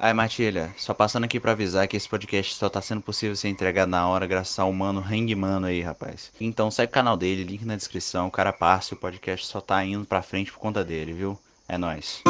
Ai, Matilha, só passando aqui pra avisar que esse podcast só tá sendo possível ser entregado na hora graças ao mano Hangmano aí, rapaz. Então segue o canal dele, link na descrição, o cara passa o podcast só tá indo pra frente por conta dele, viu? É nóis.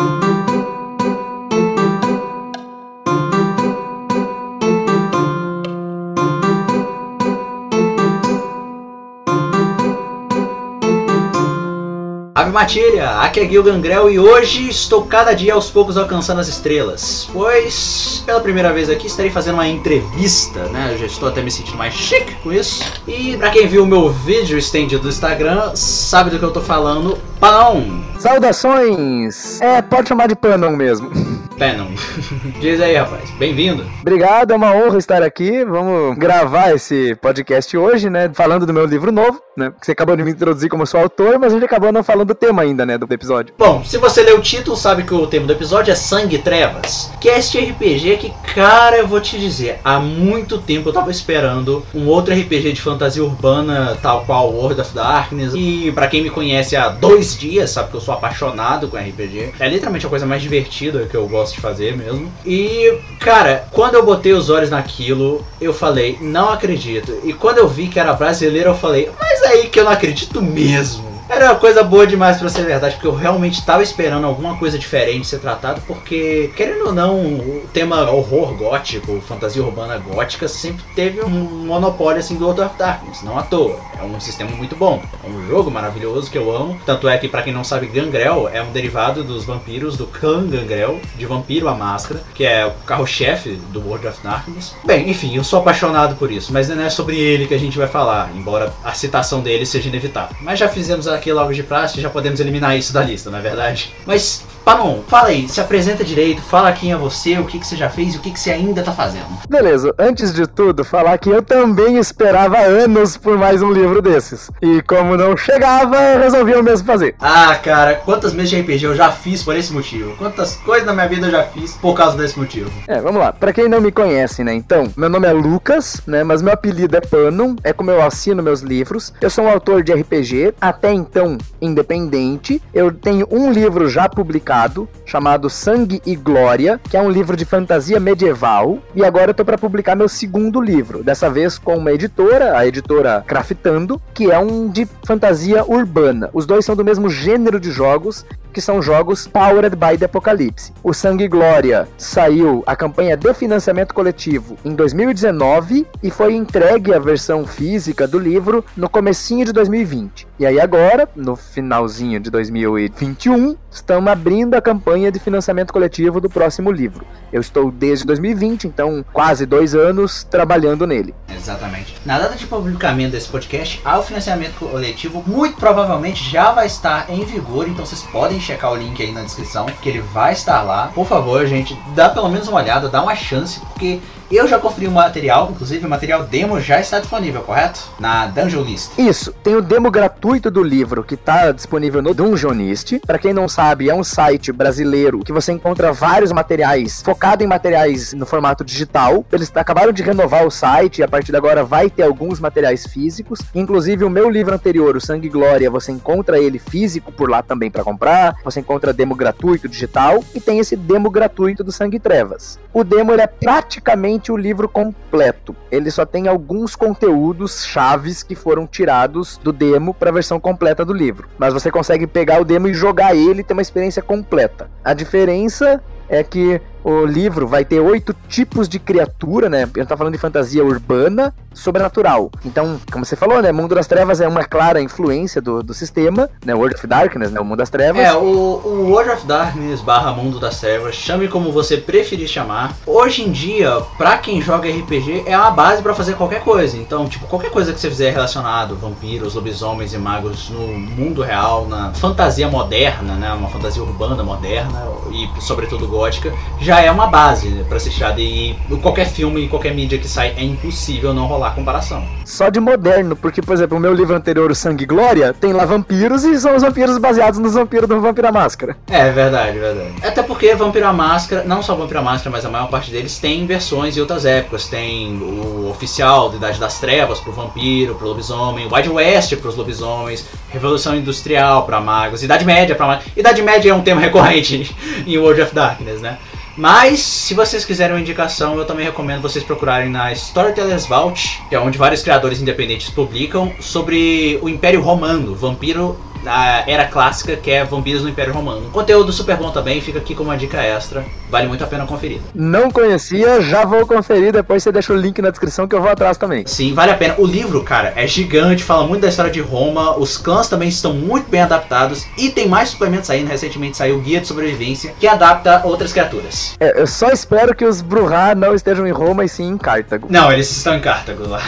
Ave Matilha, aqui é Gil Gangrel e hoje estou cada dia aos poucos alcançando as estrelas, pois pela primeira vez aqui estarei fazendo uma entrevista, né? Eu já estou até me sentindo mais chique com isso. E pra quem viu o meu vídeo estendido do Instagram, sabe do que eu tô falando. Panão! Saudações! É, pode chamar de Panon mesmo. Panon. Diz aí, rapaz. Bem-vindo. Obrigado, é uma honra estar aqui. Vamos gravar esse podcast hoje, né? Falando do meu livro novo, né? Que você acabou de me introduzir como sou autor, mas a gente acabou não falando do tema ainda, né? Do episódio. Bom, se você ler o título, sabe que o tema do episódio é Sangue e Trevas. Que é este RPG que, cara, eu vou te dizer, há muito tempo eu tava esperando um outro RPG de fantasia urbana, tal qual World of Darkness. E pra quem me conhece há dois dias, sabe que eu sou apaixonado com RPG. É literalmente a coisa mais divertida que eu gosto de fazer mesmo. E, cara, quando eu botei os olhos naquilo, eu falei, não acredito. E quando eu vi que era brasileiro, eu falei, mas é aí que eu não acredito mesmo. Era uma coisa boa demais pra ser verdade, porque eu realmente estava esperando alguma coisa diferente ser tratado, porque, querendo ou não, o tema horror gótico, fantasia urbana gótica, sempre teve um monopólio assim do World of Darkness, não à toa. É um sistema muito bom, é um jogo maravilhoso que eu amo. Tanto é que, para quem não sabe, Gangrel é um derivado dos vampiros do clã Gangrel, de Vampiro a Máscara, que é o carro-chefe do World of Darkness. Bem, enfim, eu sou apaixonado por isso, mas não é sobre ele que a gente vai falar, embora a citação dele seja inevitável. Mas já fizemos a aqui logo de praxe, já podemos eliminar isso da lista, não é verdade? Mas, Panon, fala aí, se apresenta direito, fala quem é você, o que, que você já fez e o que, que você ainda tá fazendo. Beleza, antes de tudo, falar que eu também esperava anos por mais um livro desses. E como não chegava, eu resolvi eu mesmo fazer. Ah, cara, quantas mesas de RPG eu já fiz por esse motivo? Quantas coisas na minha vida eu já fiz por causa desse motivo? É, vamos lá. Pra quem não me conhece, né? Então, meu nome é Lucas, né? Mas meu apelido é Panon, é como eu assino meus livros. Eu sou um autor de RPG, até então independente. Eu tenho um livro já publicado, chamado Sangue e Glória, que é um livro de fantasia medieval. E agora eu tô para publicar meu segundo livro, dessa vez com uma editora, a editora Craftando, que é um de fantasia urbana. Os dois são do mesmo gênero de jogos, que são jogos Powered by the Apocalypse. O Sangue e Glória saiu a campanha de financiamento coletivo em 2019 e foi entregue a versão física do livro no comecinho de 2020. E aí agora, no finalzinho de 2021, estamos abrindo a campanha de financiamento coletivo do próximo livro. Eu estou desde 2020, então quase dois anos trabalhando nele. Exatamente. Na data de publicamento desse podcast, o financiamento coletivo muito provavelmente já vai estar em vigor, então vocês podem checar o link aí na descrição, que ele vai estar lá. Por favor, gente, dá pelo menos uma olhada, dá uma chance, porque eu já conferi o material, inclusive o material demo já está disponível, correto? Na Dungeonist. Isso, tem o demo gratuito do livro que está disponível no Dungeonist. Para quem não sabe, é um site brasileiro que você encontra vários materiais focado em materiais no formato digital. Eles acabaram de renovar o site e a partir de agora vai ter alguns materiais físicos. Inclusive o meu livro anterior, o Sangue e Glória, você encontra ele físico por lá também para comprar. Você encontra demo gratuito digital e tem esse demo gratuito do Sangue e Trevas. O demo é praticamente o livro completo. Ele só tem alguns conteúdos chaves que foram tirados do demo para a versão completa do livro. Mas você consegue pegar o demo e jogar ele e ter uma experiência completa. A diferença é que o livro vai ter oito tipos de criatura, né? Gente tá falando de fantasia urbana, sobrenatural. Então, como você falou, né? Mundo das Trevas é uma clara influência do, do sistema, né? World of Darkness, né? O Mundo das Trevas. É, o, o World of Darkness barra Mundo das Trevas, chame como você preferir chamar. Hoje em dia, pra quem joga RPG, é uma base para fazer qualquer coisa. Então, tipo, qualquer coisa que você fizer relacionado, vampiros, lobisomens e magos no mundo real, na fantasia moderna, né? Uma fantasia urbana moderna e, sobretudo, gótica, já é uma base né, para ser tirada. E qualquer filme e qualquer mídia que sai, é impossível não rolar comparação. Só de moderno, porque, por exemplo, o meu livro anterior, o Sangue e Glória, tem lá vampiros e são os vampiros baseados nos vampiros do Vampira Máscara. É verdade, verdade. Até porque Vampira Máscara, não só Vampira Máscara, mas a maior parte deles tem versões em outras épocas. Tem o oficial da Idade das Trevas pro vampiro, pro lobisomem, Wild West pros lobisomens, Revolução Industrial para magos, Idade Média para magos. Idade Média é um tema recorrente em World of Darkness, né? Mas, se vocês quiserem uma indicação, eu também recomendo vocês procurarem na Storytellers Vault, que é onde vários criadores independentes publicam, sobre o Império Romano, Vampiro a era clássica, que é Vampiros no Império Romano. Conteúdo super bom também, fica aqui como uma dica extra. Vale muito a pena conferir. Não conhecia, já vou conferir, depois você deixa o link na descrição que eu vou atrás também. Sim, vale a pena. O livro, cara, é gigante, fala muito da história de Roma, os clãs também estão muito bem adaptados e tem mais suplementos saindo. Recentemente saiu o Guia de Sobrevivência, que adapta outras criaturas. É, eu só espero que os Bruhá não estejam em Roma e sim em Cartago. Não, eles estão em Cartago lá.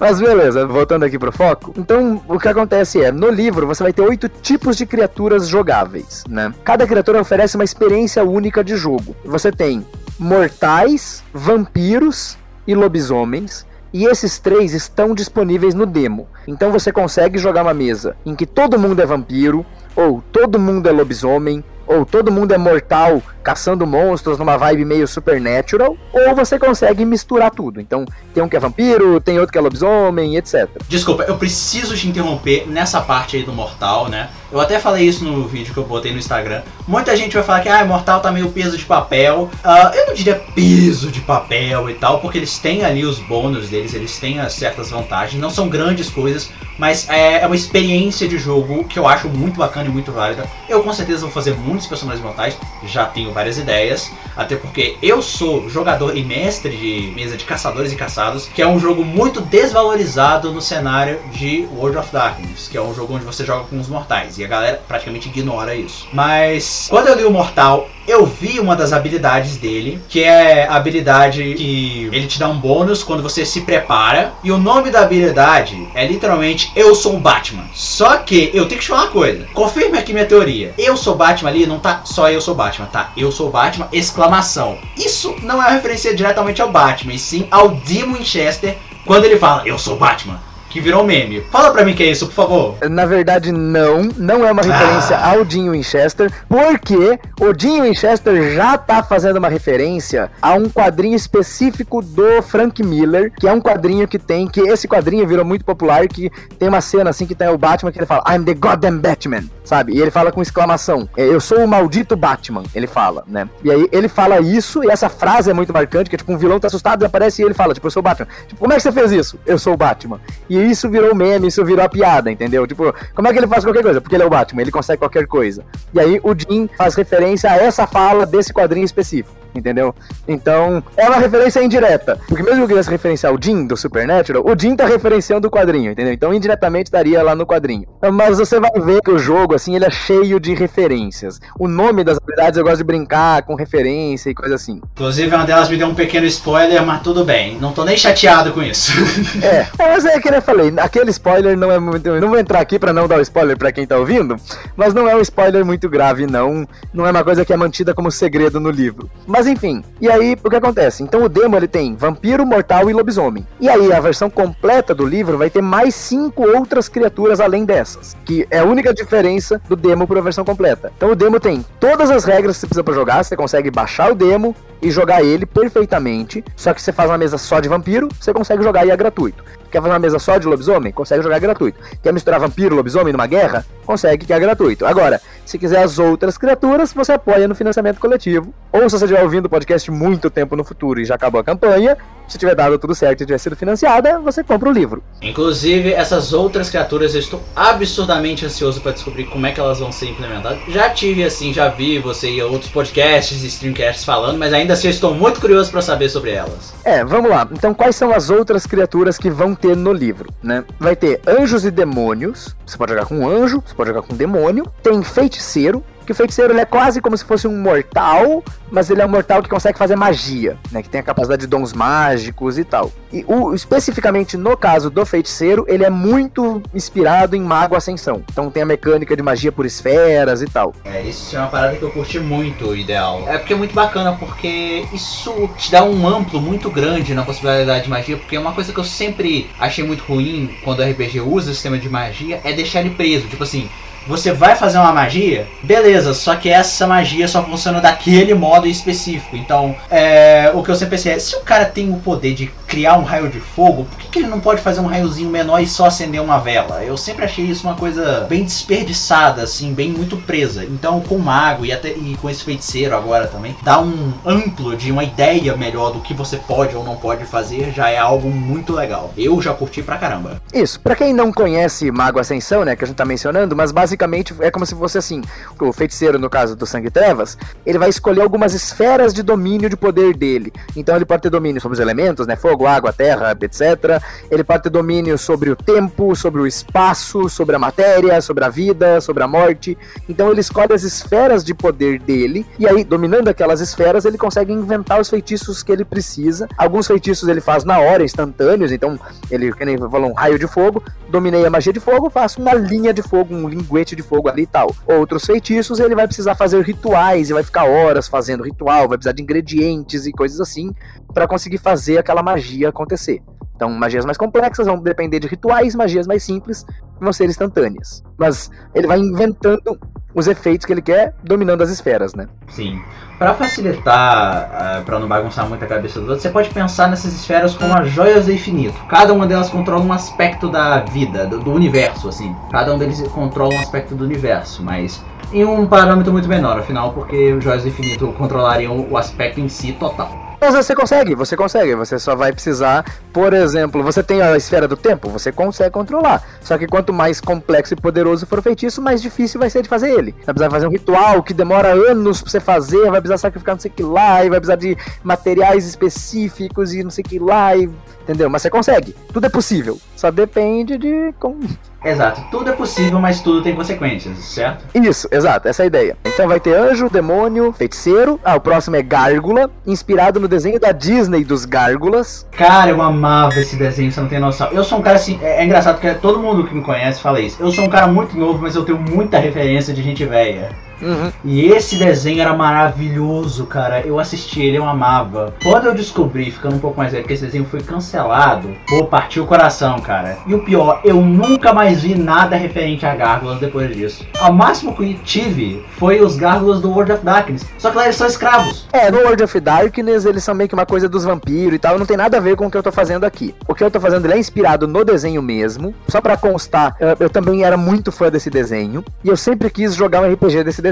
Mas beleza, voltando aqui pro foco. Então, o que acontece é, no livro você vai ter oito tipos de criaturas jogáveis, né? Cada criatura oferece uma experiência única de jogo. Você tem mortais, vampiros e lobisomens. E esses três estão disponíveis no demo. Então você consegue jogar uma mesa em que todo mundo é vampiro, ou todo mundo é lobisomem, ou todo mundo é mortal caçando monstros numa vibe meio supernatural, ou você consegue misturar tudo. Então, tem um que é vampiro, tem outro que é lobisomem, etc. Desculpa, eu preciso te interromper nessa parte aí do mortal, né? Eu até falei isso no vídeo que eu botei no Instagram. Muita gente vai falar que ah, mortal tá meio peso de papel. Uh, eu não diria peso de papel e tal, porque eles têm ali os bônus deles, eles têm as certas vantagens. Não são grandes coisas, mas é, é uma experiência de jogo que eu acho muito bacana e muito válida. Eu com certeza vou fazer muitos personagens mortais, já tenho várias ideias, até porque eu sou jogador e mestre de mesa de caçadores e caçados, que é um jogo muito desvalorizado no cenário de World of Darkness, que é um jogo onde você joga com os mortais, e a galera praticamente ignora isso. Mas quando eu li o Mortal, eu vi uma das habilidades dele, que é a habilidade que ele te dá um bônus quando você se prepara. E o nome da habilidade é literalmente Eu sou o Batman. Só que eu tenho que te falar uma coisa. Confirme aqui minha teoria. Eu sou Batman ali, não tá só eu sou Batman, tá? Eu sou Batman, exclamação. Isso não é uma referência diretamente ao Batman, e sim ao Demon Winchester quando ele fala Eu sou Batman que virou meme. Fala pra mim que é isso, por favor. Na verdade, não. Não é uma referência ah. ao Dean Winchester, porque o Dean Winchester já tá fazendo uma referência a um quadrinho específico do Frank Miller, que é um quadrinho que tem, que esse quadrinho virou muito popular, que tem uma cena assim que tem o Batman que ele fala, I'm the goddamn Batman, sabe? E ele fala com exclamação, é, eu sou o maldito Batman, ele fala, né? E aí ele fala isso, e essa frase é muito marcante, que é tipo, um vilão tá assustado, aparece e ele fala, tipo, eu sou o Batman. Tipo, como é que você fez isso? Eu sou o Batman. E isso virou meme, isso virou a piada, entendeu? Tipo, como é que ele faz qualquer coisa? Porque ele é o Batman, ele consegue qualquer coisa. E aí o Jim faz referência a essa fala desse quadrinho específico entendeu? Então, é uma referência indireta. Porque mesmo que eu quisesse referenciar o Jim do Supernatural, o Jim tá referenciando o quadrinho, entendeu? Então, indiretamente estaria lá no quadrinho. Mas você vai ver que o jogo, assim, ele é cheio de referências. O nome das habilidades eu gosto de brincar com referência e coisa assim. Inclusive, uma delas me deu um pequeno spoiler, mas tudo bem. Não tô nem chateado com isso. é, mas é que eu falei, aquele spoiler não é muito. Eu não vou entrar aqui para não dar o spoiler para quem tá ouvindo, mas não é um spoiler muito grave, não. Não é uma coisa que é mantida como segredo no livro. Mas mas enfim, e aí o que acontece? Então o demo ele tem vampiro, mortal e lobisomem. E aí a versão completa do livro vai ter mais cinco outras criaturas além dessas, que é a única diferença do demo para a versão completa. Então o demo tem todas as regras que você precisa para jogar, você consegue baixar o demo e jogar ele perfeitamente. Só que você faz uma mesa só de vampiro, você consegue jogar e é gratuito. Quer fazer uma mesa só de lobisomem? Consegue jogar gratuito. Quer misturar vampiro e lobisomem numa guerra? Consegue, que é gratuito. Agora, se quiser as outras criaturas, você apoia no financiamento coletivo. Ou se você estiver ouvindo o podcast muito tempo no futuro e já acabou a campanha, se tiver dado tudo certo e tiver sido financiada, você compra o livro. Inclusive, essas outras criaturas eu estou absurdamente ansioso para descobrir como é que elas vão ser implementadas. Já tive assim, já vi você e outros podcasts e streamcasts falando, mas ainda assim eu estou muito curioso para saber sobre elas. É, vamos lá. Então, quais são as outras criaturas que vão ter no livro, né? Vai ter anjos e demônios. Você pode jogar com um anjo, você pode jogar com um demônio. Tem feiticeiro, que o feiticeiro é quase como se fosse um mortal, mas ele é um mortal que consegue fazer magia, né? Que tem a capacidade de dons mágicos e tal. E o, especificamente no caso do feiticeiro, ele é muito inspirado em Mago Ascensão. Então tem a mecânica de magia por esferas e tal. É, isso é uma parada que eu curti muito, ideal. É porque é muito bacana, porque isso te dá um amplo muito grande na possibilidade de magia, porque é uma coisa que eu sempre achei muito ruim quando o RPG usa o sistema de magia, é deixar ele preso. Tipo assim, você vai fazer uma magia, beleza, só que essa magia só funciona daquele modo específico. Então, é, o que eu sempre pensei é, se o cara tem o poder de criar um raio de fogo, por que, que ele não pode fazer um raiozinho menor e só acender uma vela? Eu sempre achei isso uma coisa bem desperdiçada, assim, bem muito presa. Então, com o mago e, até, e com esse feiticeiro agora também, dá um amplo de uma ideia melhor do que você pode ou não pode fazer, já é algo muito legal. Eu já curti pra caramba. Isso, pra quem não conhece Mago Ascensão, né, que a gente tá mencionando, mas basicamente é como se fosse assim, o feiticeiro, no caso do Sangue Trevas, ele vai escolher algumas esferas de domínio de poder dele. Então ele pode ter domínio sobre os elementos, né, fogo, água, terra, etc. Ele pode ter domínio sobre o tempo, sobre o espaço, sobre a matéria, sobre a vida, sobre a morte. Então ele escolhe as esferas de poder dele, e aí, dominando aquelas esferas, ele consegue inventar os feitiços que ele precisa. Alguns feitiços ele faz na hora, instantâneos, então ele, que nem falou, um raio de fogo, dominei a magia de fogo, faço uma linha de fogo, um linguete de fogo ali e tal. Outros feitiços ele vai precisar fazer rituais e vai ficar horas fazendo ritual, vai precisar de ingredientes e coisas assim para conseguir fazer aquela magia acontecer. Então, magias mais complexas vão depender de rituais, magias mais simples vão ser instantâneas. Mas ele vai inventando os efeitos que ele quer, dominando as esferas, né? Sim. Para facilitar, uh, para não bagunçar muito a cabeça do outro, você pode pensar nessas esferas como as joias do infinito. Cada uma delas controla um aspecto da vida, do, do universo, assim. Cada um deles controla um aspecto do universo, mas em um parâmetro muito menor, afinal, porque os joias do infinito controlariam o aspecto em si total. Mas você consegue, você consegue. Você só vai precisar, por exemplo, você tem a esfera do tempo, você consegue controlar. Só que quanto mais complexo e poderoso for o feitiço, mais difícil vai ser de fazer ele. Vai precisar fazer um ritual que demora anos pra você fazer, vai precisar sacrificar não sei o que lá, e vai precisar de materiais específicos e não sei o que lá, e... entendeu? Mas você consegue. Tudo é possível. Só depende de como. Exato, tudo é possível, mas tudo tem consequências, certo? Isso, exato, essa é a ideia. Então vai ter anjo, demônio, feiticeiro. Ah, o próximo é Gárgula, inspirado no desenho da Disney dos Gárgulas. Cara, eu amava esse desenho, você não tem noção. Eu sou um cara assim, é, é engraçado porque todo mundo que me conhece fala isso. Eu sou um cara muito novo, mas eu tenho muita referência de gente velha. Uhum. E esse desenho era maravilhoso, cara. Eu assisti ele, eu amava. Quando eu descobri, ficando um pouco mais velho, que esse desenho foi cancelado, pô, partiu o coração, cara. E o pior, eu nunca mais vi nada referente a gárgulas depois disso. O máximo que tive foi os gárgulas do World of Darkness. Só que lá eles são escravos. É, no World of Darkness eles são meio que uma coisa dos vampiros e tal, não tem nada a ver com o que eu tô fazendo aqui. O que eu tô fazendo ele é inspirado no desenho mesmo. Só pra constar, eu, eu também era muito fã desse desenho e eu sempre quis jogar um RPG desse desenho.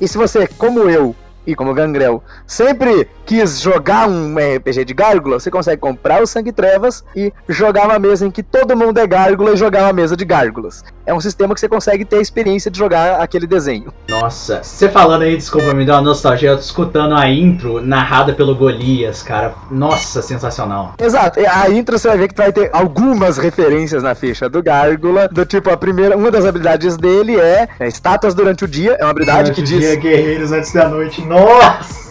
E se você, como eu, e como Gangrel sempre quis jogar um RPG de gárgula, você consegue comprar o Sangue Trevas e jogar uma mesa em que todo mundo é gárgula e jogar uma mesa de gárgulas. É um sistema que você consegue ter a experiência de jogar aquele desenho. Nossa, você falando aí, desculpa, me deu uma nostalgia, eu tô escutando a intro narrada pelo Golias, cara. Nossa, sensacional. Exato, a intro você vai ver que vai ter algumas referências na ficha do Gárgula, do tipo, a primeira, uma das habilidades dele é, é estátuas durante o dia, é uma habilidade durante que diz... Dia, guerreiros antes da noite. Nossa!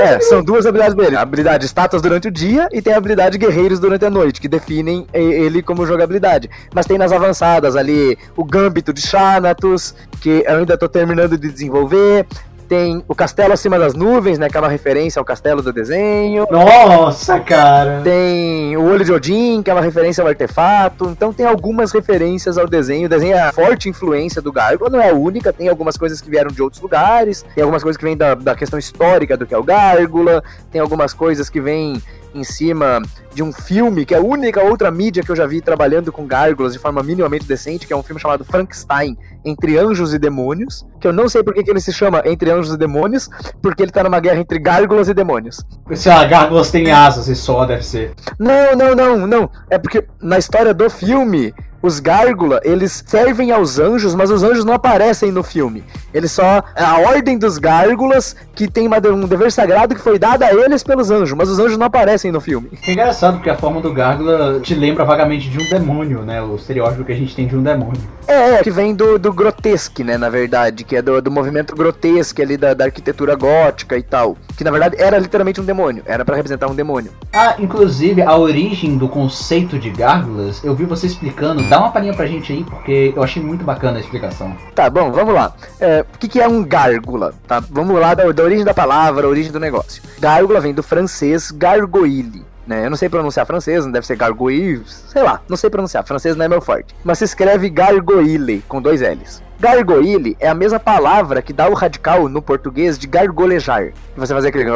É, são duas habilidades dele. A habilidade estátuas durante o dia e tem a habilidade guerreiros durante a noite, que definem ele como jogabilidade. Mas tem nas avançadas ali o Gambito de Xanatos, que eu ainda tô terminando de desenvolver tem o Castelo Acima das Nuvens, né? Que é uma referência ao castelo do desenho. Nossa, cara! Tem o Olho de Odin, que é uma referência ao artefato. Então tem algumas referências ao desenho. O desenho é a forte influência do Gárgula, não é a única. Tem algumas coisas que vieram de outros lugares. Tem algumas coisas que vêm da, da questão histórica do que é o Gárgula. Tem algumas coisas que vêm em cima de um filme, que é a única outra mídia que eu já vi trabalhando com gárgulas de forma minimamente decente, que é um filme chamado Frankenstein, Entre Anjos e Demônios, que eu não sei por que, que ele se chama Entre Anjos e Demônios, porque ele tá numa guerra entre gárgulas e demônios. Se a gárgulas tem asas e só deve ser. Não, não, não, não. É porque na história do filme, os Gárgula, eles servem aos anjos, mas os anjos não aparecem no filme. Eles só. É a ordem dos Gárgulas, que tem uma, um dever sagrado que foi dado a eles pelos anjos, mas os anjos não aparecem no filme. É engraçado, porque a forma do Gárgula te lembra vagamente de um demônio, né? O estereótipo que a gente tem de um demônio. É, é que vem do, do grotesque, né? Na verdade, que é do, do movimento grotesque ali da, da arquitetura gótica e tal. Que na verdade era literalmente um demônio, era para representar um demônio. Ah, inclusive a origem do conceito de gárgulas, eu vi você explicando. Dá uma palhinha pra gente aí, porque eu achei muito bacana a explicação. Tá bom, vamos lá. É, o que, que é um gárgula? Tá? Vamos lá da, da origem da palavra, origem do negócio. Gárgula vem do francês gargoyle. Né? Eu não sei pronunciar francês, não deve ser gargoyle, sei lá, não sei pronunciar, francês não é meu forte. Mas se escreve gargoyle, com dois L's. Gargoyle é a mesma palavra que dá o radical no português de gargolejar. Você fazer aquele.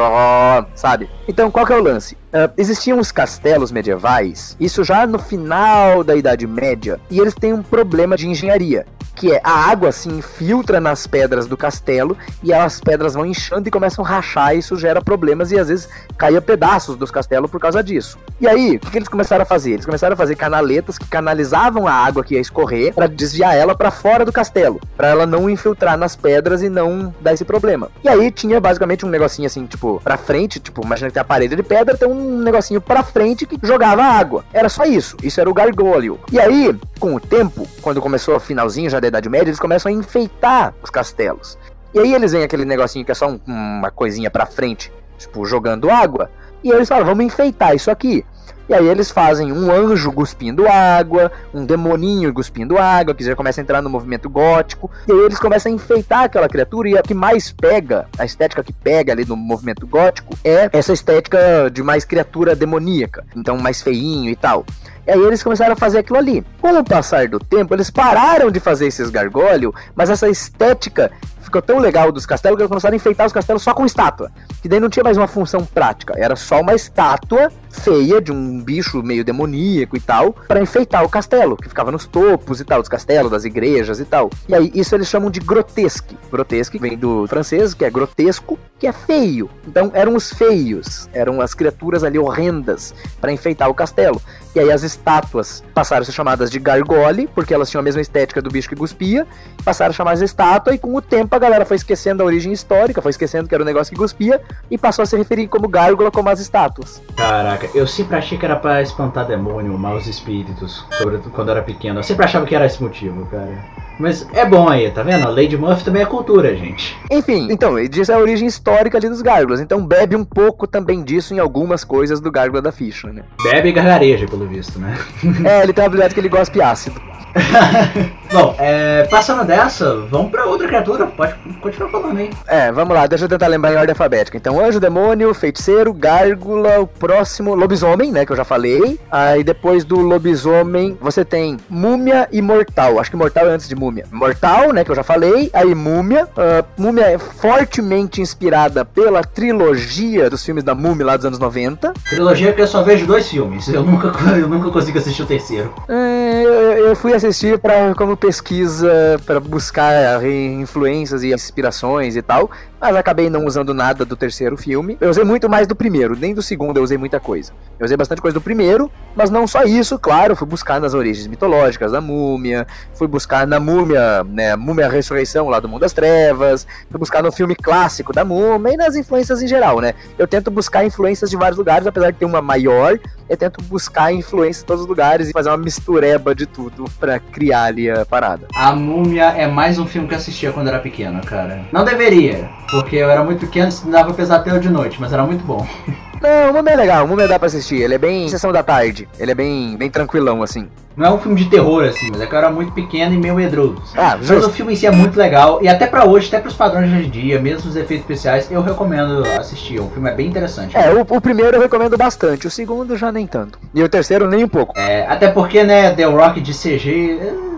sabe? Então, qual que é o lance? Uh, existiam os castelos medievais, isso já no final da Idade Média, e eles têm um problema de engenharia que é a água se infiltra nas pedras do castelo e as pedras vão inchando e começam a rachar, e isso gera problemas e às vezes caia pedaços dos castelos por causa disso. E aí, o que, que eles começaram a fazer? Eles começaram a fazer canaletas que canalizavam a água que ia escorrer para desviar ela para fora do castelo, para ela não infiltrar nas pedras e não dar esse problema. E aí tinha basicamente um negocinho assim, tipo, para frente, tipo, imagina que tem a parede de pedra, tem um negocinho para frente que jogava água. Era só isso. Isso era o gargóleo. E aí, com o tempo, quando começou o finalzinho já da Idade Média, eles começam a enfeitar os castelos. E aí eles veem aquele negocinho que é só um, uma coisinha para frente, tipo, jogando água, e eles falam, vamos enfeitar isso aqui. E aí eles fazem um anjo cuspindo água, um demoninho cuspindo água, que já começa a entrar no movimento gótico. E aí eles começam a enfeitar aquela criatura e a que mais pega, a estética que pega ali no movimento gótico, é essa estética de mais criatura demoníaca. Então mais feinho e tal. E aí eles começaram a fazer aquilo ali. Com o passar do tempo, eles pararam de fazer esses gargolhos, mas essa estética ficou tão legal dos castelos que eles começaram a enfeitar os castelos só com estátua. Que daí não tinha mais uma função prática, era só uma estátua feia de um bicho meio demoníaco e tal, para enfeitar o castelo, que ficava nos topos e tal, dos castelos, das igrejas e tal. E aí isso eles chamam de grotesque. Grotesque vem do francês, que é grotesco, que é feio. Então eram os feios, eram as criaturas ali horrendas para enfeitar o castelo. E aí as estátuas passaram a ser chamadas de gargole, porque elas tinham a mesma estética do bicho que cuspia, passaram a chamar de estátua, e com o tempo a galera foi esquecendo a origem histórica, foi esquecendo que era o negócio que cuspia, e passou a se referir como gárgula como as estátuas. Caraca, eu sempre achei que era para espantar demônio, maus espíritos, sobretudo quando eu era pequeno. Eu sempre achava que era esse motivo, cara. Mas é bom aí, tá vendo? A Lady Murphy também é cultura, gente. Enfim, então, é a origem histórica ali dos gárgulas. Então bebe um pouco também disso em algumas coisas do gárgula da ficha, né? Bebe e gargareja, pelo visto, né? é, ele tem a habilidade que ele gospe ácido. Bom, é, passando dessa, vamos pra outra criatura. Pode continuar falando aí. É, vamos lá, deixa eu tentar lembrar em ordem alfabética. Então, anjo, demônio, feiticeiro, gárgula, o próximo, lobisomem, né, que eu já falei. Aí depois do lobisomem, você tem múmia e mortal. Acho que mortal é antes de múmia. Mortal, né, que eu já falei. Aí múmia. Uh, múmia é fortemente inspirada pela trilogia dos filmes da múmia lá dos anos 90. Trilogia que eu só vejo dois filmes. Eu nunca, eu nunca consigo assistir o terceiro. É, eu, eu fui assistir para como pesquisa para buscar influências e inspirações e tal, mas acabei não usando nada do terceiro filme. Eu usei muito mais do primeiro, nem do segundo eu usei muita coisa. Eu usei bastante coisa do primeiro, mas não só isso, claro, fui buscar nas origens mitológicas da múmia, fui buscar na múmia, né, múmia ressurreição lá do mundo das trevas, fui buscar no filme clássico da múmia e nas influências em geral, né? Eu tento buscar influências de vários lugares, apesar de ter uma maior, eu tento buscar influências em todos os lugares e fazer uma mistureba de tudo para criar ali a parada. A múmia é mais um filme que eu assistia quando era pequeno, cara. Não deveria, porque eu era muito pequeno e dava pesadelo de noite, mas era muito bom. Não, o Múmia é legal, o Múmia dá pra assistir. Ele é bem sessão da tarde. Ele é bem, bem tranquilão, assim. Não é um filme de terror, assim, mas é que eu era muito pequeno e meio medroso. Ah, mas o filme em si é muito legal. E até pra hoje, até pros padrões de hoje em dia, mesmo os efeitos especiais, eu recomendo assistir. O filme é bem interessante. É, o, o primeiro eu recomendo bastante. O segundo já nem tanto. E o terceiro nem um pouco. É, até porque, né, The Rock de CG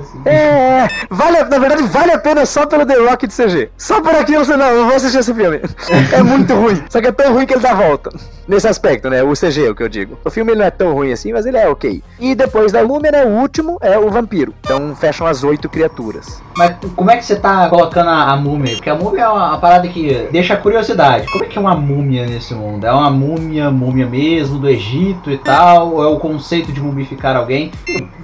Assim. É, vale, na verdade, vale a pena só pelo The Rock de CG. Só por aquilo você não, eu vou assistir esse filme. É muito ruim. Só que é tão ruim que ele dá volta. Nesse aspecto, né? O CG, o que eu digo. O filme ele não é tão ruim assim, mas ele é ok. E depois da Múmia, né? O último é o vampiro. Então fecham as oito criaturas. Mas como é que você tá colocando a, a múmia? Porque a múmia é uma, uma, parada que deixa curiosidade. Como é que é uma múmia nesse mundo? É uma múmia, múmia mesmo, do Egito e tal? Ou é o conceito de mumificar alguém?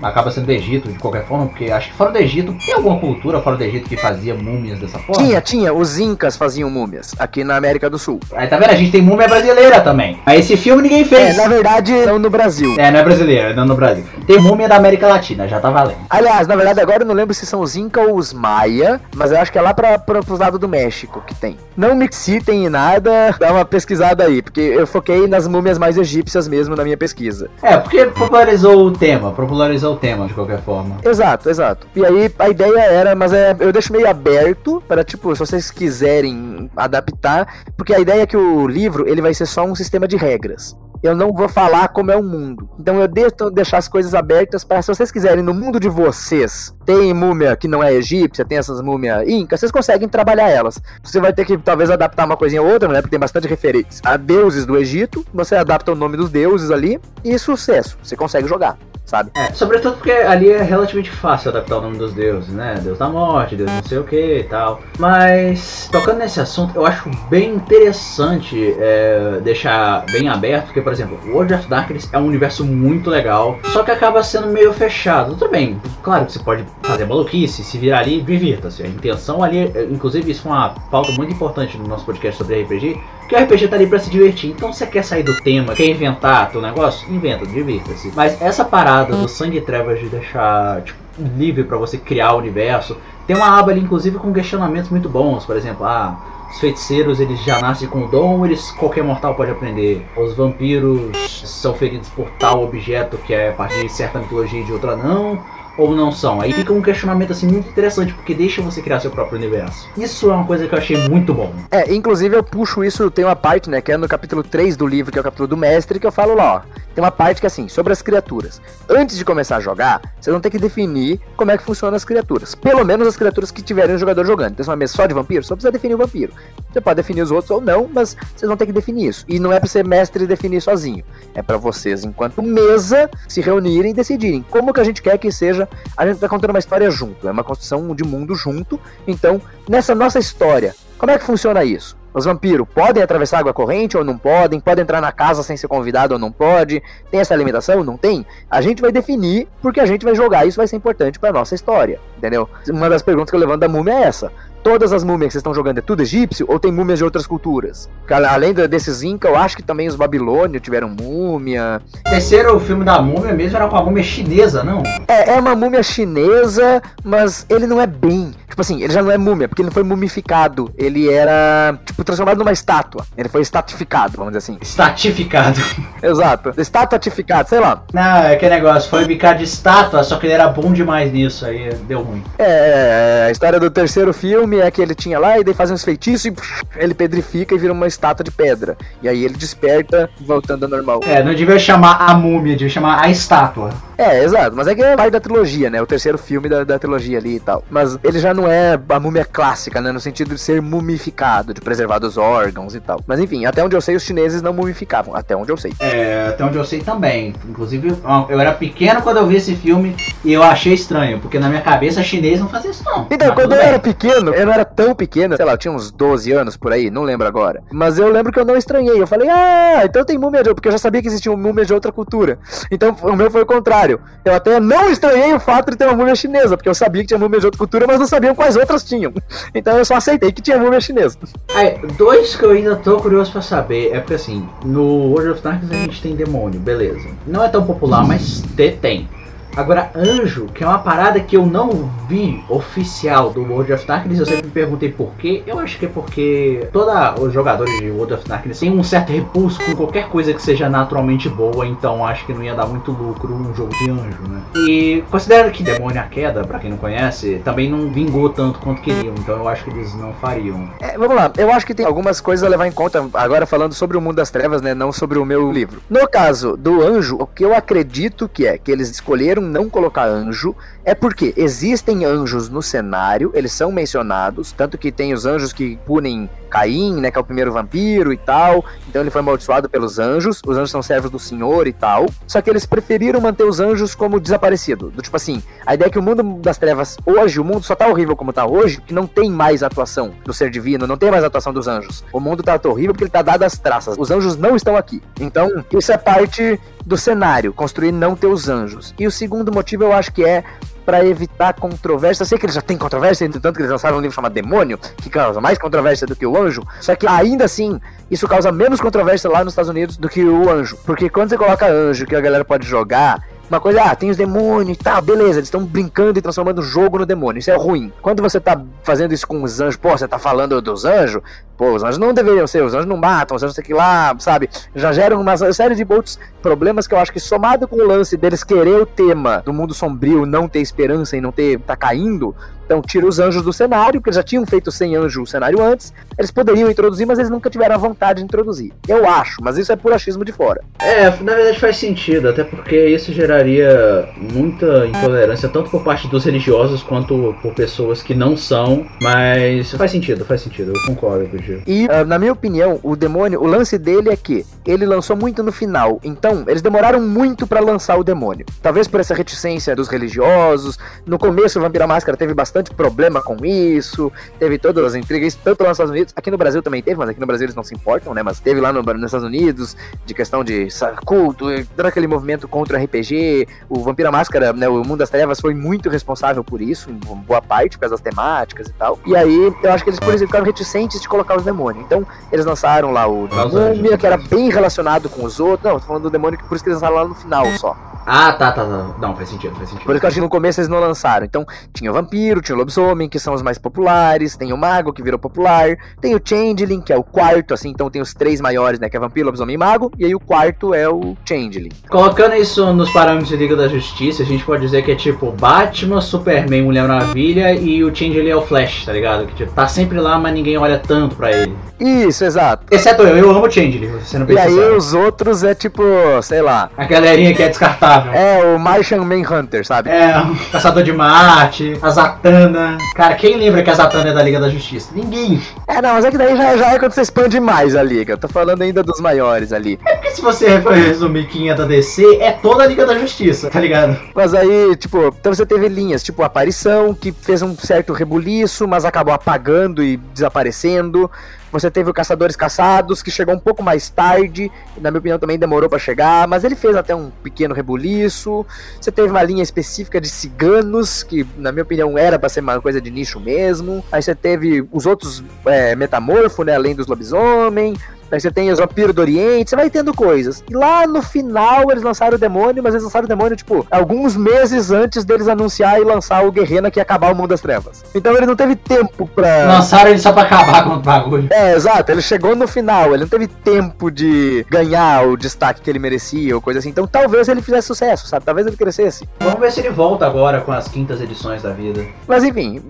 Acaba sendo do Egito de qualquer forma, porque acho que fora do Egito, tem alguma cultura fora do Egito que fazia múmias dessa forma? Tinha, tinha. Os Incas faziam múmias aqui na América do Sul. Aí tá vendo? A gente tem múmia brasileira também. Aí esse filme ninguém fez. É, na verdade, não no Brasil. É, não é brasileira, não no Brasil. Tem múmia da América Latina, já tá valendo. Aliás, na verdade, agora eu não lembro se são os Incas ou os Maia, mas eu acho que é lá pra, pra, pros lados do México que tem. Não me citem em nada, dá uma pesquisada aí, porque eu foquei nas múmias mais egípcias mesmo na minha pesquisa. É, porque popularizou o tema, popularizou o tema de qualquer forma. Exato, exato. E aí a ideia era, mas é, eu deixo meio aberto para tipo, se vocês quiserem adaptar, porque a ideia é que o livro ele vai ser só um sistema de regras. eu não vou falar como é o mundo. Então eu deixo deixar as coisas abertas para se vocês quiserem no mundo de vocês, tem múmia que não é egípcia, tem essas múmias incas, vocês conseguem trabalhar elas. Você vai ter que talvez adaptar uma coisinha ou outra, né? Porque tem bastante referência a deuses do Egito, você adapta o nome dos deuses ali e sucesso, você consegue jogar sabe? É, sobretudo porque ali é relativamente fácil adaptar o nome dos deuses, né? Deus da morte, Deus não sei o que e tal. Mas, tocando nesse assunto, eu acho bem interessante é, deixar bem aberto, porque, por exemplo, World of Darkness é um universo muito legal, só que acaba sendo meio fechado. Tudo bem, claro que você pode fazer maluquice, se virar ali, divirta-se. A intenção ali, inclusive, isso foi uma pauta muito importante no nosso podcast sobre RPG porque o RPG tá ali pra se divertir. Então você quer sair do tema, quer inventar teu negócio? Inventa, divirta-se. Mas essa parada do sangue e trevas de deixar tipo, livre para você criar o universo. Tem uma aba ali, inclusive, com questionamentos muito bons. Por exemplo, ah, os feiticeiros eles já nascem com o dom, eles qualquer mortal pode aprender. Os vampiros são feridos por tal objeto que é a partir de certa mitologia e de outra não ou não são? Aí fica um questionamento assim muito interessante, porque deixa você criar seu próprio universo. Isso é uma coisa que eu achei muito bom. É, inclusive eu puxo isso, tem uma parte, né, que é no capítulo 3 do livro, que é o capítulo do mestre, que eu falo lá, ó. Tem uma parte que é assim, sobre as criaturas. Antes de começar a jogar, vocês vão ter que definir como é que funcionam as criaturas. Pelo menos as criaturas que tiverem um jogador jogando. Então, se é uma mesa só de vampiro, só precisa definir o vampiro. Você pode definir os outros ou não, mas vocês vão ter que definir isso. E não é para ser mestre definir sozinho. É para vocês, enquanto mesa, se reunirem e decidirem como que a gente quer que seja. A gente tá contando uma história junto. É uma construção de mundo junto. Então, nessa nossa história, como é que funciona isso? Os vampiros podem atravessar água corrente ou não podem? Podem entrar na casa sem ser convidado ou não pode? Tem essa limitação? Não tem? A gente vai definir porque a gente vai jogar. Isso vai ser importante para nossa história, entendeu? Uma das perguntas que eu levanto da múmia é essa todas as múmias que vocês estão jogando é tudo egípcio ou tem múmias de outras culturas? Além desses Inca, eu acho que também os babilônios tiveram múmia. O terceiro filme da múmia mesmo era com a múmia chinesa, não? É, é uma múmia chinesa, mas ele não é bem. Tipo assim, ele já não é múmia, porque ele não foi mumificado. Ele era, tipo, transformado numa estátua. Ele foi estatificado, vamos dizer assim. Estatificado. Exato. Estatuatificado, sei lá. Não, é que negócio, foi ficar de estátua, só que ele era bom demais nisso, aí deu ruim. É, a história do terceiro filme é que ele tinha lá, e daí faz uns feitiços e ele pedrifica e vira uma estátua de pedra. E aí ele desperta, voltando ao normal. É, não devia chamar a múmia, devia chamar a estátua. É, exato. Mas é que é parte da trilogia, né? O terceiro filme da, da trilogia ali e tal. Mas ele já não é a múmia clássica, né? No sentido de ser mumificado, de preservar os órgãos e tal. Mas enfim, até onde eu sei, os chineses não mumificavam. Até onde eu sei. É, até onde eu sei também. Inclusive, eu era pequeno quando eu vi esse filme e eu achei estranho, porque na minha cabeça chinês não fazia isso, não. Então, Mas quando eu bem. era pequeno, eu não era tão pequeno, sei lá, eu tinha uns 12 anos por aí, não lembro agora. Mas eu lembro que eu não estranhei. Eu falei, ah, então tem múmia de porque eu já sabia que existia múmia de outra cultura. Então o meu foi o contrário. Eu até não estranhei o fato de ter uma múmia chinesa, porque eu sabia que tinha múmia de outra cultura, mas não sabiam quais outras tinham. Então eu só aceitei que tinha múmia chinesa. Aí, dois que eu ainda tô curioso pra saber é porque assim, no World of Darkness a gente tem demônio, beleza. Não é tão popular, mas tem. Agora, anjo, que é uma parada que eu não vi oficial do World of Darkness, eu sempre me perguntei por quê. Eu acho que é porque todos os jogadores de World of Darkness têm um certo repulso com qualquer coisa que seja naturalmente boa, então acho que não ia dar muito lucro um jogo de anjo, né? E considera que Demônio a Queda, pra quem não conhece, também não vingou tanto quanto queriam, então eu acho que eles não fariam. É, vamos lá, eu acho que tem algumas coisas a levar em conta, agora falando sobre o mundo das trevas, né? Não sobre o meu livro. No caso do anjo, o que eu acredito que é que eles escolheram não colocar anjo é porque existem anjos no cenário, eles são mencionados, tanto que tem os anjos que punem Caim, né, que é o primeiro vampiro e tal, então ele foi amaldiçoado pelos anjos, os anjos são servos do Senhor e tal, só que eles preferiram manter os anjos como desaparecido, do tipo assim, a ideia é que o mundo das trevas hoje, o mundo só tá horrível como tá hoje, que não tem mais atuação do ser divino, não tem mais atuação dos anjos, o mundo tá horrível porque ele tá dado as traças, os anjos não estão aqui, então isso é parte do cenário, construir não ter os anjos, e o segundo motivo eu acho que é para evitar controvérsia. Sei que ele já tem controvérsia, entretanto que eles lançaram um livro chamado Demônio, que causa mais controvérsia do que o Anjo. Só que ainda assim, isso causa menos controvérsia lá nos Estados Unidos do que o Anjo. Porque quando você coloca Anjo, que a galera pode jogar, Uma coisa, ah, tem os demônios e tal, beleza, eles estão brincando e transformando o jogo no demônio. Isso é ruim. Quando você tá fazendo isso com os anjos, pô, você tá falando dos anjos, pô, os anjos não deveriam ser, os anjos não matam, os anjos tem que ir lá, sabe? Já geram uma série de outros problemas que eu acho que somado com o lance deles querer o tema do mundo sombrio, não ter esperança e não ter tá caindo, então tira os anjos do cenário, porque eles já tinham feito sem anjo o cenário antes. Eles poderiam introduzir, mas eles nunca tiveram a vontade de introduzir. Eu acho, mas isso é por achismo de fora. É, na verdade faz sentido, até porque isso geraria muita intolerância, tanto por parte dos religiosos quanto por pessoas que não são. Mas faz sentido, faz sentido, eu concordo com o Gil. E, uh, na minha opinião, o demônio, o lance dele é que ele lançou muito no final. Então, eles demoraram muito para lançar o demônio. Talvez por essa reticência dos religiosos. No começo, o Vampira Máscara teve bastante bastante problema com isso, teve todas as intrigas, tanto lá nos Estados Unidos, aqui no Brasil também teve, mas aqui no Brasil eles não se importam, né? Mas teve lá no, nos Estados Unidos, de questão de culto, todo aquele movimento contra o RPG, o Vampira Máscara, né? O Mundo das Trevas foi muito responsável por isso, em boa parte, por causa das temáticas e tal. E aí, eu acho que eles, por exemplo, ficaram reticentes de colocar os demônios. Então, eles lançaram lá o Múmia, que era bem relacionado com os outros. Não, tô falando do demônio, que por isso que eles lançaram lá no final só. Ah, tá, tá, tá. Não, faz sentido, faz sentido. Por isso que eu acho que no começo eles não lançaram. Então, tinha o vampiro, tinha o lobisomem, que são os mais populares, tem o mago, que virou popular, tem o changeling, que é o quarto, assim, então tem os três maiores, né, que é vampiro, lobisomem e mago, e aí o quarto é o changeling. Colocando isso nos parâmetros de Liga da Justiça, a gente pode dizer que é tipo Batman, Superman, Mulher Maravilha e o changeling é o Flash, tá ligado? Que tipo, tá sempre lá, mas ninguém olha tanto pra ele. Isso, exato. Exceto eu, eu amo o changeling, você não E aí os outros é tipo, sei lá... A galerinha que é descartável. É, o Martian Manhunter, sabe? É, o Caçador de Marte, a Zatanna. Cara, quem lembra que a Zatanna é da Liga da Justiça? Ninguém. É, não, mas é que daí já, já é quando você expande mais a Liga. Eu tô falando ainda dos maiores ali. É porque se você for resumir quem é da DC, é toda a Liga da Justiça, tá ligado? Mas aí, tipo, então você teve linhas, tipo, Aparição, que fez um certo rebuliço, mas acabou apagando e desaparecendo. Você teve o Caçadores Caçados, que chegou um pouco mais tarde, na minha opinião também demorou para chegar, mas ele fez até um pequeno rebuliço. Você teve uma linha específica de ciganos, que na minha opinião era para ser uma coisa de nicho mesmo. Aí você teve os outros é, metamorfo, né, além dos lobisomem. Aí você tem os vampiros do Oriente, você vai tendo coisas. E lá no final eles lançaram o demônio, mas eles lançaram o demônio, tipo, alguns meses antes deles anunciar e lançar o Guerrena que ia acabar o Mundo das Trevas. Então ele não teve tempo pra. Lançaram ele só pra acabar com o bagulho. É, exato. Ele chegou no final, ele não teve tempo de ganhar o destaque que ele merecia ou coisa assim. Então talvez ele fizesse sucesso, sabe? Talvez ele crescesse. Vamos ver se ele volta agora com as quintas edições da vida. Mas enfim,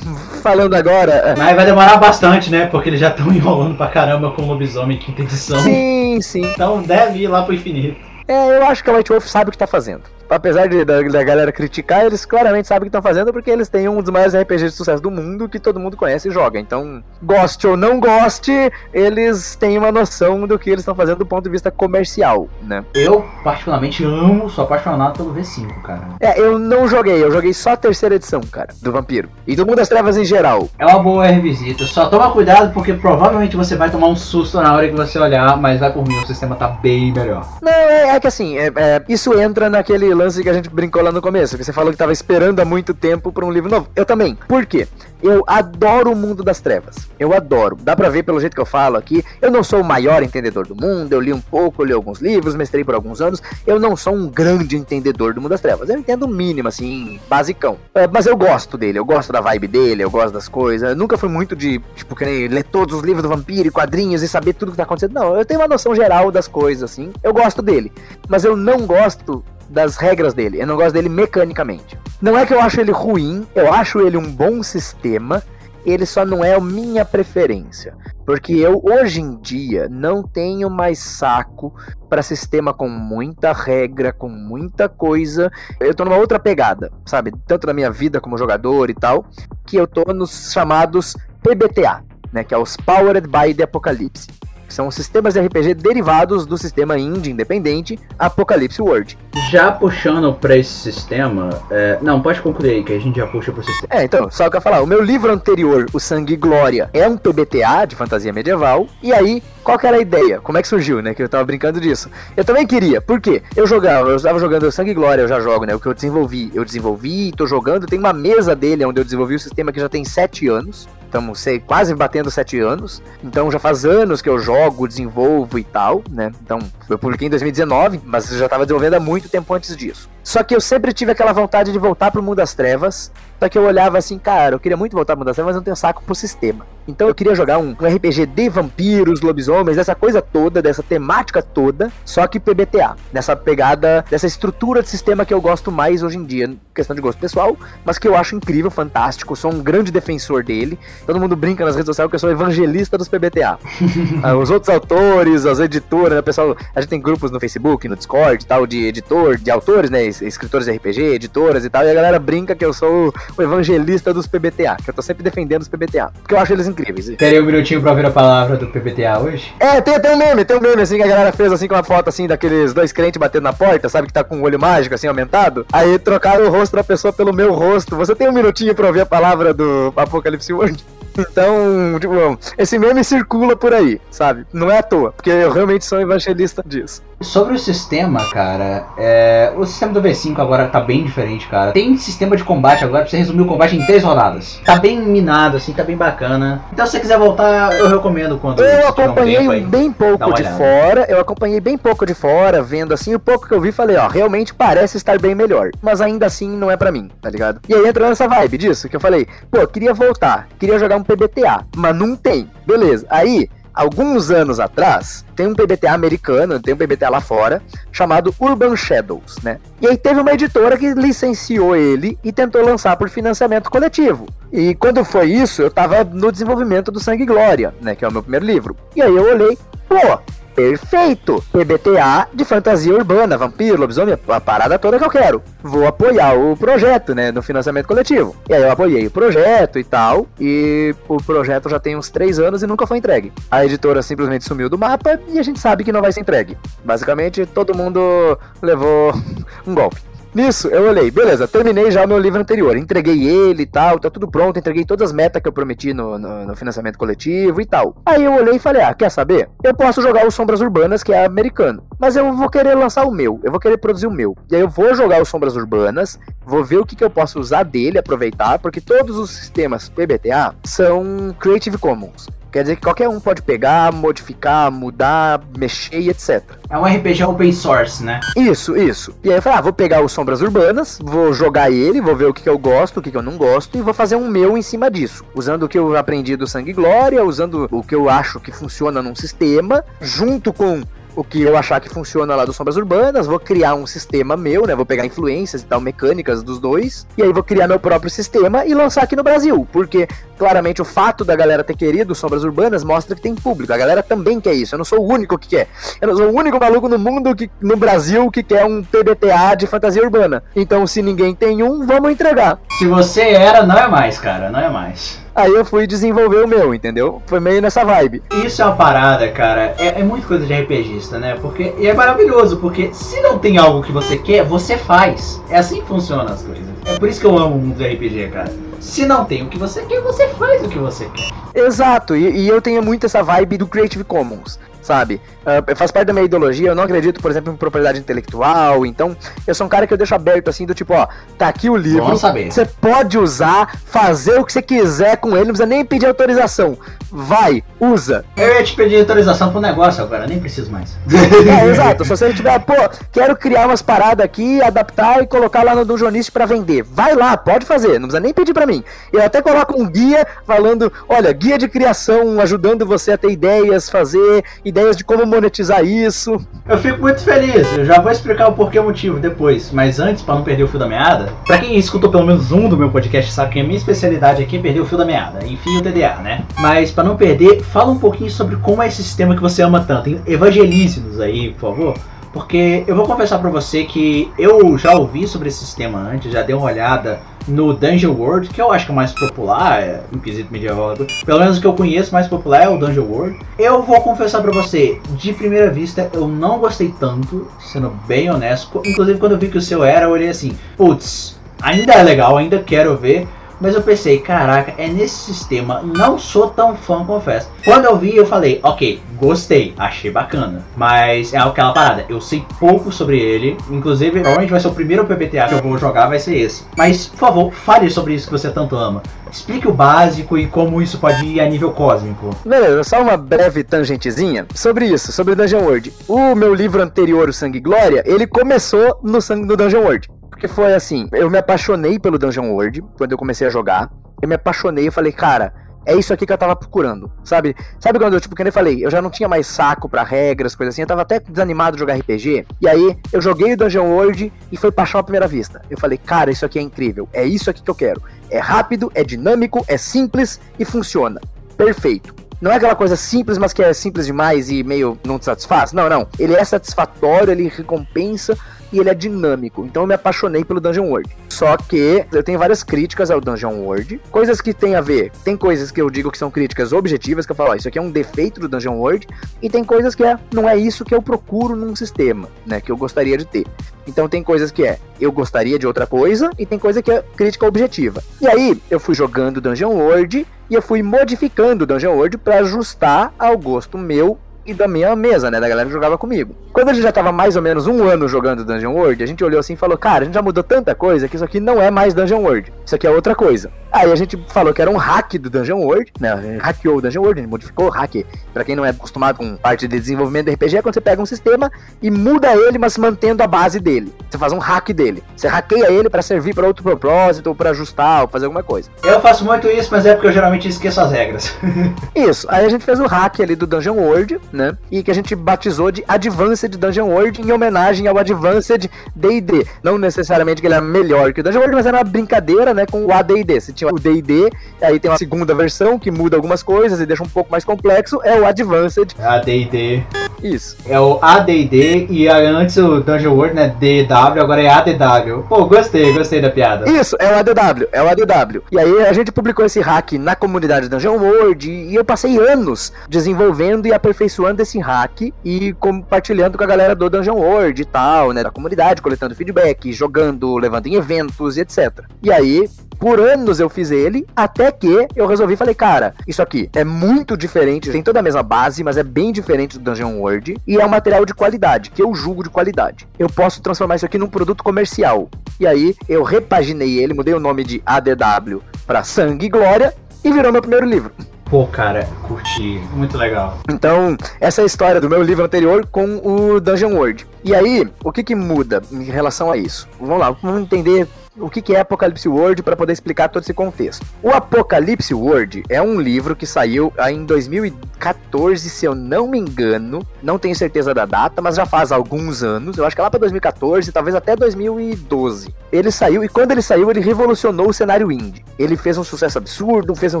falando agora. É, mas vai demorar bastante, né? Porque eles já estão enrolando pra caramba com o lobisomem quinta edição. Sim, sim. Então deve ir lá pro infinito. É, eu acho que a White Wolf sabe o que tá fazendo apesar de, da, da, galera criticar, eles claramente sabem o que estão fazendo porque eles têm um dos maiores RPGs de sucesso do mundo que todo mundo conhece e joga. Então, goste ou não goste, eles têm uma noção do que eles estão fazendo do ponto de vista comercial, né? Eu, particularmente, amo, sou apaixonado pelo V5, cara. É, eu não joguei, eu joguei só a terceira edição, cara, do Vampiro. E do Mundo das Trevas em geral. É uma boa revisita, só toma cuidado porque provavelmente você vai tomar um susto na hora que você olhar, mas vai por mim, o sistema tá bem melhor. Não, é, é que assim, é, é, isso entra naquele lance que a gente brincou lá no começo, que você falou que tava esperando há muito tempo por um livro novo. Eu também. Por quê? Eu adoro o mundo das trevas. Eu adoro. Dá pra ver pelo jeito que eu falo aqui. Eu não sou o maior entendedor do mundo. Eu li um pouco, eu li alguns livros, mestrei por alguns anos. Eu não sou um grande entendedor do mundo das trevas. Eu entendo o mínimo, assim, basicão. É, mas eu gosto dele. Eu gosto da vibe dele. Eu gosto das coisas. Eu nunca fui muito de, tipo, querer ler todos os livros do vampiro e quadrinhos e saber tudo que tá acontecendo. Não, eu tenho uma noção geral das coisas, assim. Eu gosto dele. Mas eu não gosto das regras dele. Eu não gosto dele mecanicamente. Não é que eu acho ele ruim, eu acho ele um bom sistema. Ele só não é a minha preferência. Porque eu, hoje em dia, não tenho mais saco para sistema com muita regra, com muita coisa. Eu tô numa outra pegada, sabe? Tanto na minha vida como jogador e tal, que eu tô nos chamados PBTA, né? Que é os Powered by the Apocalypse. São sistemas de RPG derivados do sistema indie independente Apocalypse World. Já puxando para esse sistema, é... não, pode concluir aí que a gente já puxa pro sistema. É, então, só que eu falar, o meu livro anterior, O Sangue e Glória, é um PBTA de fantasia medieval, e aí, qual que era a ideia? Como é que surgiu, né? Que eu tava brincando disso. Eu também queria, por quê? Eu jogava, eu estava jogando Sangue e Glória, eu já jogo, né? O que eu desenvolvi, eu desenvolvi, tô jogando, tem uma mesa dele onde eu desenvolvi o sistema que já tem 7 anos estamos sei, quase batendo sete anos. Então já faz anos que eu jogo, desenvolvo e tal, né? Então eu publiquei em 2019, mas já estava desenvolvendo há muito tempo antes disso. Só que eu sempre tive aquela vontade de voltar pro mundo das trevas. Só que eu olhava assim, cara, eu queria muito voltar mundo das trevas, mas não tenho saco pro sistema. Então eu queria jogar um, um RPG de vampiros, lobisomens, essa coisa toda, dessa temática toda, só que PBTA. Nessa pegada, dessa estrutura de sistema que eu gosto mais hoje em dia, questão de gosto pessoal, mas que eu acho incrível, fantástico, sou um grande defensor dele. Todo mundo brinca nas redes sociais que eu sou evangelista dos PBTA. Ah, os outros autores, as editoras, né, pessoal, a gente tem grupos no Facebook, no Discord e tal, de editor, de autores, né, escritores de RPG, editoras e tal, e a galera brinca que eu sou o evangelista dos PBTA, que eu tô sempre defendendo os PBTA, porque eu acho eles incríveis. Teria um minutinho pra ouvir a palavra do PPTA hoje? É, tem, tem um meme, tem um meme assim que a galera fez assim com uma foto assim daqueles dois crentes batendo na porta, sabe? Que tá com o olho mágico assim aumentado. Aí trocaram o rosto da pessoa pelo meu rosto. Você tem um minutinho pra ouvir a palavra do Apocalipse World? Então, tipo, esse meme circula por aí, sabe? Não é à toa, porque eu realmente sou evangelista disso. Sobre o sistema, cara, é... o sistema do V5 agora tá bem diferente, cara. Tem sistema de combate agora pra você resumir o combate em três rodadas. Tá bem minado, assim, tá bem bacana. Então, se você quiser voltar, eu recomendo quando Eu um acompanhei aí. bem pouco de olhada. fora, eu acompanhei bem pouco de fora, vendo assim, o pouco que eu vi, falei, ó, realmente parece estar bem melhor, mas ainda assim não é pra mim, tá ligado? E aí entrou nessa vibe disso, que eu falei, pô, queria voltar, queria jogar um PBTA, mas não tem, beleza. Aí, alguns anos atrás, tem um PBTA americano, tem um PBTA lá fora, chamado Urban Shadows, né? E aí teve uma editora que licenciou ele e tentou lançar por financiamento coletivo. E quando foi isso, eu tava no desenvolvimento do Sangue e Glória, né? Que é o meu primeiro livro. E aí eu olhei, pô, perfeito! PBTA de fantasia urbana, vampiro, lobisomem, a parada toda que eu quero. Vou apoiar o projeto, né? No financiamento coletivo. E aí eu apoiei o projeto e tal. E o projeto já tem uns três anos e nunca foi entregue. A editora simplesmente sumiu do mapa e a gente sabe que não vai ser entregue. Basicamente, todo mundo levou um golpe. Nisso, eu olhei, beleza, terminei já o meu livro anterior, entreguei ele e tal, tá tudo pronto, entreguei todas as metas que eu prometi no, no, no financiamento coletivo e tal. Aí eu olhei e falei, ah, quer saber? Eu posso jogar o Sombras Urbanas, que é americano, mas eu vou querer lançar o meu, eu vou querer produzir o meu. E aí eu vou jogar o Sombras Urbanas, vou ver o que, que eu posso usar dele, aproveitar, porque todos os sistemas PBTA são Creative Commons. Quer dizer que qualquer um pode pegar, modificar, mudar, mexer e etc. É um RPG open source, né? Isso, isso. E aí eu falei, ah, vou pegar o Sombras Urbanas, vou jogar ele, vou ver o que, que eu gosto, o que, que eu não gosto, e vou fazer um meu em cima disso. Usando o que eu aprendi do Sangue Glória, usando o que eu acho que funciona num sistema, junto com o que eu achar que funciona lá do Sombras Urbanas, vou criar um sistema meu, né? Vou pegar influências e tal, mecânicas dos dois, e aí vou criar meu próprio sistema e lançar aqui no Brasil, porque claramente o fato da galera ter querido Sombras Urbanas mostra que tem público. A galera também quer isso. Eu não sou o único que quer. Eu não sou o único maluco no mundo que no Brasil que quer um TBTA de fantasia urbana. Então, se ninguém tem um, vamos entregar. Se você era, não é mais, cara, não é mais. Aí eu fui desenvolver o meu, entendeu? Foi meio nessa vibe. Isso é uma parada, cara. É, é muito coisa de RPGista, né? Porque e é maravilhoso, porque se não tem algo que você quer, você faz. É assim que funcionam as coisas. É por isso que eu amo o mundo do RPG, cara. Se não tem o que você quer, você faz o que você quer. Exato, e, e eu tenho muito essa vibe do Creative Commons, sabe? Uh, faz parte da minha ideologia, eu não acredito, por exemplo, em propriedade intelectual, então eu sou um cara que eu deixo aberto assim, do tipo, ó, tá aqui o livro, você pode usar, fazer o que você quiser com ele, não precisa nem pedir autorização. Vai, usa. Eu ia te pedir autorização pro negócio agora, nem preciso mais. É, exato. Se você tiver, pô, quero criar umas paradas aqui, adaptar e colocar lá no Dungeonist pra vender. Vai lá, pode fazer, não precisa nem pedir pra mim. Eu até coloco um guia falando, olha, guia de criação, ajudando você a ter ideias, fazer ideias de como monetizar isso. Eu fico muito feliz, eu já vou explicar o porquê o motivo depois, mas antes, pra não perder o fio da meada, pra quem escutou pelo menos um do meu podcast sabe que a minha especialidade aqui é perder o fio da meada, enfim o TDA, né? Mas pra não perder, fala um pouquinho sobre como é esse sistema que você ama tanto, evangelize-nos aí, por favor. Porque eu vou confessar pra você que eu já ouvi sobre esse sistema antes, já dei uma olhada no Dungeon World, que eu acho que é o mais popular, é, no quesito medieval. Pelo menos o que eu conheço mais popular é o Dungeon World. Eu vou confessar pra você, de primeira vista, eu não gostei tanto, sendo bem honesto. Inclusive, quando eu vi que o seu era, eu olhei assim, putz, ainda é legal, ainda quero ver. Mas eu pensei, caraca, é nesse sistema, não sou tão fã, confesso. Quando eu vi, eu falei, ok, gostei, achei bacana. Mas é aquela parada, eu sei pouco sobre ele. Inclusive, provavelmente vai ser o primeiro PPTA que eu vou jogar, vai ser esse. Mas, por favor, fale sobre isso que você tanto ama. Explique o básico e como isso pode ir a nível cósmico. Beleza, só uma breve tangentezinha sobre isso, sobre Dungeon World. O meu livro anterior, o Sangue e Glória, ele começou no Sangue do Dungeon World. Porque foi assim, eu me apaixonei pelo Dungeon World quando eu comecei a jogar. Eu me apaixonei e falei, cara, é isso aqui que eu tava procurando, sabe? Sabe quando eu, tipo, que nem falei, eu já não tinha mais saco para regras, coisas assim, eu tava até desanimado de jogar RPG, e aí eu joguei o Dungeon World e foi paixão à primeira vista. Eu falei, cara, isso aqui é incrível, é isso aqui que eu quero. É rápido, é dinâmico, é simples e funciona. Perfeito. Não é aquela coisa simples, mas que é simples demais e meio não te satisfaz. Não, não. Ele é satisfatório, ele recompensa e ele é dinâmico. Então eu me apaixonei pelo Dungeon World. Só que eu tenho várias críticas ao Dungeon World, coisas que tem a ver. Tem coisas que eu digo que são críticas objetivas, que eu falo, isso aqui é um defeito do Dungeon World, e tem coisas que é, não é isso que eu procuro num sistema, né, que eu gostaria de ter. Então tem coisas que é, eu gostaria de outra coisa, e tem coisa que é crítica objetiva. E aí eu fui jogando Dungeon World e eu fui modificando o Dungeon World para ajustar ao gosto meu e da minha mesa, né? Da galera que jogava comigo. Quando a gente já tava mais ou menos um ano jogando Dungeon World, a gente olhou assim e falou: Cara, a gente já mudou tanta coisa que isso aqui não é mais Dungeon World. Isso aqui é outra coisa. Aí a gente falou que era um hack do Dungeon World, né? A gente hackeou o Dungeon World, a gente modificou o hack. Pra quem não é acostumado com parte de desenvolvimento de RPG, é quando você pega um sistema e muda ele, mas mantendo a base dele. Você faz um hack dele. Você hackeia ele para servir para outro propósito, ou pra ajustar, ou fazer alguma coisa. Eu faço muito isso, mas é porque eu geralmente esqueço as regras. isso. Aí a gente fez o hack ali do Dungeon World, né? E que a gente batizou de Advanced Dungeon World em homenagem ao Advanced D&D. Não necessariamente que ele é melhor que o Dungeon World, mas era uma brincadeira, né, com o AD&D. Você tinha o D&D, aí tem uma segunda versão que muda algumas coisas e deixa um pouco mais complexo, é o Advanced. AD&D. Isso. É o AD&D e antes o Dungeon World, né, DW, agora é ADW. Pô, gostei, gostei da piada. Isso, é o ADW, é o ADW. E aí a gente publicou esse hack na comunidade Dungeon World e eu passei anos desenvolvendo e aperfeiçoando esse hack e compartilhando com a galera do Dungeon World e tal, né, da comunidade, coletando feedback, jogando, levando em eventos e etc. E aí, por anos eu fiz ele, até que eu resolvi falei, cara, isso aqui é muito diferente, tem toda a mesma base, mas é bem diferente do Dungeon World e é um material de qualidade, que eu julgo de qualidade. Eu posso transformar isso aqui num produto comercial. E aí eu repaginei ele, mudei o nome de ADW para Sangue e Glória e virou meu primeiro livro. Pô, cara, curti. Muito legal. Então, essa é a história do meu livro anterior com o Dungeon World. E aí, o que que muda em relação a isso? Vamos lá, vamos entender o que é Apocalipse World para poder explicar todo esse contexto. O Apocalipse World é um livro que saiu em 2014, se eu não me engano. Não tenho certeza da data, mas já faz alguns anos. Eu acho que é lá para 2014, talvez até 2012. Ele saiu e quando ele saiu, ele revolucionou o cenário indie. Ele fez um sucesso absurdo, fez um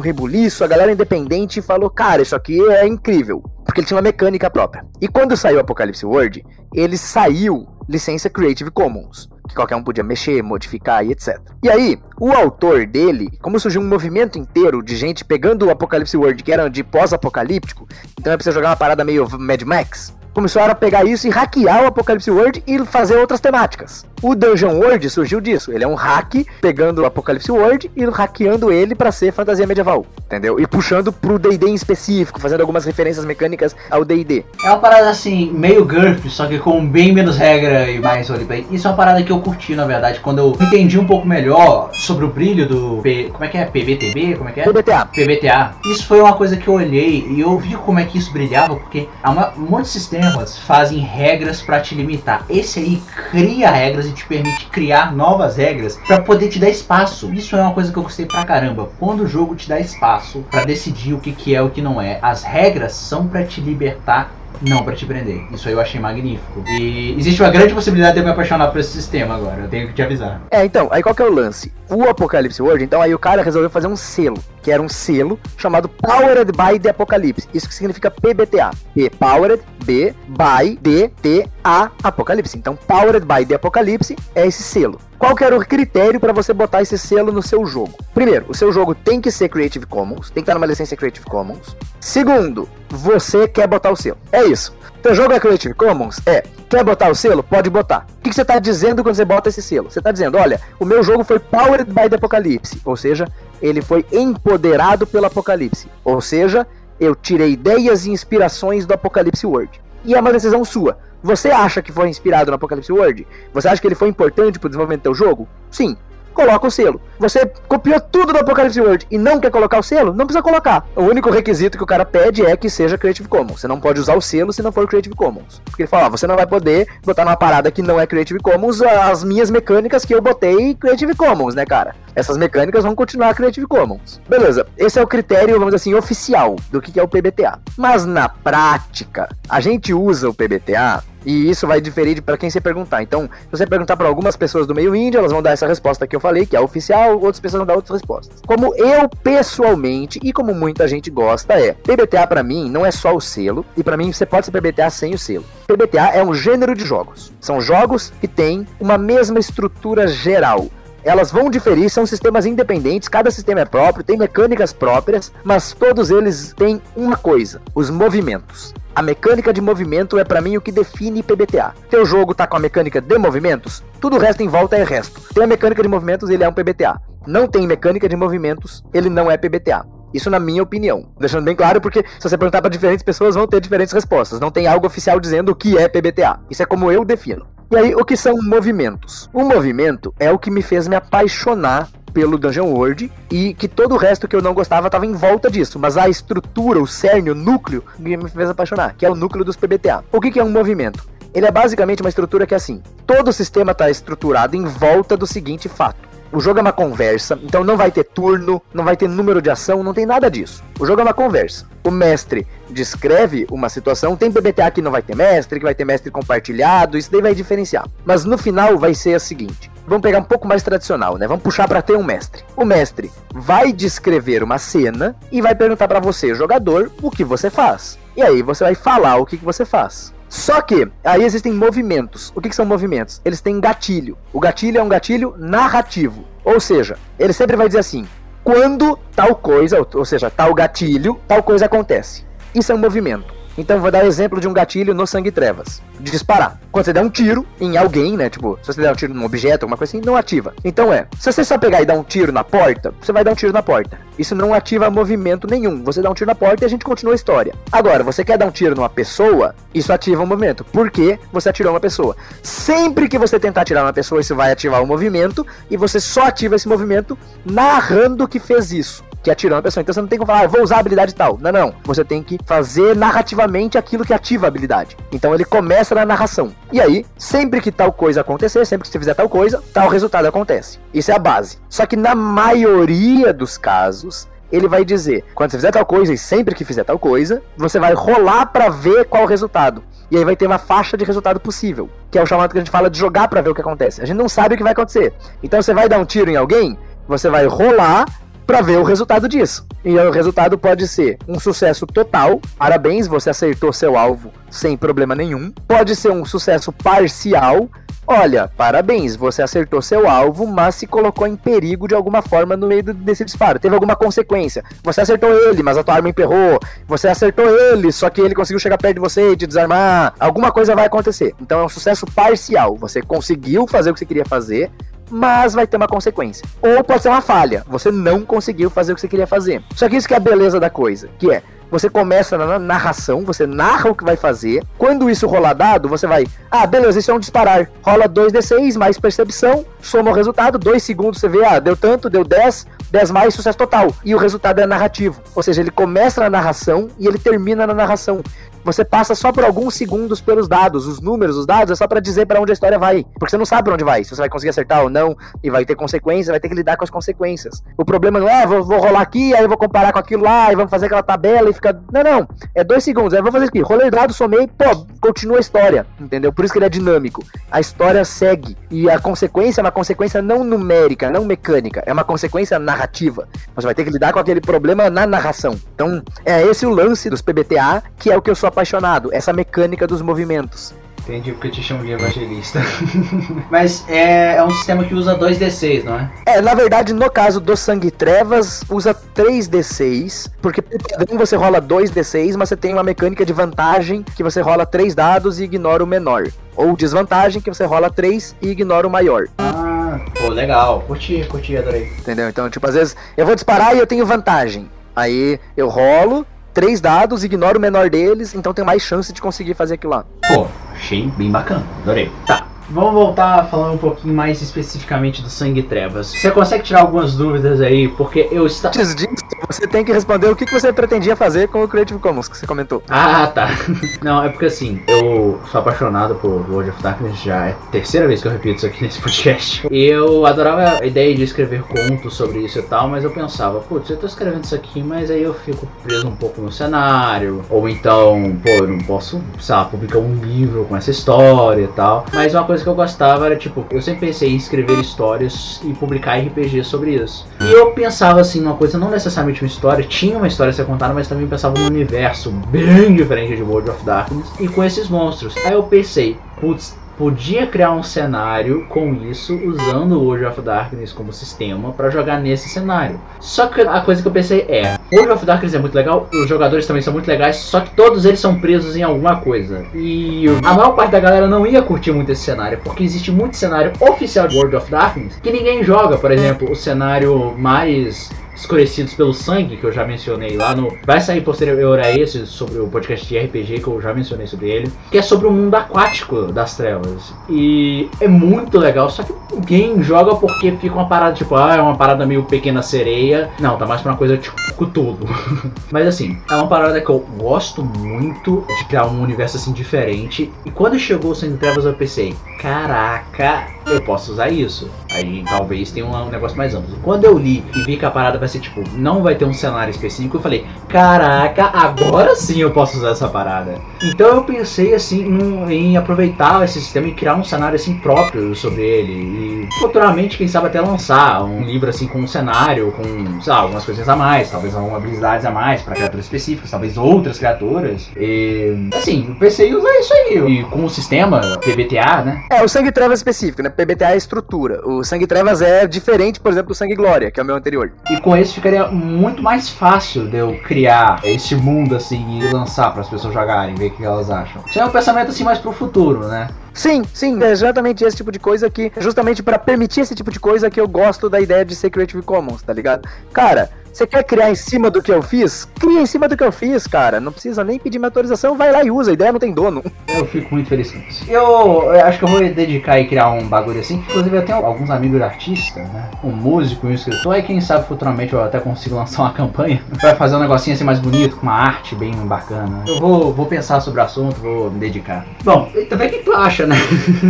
rebuliço, a galera independente falou: "Cara, isso aqui é incrível", porque ele tinha uma mecânica própria. E quando saiu Apocalipse World, ele saiu licença Creative Commons que qualquer um podia mexer, modificar e etc. E aí, o autor dele, como surgiu um movimento inteiro de gente pegando o Apocalipse World, que era de pós-apocalíptico, então é pra você jogar uma parada meio Mad Max, começaram a pegar isso e hackear o Apocalipse World e fazer outras temáticas. O Dungeon World surgiu disso. Ele é um hack pegando o Apocalipse World e hackeando ele para ser fantasia medieval, entendeu? E puxando pro D&D em específico, fazendo algumas referências mecânicas ao D&D. É uma parada assim, meio GURP, só que com bem menos regra e mais roleplay. Isso é uma parada que eu curti, na verdade, quando eu entendi um pouco melhor sobre o brilho do P... como é que é? PBTB? Como é que é? PBTA. PBTA. Isso foi uma coisa que eu olhei e eu vi como é que isso brilhava, porque há um monte de sistemas fazem regras para te limitar. Esse aí cria regras e te permite criar novas regras para poder te dar espaço. Isso é uma coisa que eu gostei pra caramba. Quando o jogo te dá espaço para decidir o que, que é o que não é. As regras são para te libertar não para te prender. Isso aí eu achei magnífico. E existe uma grande possibilidade de eu me apaixonar por esse sistema agora. Eu tenho que te avisar. É, então, aí qual que é o lance? O Apocalipse World, então aí o cara resolveu fazer um selo, que era um selo chamado Powered by the Apocalypse. Isso que significa PBTA. P Powered B by D T A Apocalipse. Então, Powered by the Apocalypse é esse selo. Qual que era o critério para você botar esse selo no seu jogo? Primeiro, o seu jogo tem que ser Creative Commons, tem que estar numa licença Creative Commons. Segundo, você quer botar o selo. É isso. Teu jogo é Creative Commons? É. Quer botar o selo? Pode botar. O que, você está dizendo quando você bota esse selo? Você está dizendo, olha, o meu jogo foi Powered by the Apocalypse, ou seja, ele foi empoderado pelo Apocalipse, ou seja, eu tirei ideias e inspirações do Apocalipse World. E é uma decisão sua. Você acha que foi inspirado no Apocalipse World? Você acha que ele foi importante pro desenvolvimento do teu jogo? Sim. Coloca o selo. Você copiou tudo do Apocalypse World e não quer colocar o selo? Não precisa colocar. O único requisito que o cara pede é que seja Creative Commons. Você não pode usar o selo se não for Creative Commons. Porque ele fala, ah, você não vai poder botar numa parada que não é Creative Commons as minhas mecânicas que eu botei Creative Commons, né, cara? Essas mecânicas vão continuar Creative Commons. Beleza, esse é o critério, vamos dizer assim, oficial do que é o PBTA. Mas na prática, a gente usa o PBTA e isso vai diferir para quem você perguntar. Então, se você perguntar para algumas pessoas do meio índio, elas vão dar essa resposta que eu falei, que é oficial, outras pessoas vão dar outras respostas. Como eu pessoalmente e como muita gente gosta é, PBTA para mim não é só o selo, e para mim você pode ser PBTA sem o selo. PBTA é um gênero de jogos. São jogos que têm uma mesma estrutura geral elas vão diferir, são sistemas independentes, cada sistema é próprio, tem mecânicas próprias, mas todos eles têm uma coisa: os movimentos. A mecânica de movimento é para mim o que define PBTA. Teu jogo tá com a mecânica de movimentos, tudo o resto em volta é resto. Tem a mecânica de movimentos, ele é um PBTA. Não tem mecânica de movimentos, ele não é PBTA. Isso na minha opinião. Deixando bem claro, porque se você perguntar para diferentes pessoas, vão ter diferentes respostas. Não tem algo oficial dizendo o que é PBTA. Isso é como eu defino. E aí, o que são movimentos? Um movimento é o que me fez me apaixonar pelo Dungeon World e que todo o resto que eu não gostava estava em volta disso, mas a estrutura, o cerne, o núcleo me fez apaixonar, que é o núcleo dos PBTA. O que, que é um movimento? Ele é basicamente uma estrutura que é assim: todo o sistema está estruturado em volta do seguinte fato. O jogo é uma conversa, então não vai ter turno, não vai ter número de ação, não tem nada disso. O jogo é uma conversa. O mestre descreve uma situação, tem PBTA que não vai ter mestre, que vai ter mestre compartilhado, isso daí vai diferenciar. Mas no final vai ser o seguinte: vamos pegar um pouco mais tradicional, né? Vamos puxar para ter um mestre. O mestre vai descrever uma cena e vai perguntar para você, jogador, o que você faz. E aí você vai falar o que, que você faz. Só que aí existem movimentos. O que, que, são movimentos? Eles têm gatilho. O gatilho é um gatilho narrativo. Ou seja, ele sempre vai dizer assim: quando tal coisa, ou seja, tal gatilho, tal coisa acontece. Isso é um movimento. Então vou dar exemplo de um gatilho no Sangue Trevas. De disparar. Quando você der um tiro em alguém, né? Tipo, se você der um tiro num objeto, alguma coisa assim, não ativa. Então é, se você só pegar e dar um tiro na porta, você vai dar um tiro na porta. Isso não ativa movimento nenhum. Você dá um tiro na porta e a gente continua a história. Agora, você quer dar um tiro numa pessoa, isso ativa o movimento. Porque você atirou uma pessoa. Sempre que você tentar atirar uma pessoa, isso vai ativar o movimento e você só ativa esse movimento narrando que fez isso que atirando a pessoa. Então você não tem que falar, ah, vou usar a habilidade tal. Não, não. Você tem que fazer narrativamente aquilo que ativa a habilidade. Então ele começa na narração. E aí, sempre que tal coisa acontecer, sempre que você fizer tal coisa, tal resultado acontece. Isso é a base. Só que na maioria dos casos, ele vai dizer, quando você fizer tal coisa e sempre que fizer tal coisa, você vai rolar para ver qual o resultado. E aí vai ter uma faixa de resultado possível, que é o chamado que a gente fala de jogar para ver o que acontece. A gente não sabe o que vai acontecer. Então você vai dar um tiro em alguém, você vai rolar para ver o resultado disso. E o resultado pode ser um sucesso total, parabéns, você acertou seu alvo sem problema nenhum. Pode ser um sucesso parcial, olha, parabéns, você acertou seu alvo, mas se colocou em perigo de alguma forma no meio desse disparo. Teve alguma consequência. Você acertou ele, mas a tua arma emperrou. Você acertou ele, só que ele conseguiu chegar perto de você e te desarmar. Alguma coisa vai acontecer. Então é um sucesso parcial. Você conseguiu fazer o que você queria fazer, mas vai ter uma consequência. Ou pode ser uma falha, você não conseguiu fazer o que você queria fazer. Só que isso que é a beleza da coisa, que é você começa na narração, você narra o que vai fazer. Quando isso rolar dado, você vai. Ah, beleza, isso é um disparar. Rola 2d6 mais percepção, soma o resultado. 2 segundos você vê, ah, deu tanto, deu 10, 10 mais, sucesso total. E o resultado é narrativo. Ou seja, ele começa na narração e ele termina na narração você passa só por alguns segundos pelos dados. Os números, os dados, é só para dizer para onde a história vai. Porque você não sabe pra onde vai, se você vai conseguir acertar ou não, e vai ter consequências, vai ter que lidar com as consequências. O problema não é, vou, vou rolar aqui, aí eu vou comparar com aquilo lá, e vamos fazer aquela tabela e fica. Não, não. É dois segundos. Aí eu vou fazer aqui. Rolei dado, somei, pô, continua a história. Entendeu? Por isso que ele é dinâmico. A história segue. E a consequência é uma consequência não numérica, não mecânica. É uma consequência narrativa. Você vai ter que lidar com aquele problema na narração. Então, é esse o lance dos PBTA, que é o que eu sou apaixonado, essa mecânica dos movimentos. Entendi porque te chamo de evangelista. Mas é, é um sistema que usa 2d6, não é? É, na verdade, no caso do Sangue Trevas, usa 3d6, porque por padrão você rola 2d6, mas você tem uma mecânica de vantagem que você rola 3 dados e ignora o menor. Ou desvantagem que você rola 3 e ignora o maior. Ah, pô, legal. Curti, curti, adorei. Entendeu? Então, tipo, às vezes eu vou disparar e eu tenho vantagem. Aí eu rolo, três dados, ignoro o menor deles, então tem mais chance de conseguir fazer aquilo lá. Pô, achei bem bacana, adorei. Tá. Vamos voltar falando um pouquinho mais especificamente do Sangue Trevas. Você consegue tirar algumas dúvidas aí? Porque eu estava. Antes disso, você tem que responder o que que você pretendia fazer com o Creative Commons que você comentou. Ah, tá. Não, é porque assim, eu sou apaixonado por World of Darkness, já é a terceira vez que eu repito isso aqui nesse podcast. Eu adorava a ideia de escrever contos sobre isso e tal, mas eu pensava, putz, eu tô escrevendo isso aqui, mas aí eu fico preso um pouco no cenário. Ou então, pô, eu não posso, sei lá, publicar um livro com essa história e tal. Mas uma coisa que eu gostava era, tipo, eu sempre pensei em escrever histórias e publicar RPG sobre isso. E eu pensava assim, numa coisa, não necessariamente uma história, tinha uma história a ser contada, mas também pensava num universo bem diferente de World of Darkness e com esses monstros. Aí eu pensei, putz, podia criar um cenário com isso usando o World of Darkness como sistema para jogar nesse cenário. Só que a coisa que eu pensei é, World of Darkness é muito legal, os jogadores também são muito legais, só que todos eles são presos em alguma coisa. E a maior parte da galera não ia curtir muito esse cenário, porque existe muito cenário oficial de World of Darkness que ninguém joga, por exemplo, o cenário mais escurecidos pelo sangue, que eu já mencionei lá no. Vai sair posterior a esse sobre o podcast de RPG, que eu já mencionei sobre ele, que é sobre o mundo aquático das trevas. E é muito legal, só que ninguém joga porque fica uma parada tipo, ah, é uma parada meio pequena sereia. Não, tá mais pra uma coisa tipo tudo. Mas assim, é uma parada que eu gosto muito de criar um universo assim diferente. E quando chegou o Sangue Trevas, eu pensei, caraca, eu posso usar isso. Aí talvez tenha um negócio mais amplo. Quando eu li e vi que a parada vai ser tipo, não vai ter um cenário específico, eu falei, caraca, agora sim eu posso usar essa parada. Então eu pensei assim num- em aproveitar esse sistema e criar um cenário assim próprio sobre ele. E futuramente, quem sabe até lançar um livro assim com um cenário, com, sei lá, algumas coisas a mais, talvez algumas habilidades a mais para criaturas específicas, talvez outras criaturas. E assim, eu pensei em usar isso aí. E com o sistema PBTA, né? É, o Sangue Trevas específico, né? PBTA é a estrutura. O Sangue Trevas é diferente, por exemplo, do Sangue Glória, que é o meu anterior. E com esse ficaria muito mais fácil de eu criar esse mundo assim e lançar para as pessoas jogarem, ver o que elas acham. Isso é um pensamento assim mais pro futuro, né? Sim, sim, é exatamente esse tipo de coisa que, justamente pra permitir esse tipo de coisa que eu gosto da ideia de ser Creative Commons, tá ligado? Cara, você quer criar em cima do que eu fiz? Cria em cima do que eu fiz, cara. Não precisa nem pedir minha autorização, vai lá e usa, a ideia não tem dono. Eu fico muito feliz com isso. Eu, eu acho que eu vou dedicar e criar um bagulho assim. Inclusive eu tenho alguns amigos artistas, né? Um músico e um escritor. E quem sabe futuramente eu até consigo lançar uma campanha. Vai fazer um negocinho assim mais bonito, com uma arte bem bacana. Eu vou, vou pensar sobre o assunto, vou me dedicar. Bom, também o que tu acha, né?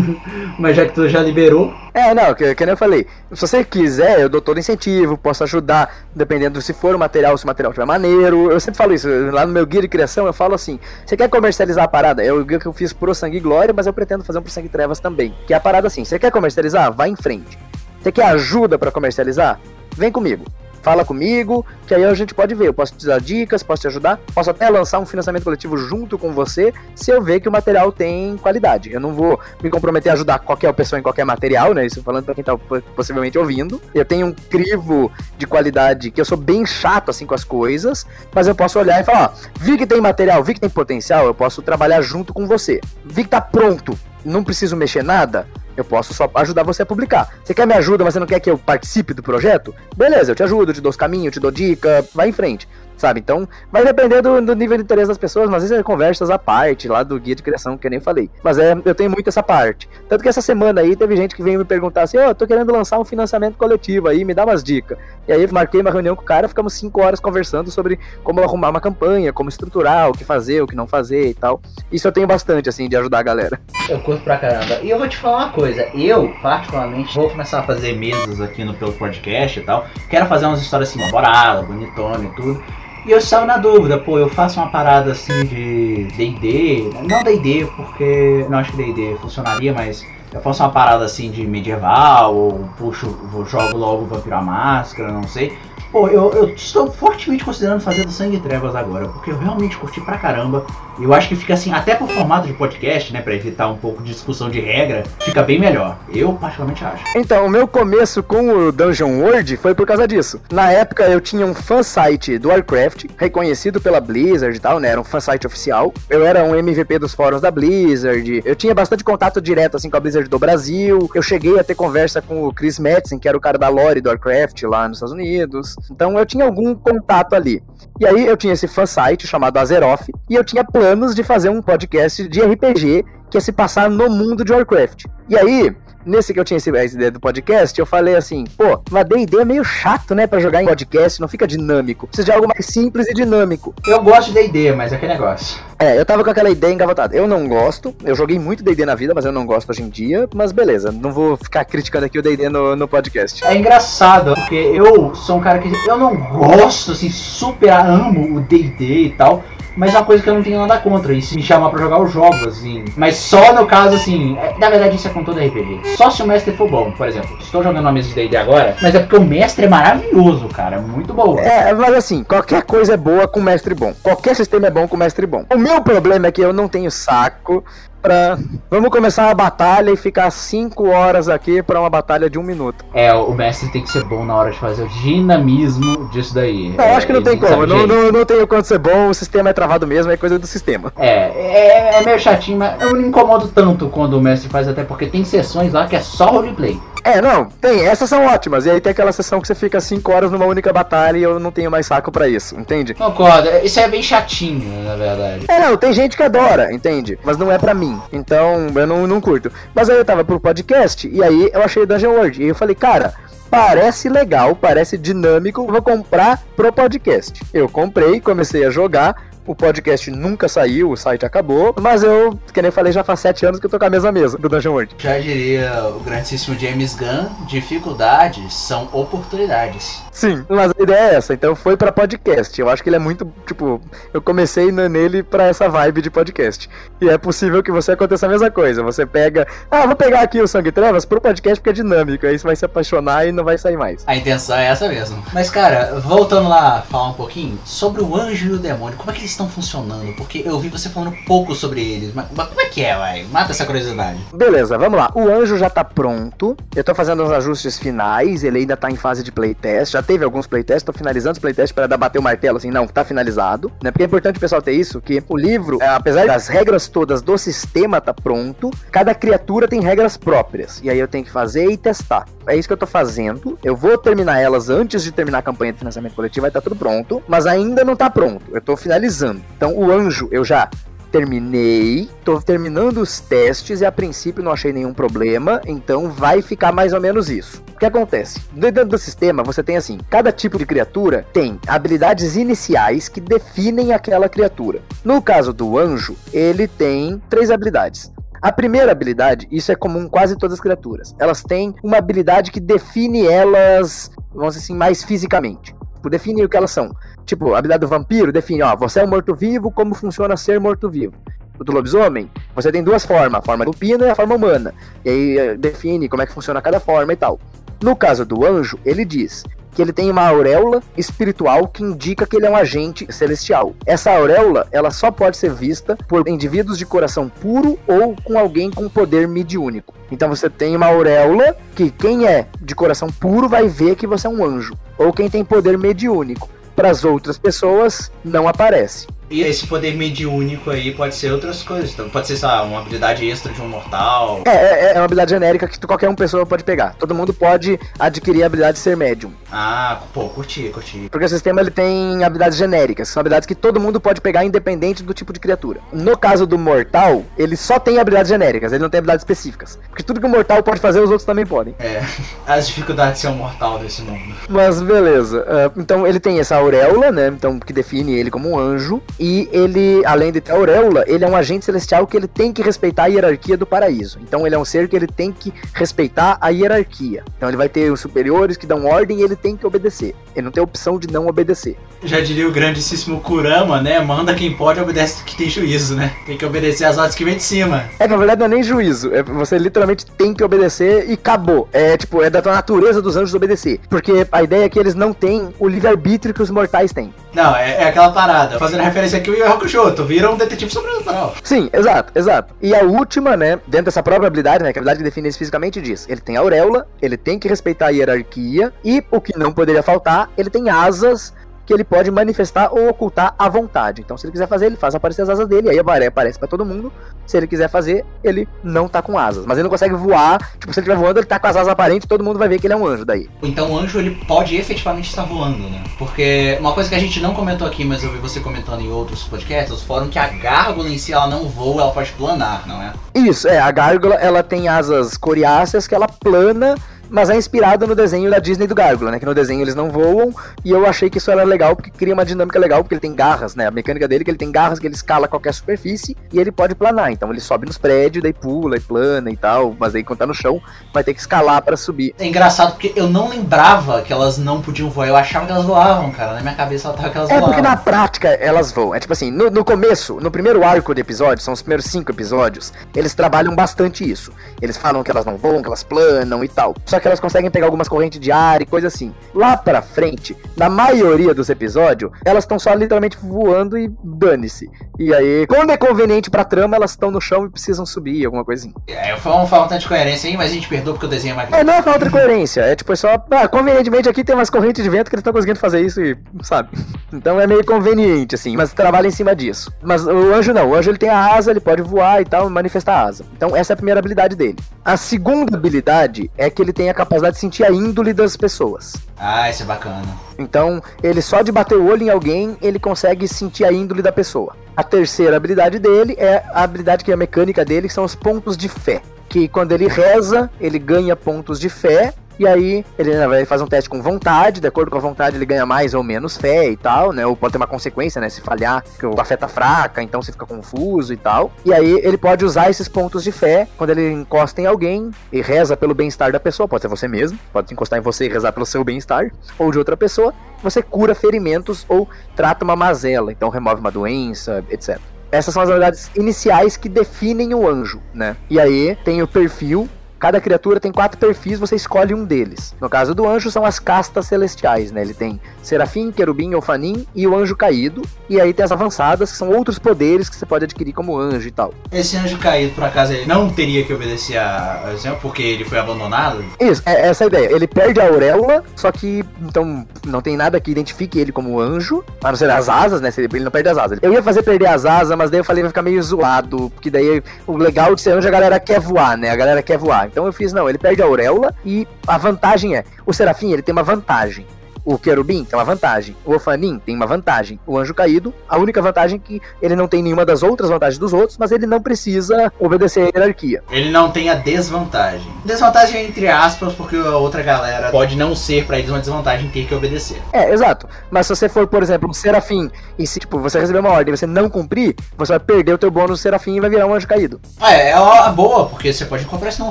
Mas já que tu já liberou, É, não, que, que nem eu falei. Se você quiser, eu dou todo incentivo, posso ajudar, dependendo se for o material, se o material tiver maneiro. Eu sempre falo isso, lá no meu guia de criação eu falo assim: você quer comercializar a parada? É o guia que eu fiz pro Sangue e Glória, mas eu pretendo fazer um pro Sangue e Trevas também. Que é a parada assim: você quer comercializar? Vai em frente. Você quer ajuda pra comercializar? Vem comigo. Fala comigo, que aí a gente pode ver. Eu posso te dar dicas, posso te ajudar, posso até lançar um financiamento coletivo junto com você, se eu ver que o material tem qualidade. Eu não vou me comprometer a ajudar qualquer pessoa em qualquer material, né? Isso falando pra quem tá po- possivelmente ouvindo. Eu tenho um crivo de qualidade que eu sou bem chato assim com as coisas, mas eu posso olhar e falar: ó, vi que tem material, vi que tem potencial, eu posso trabalhar junto com você. Vi que tá pronto, não preciso mexer nada. Eu posso só ajudar você a publicar. Você quer me ajuda, mas você não quer que eu participe do projeto? Beleza, eu te ajudo, eu te dou os caminhos, te dou dica, vai em frente. Sabe? Então, vai depender do, do nível de interesse das pessoas, mas às vezes é conversas à parte, lá do guia de criação, que eu nem falei. Mas é, eu tenho muito essa parte. Tanto que essa semana aí teve gente que veio me perguntar assim: Ô, eu tô querendo lançar um financiamento coletivo aí, me dá umas dicas. E aí marquei uma reunião com o cara, ficamos cinco horas conversando sobre como arrumar uma campanha, como estruturar, o que fazer, o que não fazer e tal. Isso eu tenho bastante, assim, de ajudar a galera. Eu curto pra caramba. E eu vou te falar uma coisa. Eu, particularmente, vou começar a fazer mesas aqui no pelo podcast e tal. Quero fazer umas histórias assim, elaboradas, bonitona e tudo. E eu estava na dúvida, pô, eu faço uma parada assim de D&D, não D&D porque não acho que D&D funcionaria, mas eu faço uma parada assim de medieval ou puxo, jogo logo Vampiro à Máscara, não sei. Pô, eu, eu estou fortemente considerando fazer do Sangue e Trevas agora, porque eu realmente curti pra caramba. Eu acho que fica assim, até pro formato de podcast, né, pra evitar um pouco de discussão de regra, fica bem melhor. Eu particularmente acho. Então, o meu começo com o Dungeon World foi por causa disso. Na época eu tinha um fansite do Warcraft, reconhecido pela Blizzard e tal, né? Era um fansite oficial. Eu era um MVP dos fóruns da Blizzard. Eu tinha bastante contato direto assim com a Blizzard do Brasil. Eu cheguei a ter conversa com o Chris Metzen, que era o cara da lore do Warcraft lá nos Estados Unidos. Então eu tinha algum contato ali. E aí eu tinha esse fan site chamado Azeroth e eu tinha planos de fazer um podcast de RPG que ia se passar no mundo de Warcraft. E aí, nesse que eu tinha essa ideia do podcast, eu falei assim, pô, mas D&D é meio chato, né, para jogar em podcast, não fica dinâmico. Precisa de algo mais simples e dinâmico. Eu gosto de D&D, mas é aquele negócio. É, eu tava com aquela ideia engavatada. Eu não gosto, eu joguei muito D&D na vida, mas eu não gosto hoje em dia, mas beleza, não vou ficar criticando aqui o D&D no, no podcast. É engraçado, porque eu sou um cara que eu não gosto, assim, super amo o D&D e tal, mas é uma coisa que eu não tenho nada contra. E se me chamar pra jogar, eu jogo, assim. Mas só no caso, assim. É, na verdade, isso é com todo RPG. Só se o mestre for bom, por exemplo. Estou jogando uma mesa de DD agora, mas é porque o mestre é maravilhoso, cara. É muito bom. É, mas assim, qualquer coisa é boa com mestre bom. Qualquer sistema é bom com mestre bom. O meu problema é que eu não tenho saco pra. Vamos começar a batalha e ficar 5 horas aqui pra uma batalha de um minuto. É, o mestre tem que ser bom na hora de fazer o dinamismo disso daí. Não, é, acho que não tem como. Não, não, não tem quanto ser bom, o sistema é travado mesmo, é coisa do sistema. É, é, é meio chatinho, mas eu não me incomodo tanto quando o mestre faz, até porque tem sessões lá que é só roleplay. É, não, tem, essas são ótimas. E aí tem aquela sessão que você fica 5 horas numa única batalha e eu não tenho mais saco para isso, entende? Concordo, isso é bem chatinho, na verdade. É, não, tem gente que adora, entende? Mas não é para mim. Então, eu não, não curto. Mas aí eu tava pro podcast e aí eu achei Dungeon World. E eu falei, cara, parece legal, parece dinâmico, vou comprar pro podcast. Eu comprei, comecei a jogar, o podcast nunca saiu, o site acabou, mas eu, que nem falei, já faz sete anos que eu tô com a mesma mesa do Dungeon World. Já diria o grandíssimo James Gunn, dificuldades são oportunidades. Sim, mas a ideia é essa, então foi para podcast. Eu acho que ele é muito, tipo, eu comecei nele para essa vibe de podcast. E é possível que você aconteça a mesma coisa. Você pega, ah, vou pegar aqui o Sangue Trevas pro podcast porque é dinâmico, aí você vai se apaixonar e não vai sair mais. A intenção é essa mesmo. Mas cara, voltando lá falar um pouquinho sobre o anjo e o demônio, como é que eles estão funcionando? Porque eu vi você falando pouco sobre eles, mas, mas como é que é, vai? Mata essa curiosidade. Beleza, vamos lá. O anjo já tá pronto. Eu tô fazendo os ajustes finais, ele ainda tá em fase de playtest. Já teve alguns playtests, tô finalizando os playtests para dar bater o martelo assim, não, tá finalizado, né? Porque é importante o pessoal ter isso, que o livro, é, apesar das regras todas do sistema tá pronto, cada criatura tem regras próprias. E aí eu tenho que fazer e testar. É isso que eu tô fazendo. Eu vou terminar elas antes de terminar a campanha de financiamento coletivo, vai estar tá tudo pronto, mas ainda não tá pronto. Eu tô finalizando. Então o anjo eu já terminei, tô terminando os testes e a princípio não achei nenhum problema, então vai ficar mais ou menos isso. O que acontece? Dentro do sistema você tem assim, cada tipo de criatura tem habilidades iniciais que definem aquela criatura. No caso do anjo, ele tem três habilidades. A primeira habilidade, isso é comum em quase todas as criaturas. Elas têm uma habilidade que define elas, vamos dizer assim, mais fisicamente. Tipo, define o que elas são. Tipo, a habilidade do vampiro define, ó, você é um morto-vivo, como funciona ser morto-vivo. Do lobisomem, você tem duas formas, a forma lupina e a forma humana. E aí eh, define como é que funciona cada forma e tal. No caso do anjo, ele diz que ele tem uma auréola espiritual que indica que ele é um agente celestial. Essa auréola, ela só pode ser vista por indivíduos de coração puro ou com alguém com poder mediúnico. Então você tem uma auréola que quem é de coração puro vai ver que você é um anjo, ou quem tem poder mediúnico para as outras pessoas não aparece. E esse poder mediúnico aí pode ser outras coisas. Então, pode ser, sei lá, uma habilidade extra de um mortal. É, é, é uma habilidade genérica que qualquer uma pessoa pode pegar. Todo mundo pode adquirir a habilidade de ser médium. Ah, pô, curti, curti. Porque o sistema ele tem habilidades genéricas. São habilidades que todo mundo pode pegar independente do tipo de criatura. No caso do mortal, ele só tem habilidades genéricas, ele não tem habilidades específicas. Porque tudo que o mortal pode fazer, os outros também podem. É, as dificuldades de ser um mortal desse mundo. Mas beleza. Uh, então ele tem essa auréola, né? Então, que define ele como um anjo. E ele, além de ter auréola, ele é um agente celestial que ele tem que respeitar a hierarquia do paraíso. Então ele é um ser que ele tem que respeitar a hierarquia. Então ele vai ter os superiores que dão ordem e ele tem que obedecer. Ele não tem opção de não obedecer. Já diria o grandíssimo Kurama, né? Manda quem pode, obedece que tem juízo, né? Tem que obedecer as ordens que vem de cima. É, na verdade não é nem juízo. É, você literalmente tem que obedecer e acabou. É tipo, é da tua natureza dos anjos obedecer. Porque a ideia é que eles não têm o livre-arbítrio que os mortais têm. Não, é, é aquela parada. Fazendo referência aqui, o Yu Hakusho, tu vira um detetive sobrenatural. Sim, exato, exato. E a última, né, dentro dessa própria habilidade, né, que a habilidade que define isso fisicamente diz, ele tem auréola, ele tem que respeitar a hierarquia, e o que não poderia faltar, ele tem asas que ele pode manifestar ou ocultar à vontade. Então, se ele quiser fazer, ele faz aparecer as asas dele, aí a maré aparece para todo mundo. Se ele quiser fazer, ele não tá com asas. Mas ele não consegue voar. Tipo, se ele estiver voando, ele tá com as asas aparentes, todo mundo vai ver que ele é um anjo daí. Então o anjo ele pode efetivamente estar voando, né? Porque uma coisa que a gente não comentou aqui, mas eu vi você comentando em outros podcasts, foram que a gárgula em si ela não voa, ela pode planar, não é? Isso, é, a gárgula ela tem asas coriáceas que ela plana mas é inspirado no desenho da Disney do Gárgula, né? Que no desenho eles não voam, e eu achei que isso era legal porque cria uma dinâmica legal, porque ele tem garras, né? A mecânica dele é que ele tem garras que ele escala qualquer superfície e ele pode planar. Então ele sobe nos prédios, daí pula e plana e tal, mas aí quando tá no chão, vai ter que escalar para subir. É engraçado porque eu não lembrava que elas não podiam voar, eu achava que elas voavam, cara. Na minha cabeça ela tava que elas é voavam. É porque na prática elas voam. É tipo assim, no, no começo, no primeiro arco do episódio, são os primeiros cinco episódios, eles trabalham bastante isso. Eles falam que elas não voam, que elas planam e tal. Só que elas conseguem pegar algumas correntes de ar e coisa assim. Lá pra frente, na maioria dos episódios, elas estão só literalmente voando e dane-se. E aí, quando é conveniente pra trama, elas estão no chão e precisam subir, alguma coisinha. É, foi uma falta de coerência aí, mas a gente perdoa porque o desenho é mais. É, não é falta de coerência. É tipo, é só. Ah, convenientemente aqui tem umas correntes de vento que eles estão conseguindo fazer isso e. sabe? Então é meio conveniente, assim, mas trabalha em cima disso. Mas o anjo não. O anjo ele tem a asa, ele pode voar e tal, manifestar a asa. Então essa é a primeira habilidade dele. A segunda habilidade é que ele tem a capacidade de sentir a índole das pessoas. Ah, isso é bacana. Então, ele só de bater o olho em alguém, ele consegue sentir a índole da pessoa. A terceira habilidade dele é a habilidade que é a mecânica dele, que são os pontos de fé. Que quando ele reza, ele ganha pontos de fé e aí ele né, vai fazer um teste com vontade, de acordo com a vontade ele ganha mais ou menos fé e tal, né? Ou pode ter uma consequência, né? Se falhar, que o afeta fraca, então você fica confuso e tal. E aí ele pode usar esses pontos de fé quando ele encosta em alguém e reza pelo bem-estar da pessoa, pode ser você mesmo, pode encostar em você e rezar pelo seu bem-estar, ou de outra pessoa, você cura ferimentos ou trata uma mazela, então remove uma doença, etc. Essas são as habilidades iniciais que definem o anjo, né? E aí tem o perfil Cada criatura tem quatro perfis, você escolhe um deles. No caso do anjo, são as castas celestiais, né? Ele tem serafim, querubim, alfanim e o anjo caído. E aí tem as avançadas, que são outros poderes que você pode adquirir como anjo e tal. Esse anjo caído, por acaso, ele não teria que obedecer a exemplo, porque ele foi abandonado? Isso, é essa a ideia. Ele perde a auréola, só que então não tem nada que identifique ele como anjo, a não ser as asas, né? Ele não perde as asas. Eu ia fazer perder as asas, mas daí eu falei vai ficar meio zoado, porque daí o legal de ser anjo é a galera quer voar, né? A galera quer voar. Então eu fiz, não, ele perde a auréola e a vantagem é, o serafim ele tem uma vantagem. O querubim tem uma vantagem. O ofanim tem uma vantagem. O anjo caído, a única vantagem é que ele não tem nenhuma das outras vantagens dos outros, mas ele não precisa obedecer a hierarquia. Ele não tem a desvantagem. Desvantagem entre aspas, porque a outra galera pode não ser para eles uma desvantagem ter que obedecer. É, exato. Mas se você for, por exemplo, um serafim e se tipo, você receber uma ordem e você não cumprir, você vai perder o teu bônus serafim e vai virar um anjo caído. Ah, é, é uma boa, porque você pode comprar isso num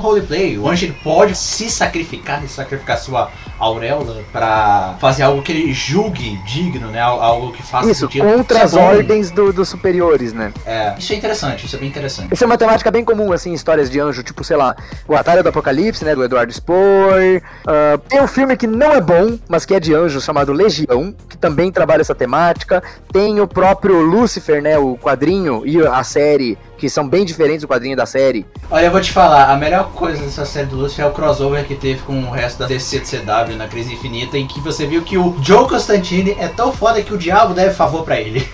roleplay. O anjo ele pode se sacrificar e sacrificar sua auréola para fazer algo que ele julgue digno, né? Algo que faça isso, sentido. contra isso é as ordens do, dos superiores, né? É, isso é interessante, isso é bem interessante. Isso é uma temática bem comum, assim, em histórias de anjo, tipo, sei lá, o Atalho do Apocalipse, né, do Eduardo Spohr. Uh, tem um filme que não é bom, mas que é de anjo, chamado Legião, que também trabalha essa temática. Tem o próprio Lucifer, né, o quadrinho e a série que são bem diferentes do quadrinho da série. Olha, eu vou te falar, a melhor coisa dessa série do Lucifer é o crossover que teve com o resto da DC de CW na Crise Infinita, em que você viu que o Joe Constantine é tão foda que o diabo deve favor para ele.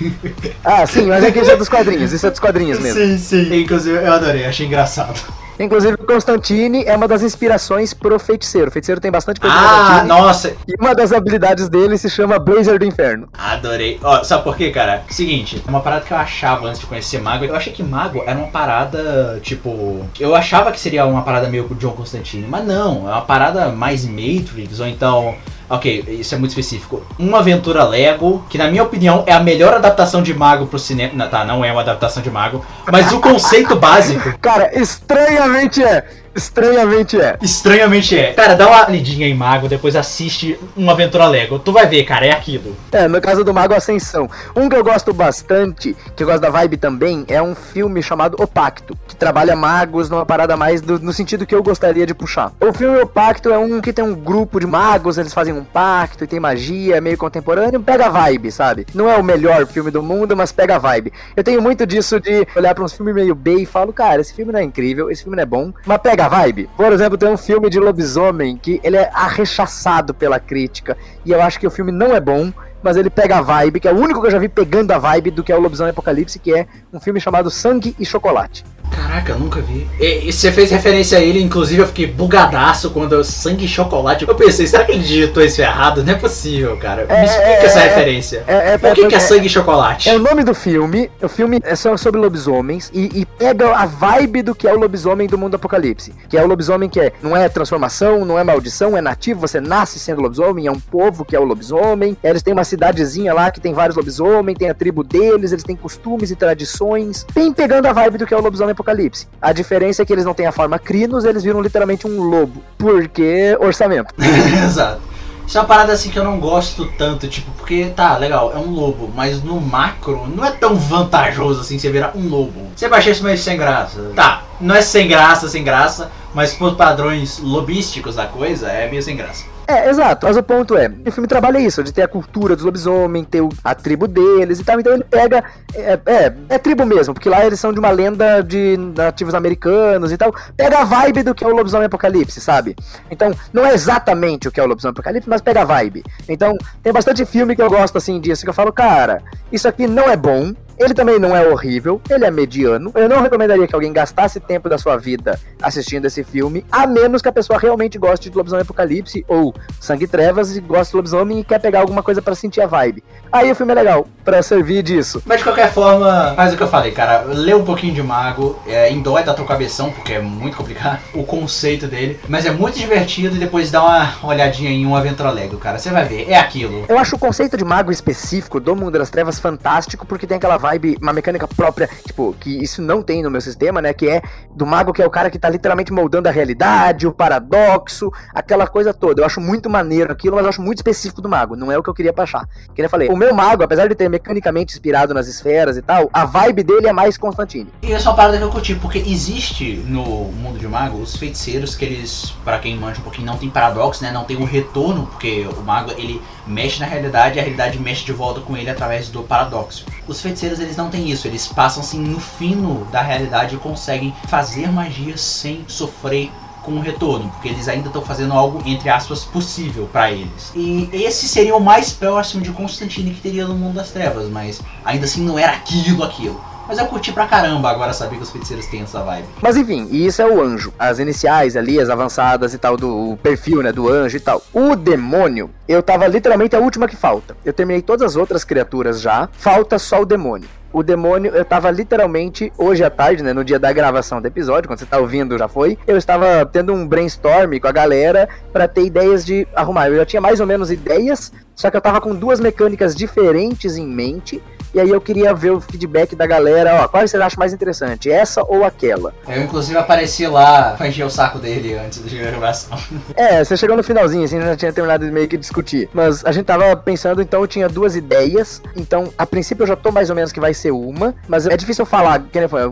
Ah, sim, mas é que isso é dos quadrinhos, isso é dos quadrinhos mesmo. Sim, sim. Inclusive, eu adorei, achei engraçado. Inclusive, Constantine é uma das inspirações pro feiticeiro. O feiticeiro tem bastante coisa Ah, nossa! E uma das habilidades dele se chama Blazer do Inferno. Adorei. Ó, sabe por quê, cara? Seguinte, uma parada que eu achava antes de conhecer Mago, eu achei que Mago era uma parada, tipo. Eu achava que seria uma parada meio com o John Constantine, mas não, é uma parada mais Matrix, ou então Ok, isso é muito específico. Uma aventura Lego, que na minha opinião é a melhor adaptação de mago pro cinema. Tá, não é uma adaptação de mago, mas o conceito básico. Cara, estranhamente é. Estranhamente é. Estranhamente é. Cara, dá uma lidinha em Mago, depois assiste uma aventura Lego. Tu vai ver, cara, é aquilo. É, no caso do Mago Ascensão. Um que eu gosto bastante, que eu gosto da vibe também, é um filme chamado O Pacto, que trabalha magos numa parada mais do, no sentido que eu gostaria de puxar. O filme O Pacto é um que tem um grupo de magos, eles fazem um pacto e tem magia, é meio contemporâneo, pega a vibe, sabe? Não é o melhor filme do mundo, mas pega a vibe. Eu tenho muito disso de olhar para uns filmes meio B e falo, cara, esse filme não é incrível, esse filme não é bom, mas pega a vibe. Por exemplo, tem um filme de lobisomem que ele é arrechaçado pela crítica e eu acho que o filme não é bom mas ele pega a vibe, que é o único que eu já vi pegando a vibe do que é o Lobisomem Apocalipse, que é um filme chamado Sangue e Chocolate. Caraca, eu nunca vi. E, e você fez referência a ele, inclusive eu fiquei bugadaço quando eu sangue e chocolate. Eu pensei, será que ele digitou isso errado? Não é possível, cara. Me É, explica é, essa é, referência. É, é, Por que, que é é- sangue e chocolate? É o nome do filme. O filme é só sobre lobisomens e, e pega a vibe do que é o lobisomem do mundo apocalipse. Que é o lobisomem que é, não é transformação, não é maldição, é nativo. Você nasce sendo lobisomem, é um povo que é o lobisomem. Eles têm uma cidadezinha lá que tem vários lobisomens, tem a tribo deles, eles têm costumes e tradições. Bem pegando a vibe do que é o lobisomem apocalipse. A diferença é que eles não têm a forma crinos, eles viram literalmente um lobo. Porque orçamento. Exato. Isso é uma parada assim que eu não gosto tanto, tipo, porque tá, legal, é um lobo, mas no macro não é tão vantajoso assim você virar um lobo. Você achar isso meio sem graça. Tá, não é sem graça, sem graça, mas por padrões lobísticos da coisa, é meio sem graça. É, exato. Mas o ponto é, o filme trabalha isso, de ter a cultura dos lobisomens, ter a tribo deles e tal. Então ele pega. É, é, é tribo mesmo, porque lá eles são de uma lenda de nativos americanos e tal. Pega a vibe do que é o lobisomem apocalipse, sabe? Então, não é exatamente o que é o lobisomem apocalipse, mas pega a vibe. Então, tem bastante filme que eu gosto assim disso, que eu falo, cara, isso aqui não é bom. Ele também não é horrível, ele é mediano. Eu não recomendaria que alguém gastasse tempo da sua vida assistindo esse filme, a menos que a pessoa realmente goste de Lobisomem Apocalipse ou Sangue e Trevas e goste de Lobisomem e quer pegar alguma coisa pra sentir a vibe. Aí o filme é legal, pra servir disso. Mas de qualquer forma, faz o que eu falei, cara. Lê um pouquinho de Mago, é, indói da tua cabeção, porque é muito complicado o conceito dele. Mas é muito divertido e depois dá uma olhadinha em um Aventura Lego, cara. Você vai ver, é aquilo. Eu acho o conceito de mago específico do Mundo das Trevas fantástico, porque tem aquela vibe, uma mecânica própria, tipo, que isso não tem no meu sistema, né? Que é do mago que é o cara que tá literalmente moldando a realidade, o paradoxo, aquela coisa toda. Eu acho muito maneiro aquilo, mas eu acho muito específico do mago. Não é o que eu queria pra achar. Que eu falei, o meu mago, apesar de ter mecanicamente inspirado nas esferas e tal, a vibe dele é mais Constantine. E essa é uma parada que eu curti, porque existe no mundo de mago os feiticeiros que eles, pra quem manja um pouquinho, não tem paradoxo, né? Não tem o retorno, porque o mago ele mexe na realidade e a realidade mexe de volta com ele através do paradoxo. Os feiticeiros eles não têm isso, eles passam assim no fino da realidade e conseguem fazer magia sem sofrer com o retorno, porque eles ainda estão fazendo algo, entre aspas, possível pra eles. E esse seria o mais próximo de Constantine que teria no mundo das trevas, mas ainda assim não era aquilo, aquilo. Mas eu curti pra caramba agora saber que os feiticeiros têm essa vibe. Mas enfim, e isso é o anjo. As iniciais ali, as avançadas e tal, do perfil, né, do anjo e tal. O demônio, eu tava literalmente a última que falta. Eu terminei todas as outras criaturas já, falta só o demônio. O demônio, eu tava literalmente, hoje à tarde, né, no dia da gravação do episódio, quando você tá ouvindo já foi, eu estava tendo um brainstorm com a galera pra ter ideias de arrumar. Eu já tinha mais ou menos ideias, só que eu tava com duas mecânicas diferentes em mente, e aí eu queria ver o feedback da galera, ó, qual você acha mais interessante, essa ou aquela? Eu inclusive apareci lá pra encher o saco dele antes da gravação. É, você chegou no finalzinho, assim, já tinha terminado de meio que discutir. Mas a gente tava pensando, então eu tinha duas ideias. Então, a princípio eu já tô mais ou menos que vai ser uma. Mas é difícil eu falar,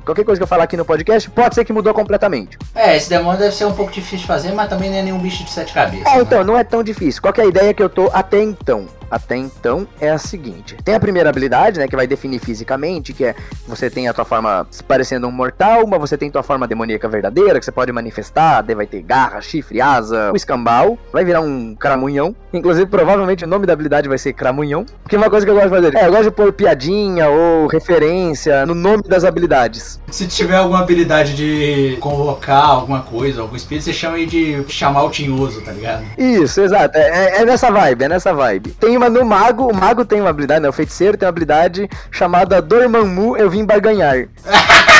qualquer coisa que eu falar aqui no podcast, pode ser que mudou completamente. É, esse demônio deve ser um pouco difícil de fazer, mas também não é nenhum bicho de sete cabeças. É, né? então, não é tão difícil. Qual é a ideia que eu tô até então? Até então é a seguinte: tem a primeira habilidade, né, que vai definir fisicamente, que é você tem a tua forma parecendo um mortal, mas você tem tua forma demoníaca verdadeira, que você pode manifestar, daí vai ter garra, chifre, asa, o escambau, vai virar um cramunhão. Inclusive, provavelmente o nome da habilidade vai ser cramunhão, porque é uma coisa que eu gosto de fazer. É, eu gosto de pôr piadinha ou referência no nome das habilidades. Se tiver alguma habilidade de convocar alguma coisa, algum espírito, você chama ele de chamar o tinhoso, tá ligado? Isso, exato. É, é- é nessa vibe, é nessa vibe. Tem uma no mago, o mago tem uma habilidade, né? O feiticeiro tem uma habilidade chamada Dormammu, eu vim barganhar.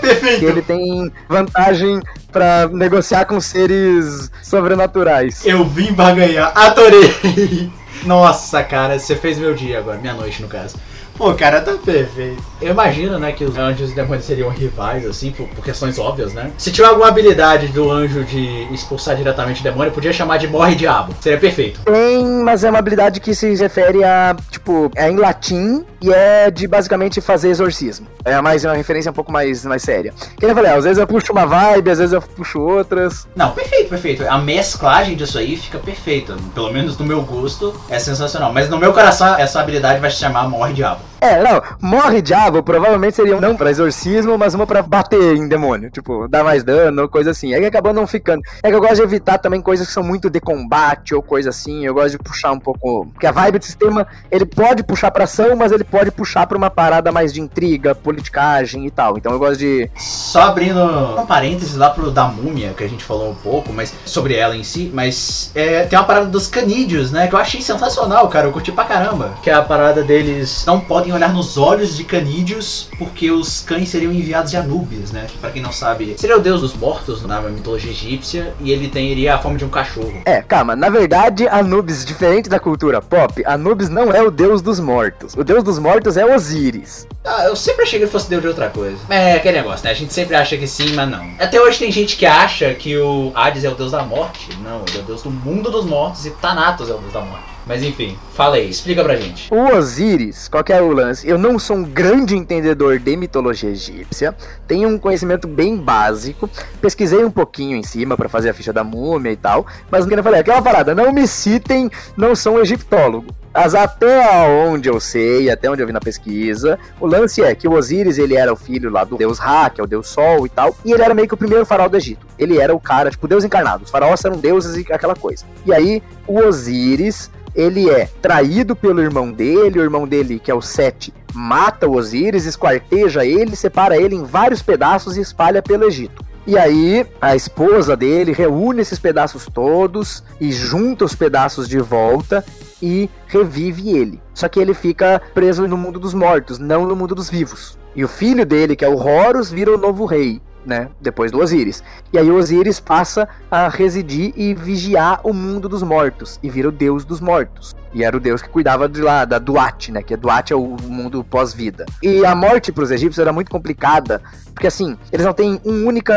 Que Perfeito! ele tem vantagem pra negociar com seres sobrenaturais. Eu vim barganhar, adorei! Nossa, cara, você fez meu dia agora, minha noite no caso. Pô, cara, tá perfeito. Eu imagino, né, que os anjos e demônios seriam rivais, assim, por, por questões óbvias, né? Se tiver alguma habilidade do anjo de expulsar diretamente o demônio, podia chamar de morre diabo. Seria perfeito. Tem, mas é uma habilidade que se refere a, tipo, é em latim e é de basicamente fazer exorcismo. É mais uma referência um pouco mais, mais séria. Que eu falei, às vezes eu puxo uma vibe, às vezes eu puxo outras. Não, perfeito, perfeito. A mesclagem disso aí fica perfeita. Pelo menos no meu gosto, é sensacional. Mas no meu coração, essa habilidade vai se chamar Morre Diabo. É, não, morre diabo provavelmente seria não pra exorcismo, mas uma pra bater em demônio, tipo, dar mais dano, coisa assim. É que acabou não ficando. É que eu gosto de evitar também coisas que são muito de combate ou coisa assim. Eu gosto de puxar um pouco. Porque a vibe do sistema, ele pode puxar pra ação, mas ele pode puxar pra uma parada mais de intriga, politicagem e tal. Então eu gosto de. Só abrindo um parênteses lá pro da múmia, que a gente falou um pouco, mas sobre ela em si, mas é, tem uma parada dos canídeos, né? Que eu achei sensacional, cara. Eu curti pra caramba. Que é a parada deles não podem olhar nos olhos de canídeos, porque os cães seriam enviados de Anubis, né? Pra quem não sabe, seria o deus dos mortos na mitologia egípcia, e ele teria a forma de um cachorro. É, calma, na verdade, Anubis, diferente da cultura pop, Anubis não é o deus dos mortos. O deus dos mortos é Osíris. Ah, eu sempre achei que ele fosse deus de outra coisa. É, aquele negócio, né? A gente sempre acha que sim, mas não. Até hoje tem gente que acha que o Hades é o deus da morte. Não, ele é o deus do mundo dos mortos e Thanatos é o deus da morte. Mas enfim, fala aí, explica pra gente. O Osíris, qual que é o lance? Eu não sou um grande entendedor de mitologia egípcia, tenho um conhecimento bem básico, pesquisei um pouquinho em cima para fazer a ficha da múmia e tal, mas o que eu falei, aquela parada, não me citem, não sou um egiptólogo. Mas até onde eu sei, até onde eu vi na pesquisa, o lance é que o Osíris, ele era o filho lá do deus Ra, que é o deus Sol e tal, e ele era meio que o primeiro faraó do Egito. Ele era o cara, tipo, deus encarnado. Os faraós eram deuses e aquela coisa. E aí, o Osíris, ele é traído pelo irmão dele, o irmão dele, que é o Sete, mata o Osíris, esquarteja ele, separa ele em vários pedaços e espalha pelo Egito. E aí, a esposa dele reúne esses pedaços todos e junta os pedaços de volta e revive ele. Só que ele fica preso no mundo dos mortos, não no mundo dos vivos. E o filho dele, que é o Horus, vira o novo rei. Né, depois do Osíris. E aí Osíris passa a residir e vigiar o mundo dos mortos e vira o deus dos mortos. E era o deus que cuidava de lá, da Duat, né? Que a Duat é o mundo pós-vida. E a morte para os egípcios era muito complicada, porque assim, eles não têm uma única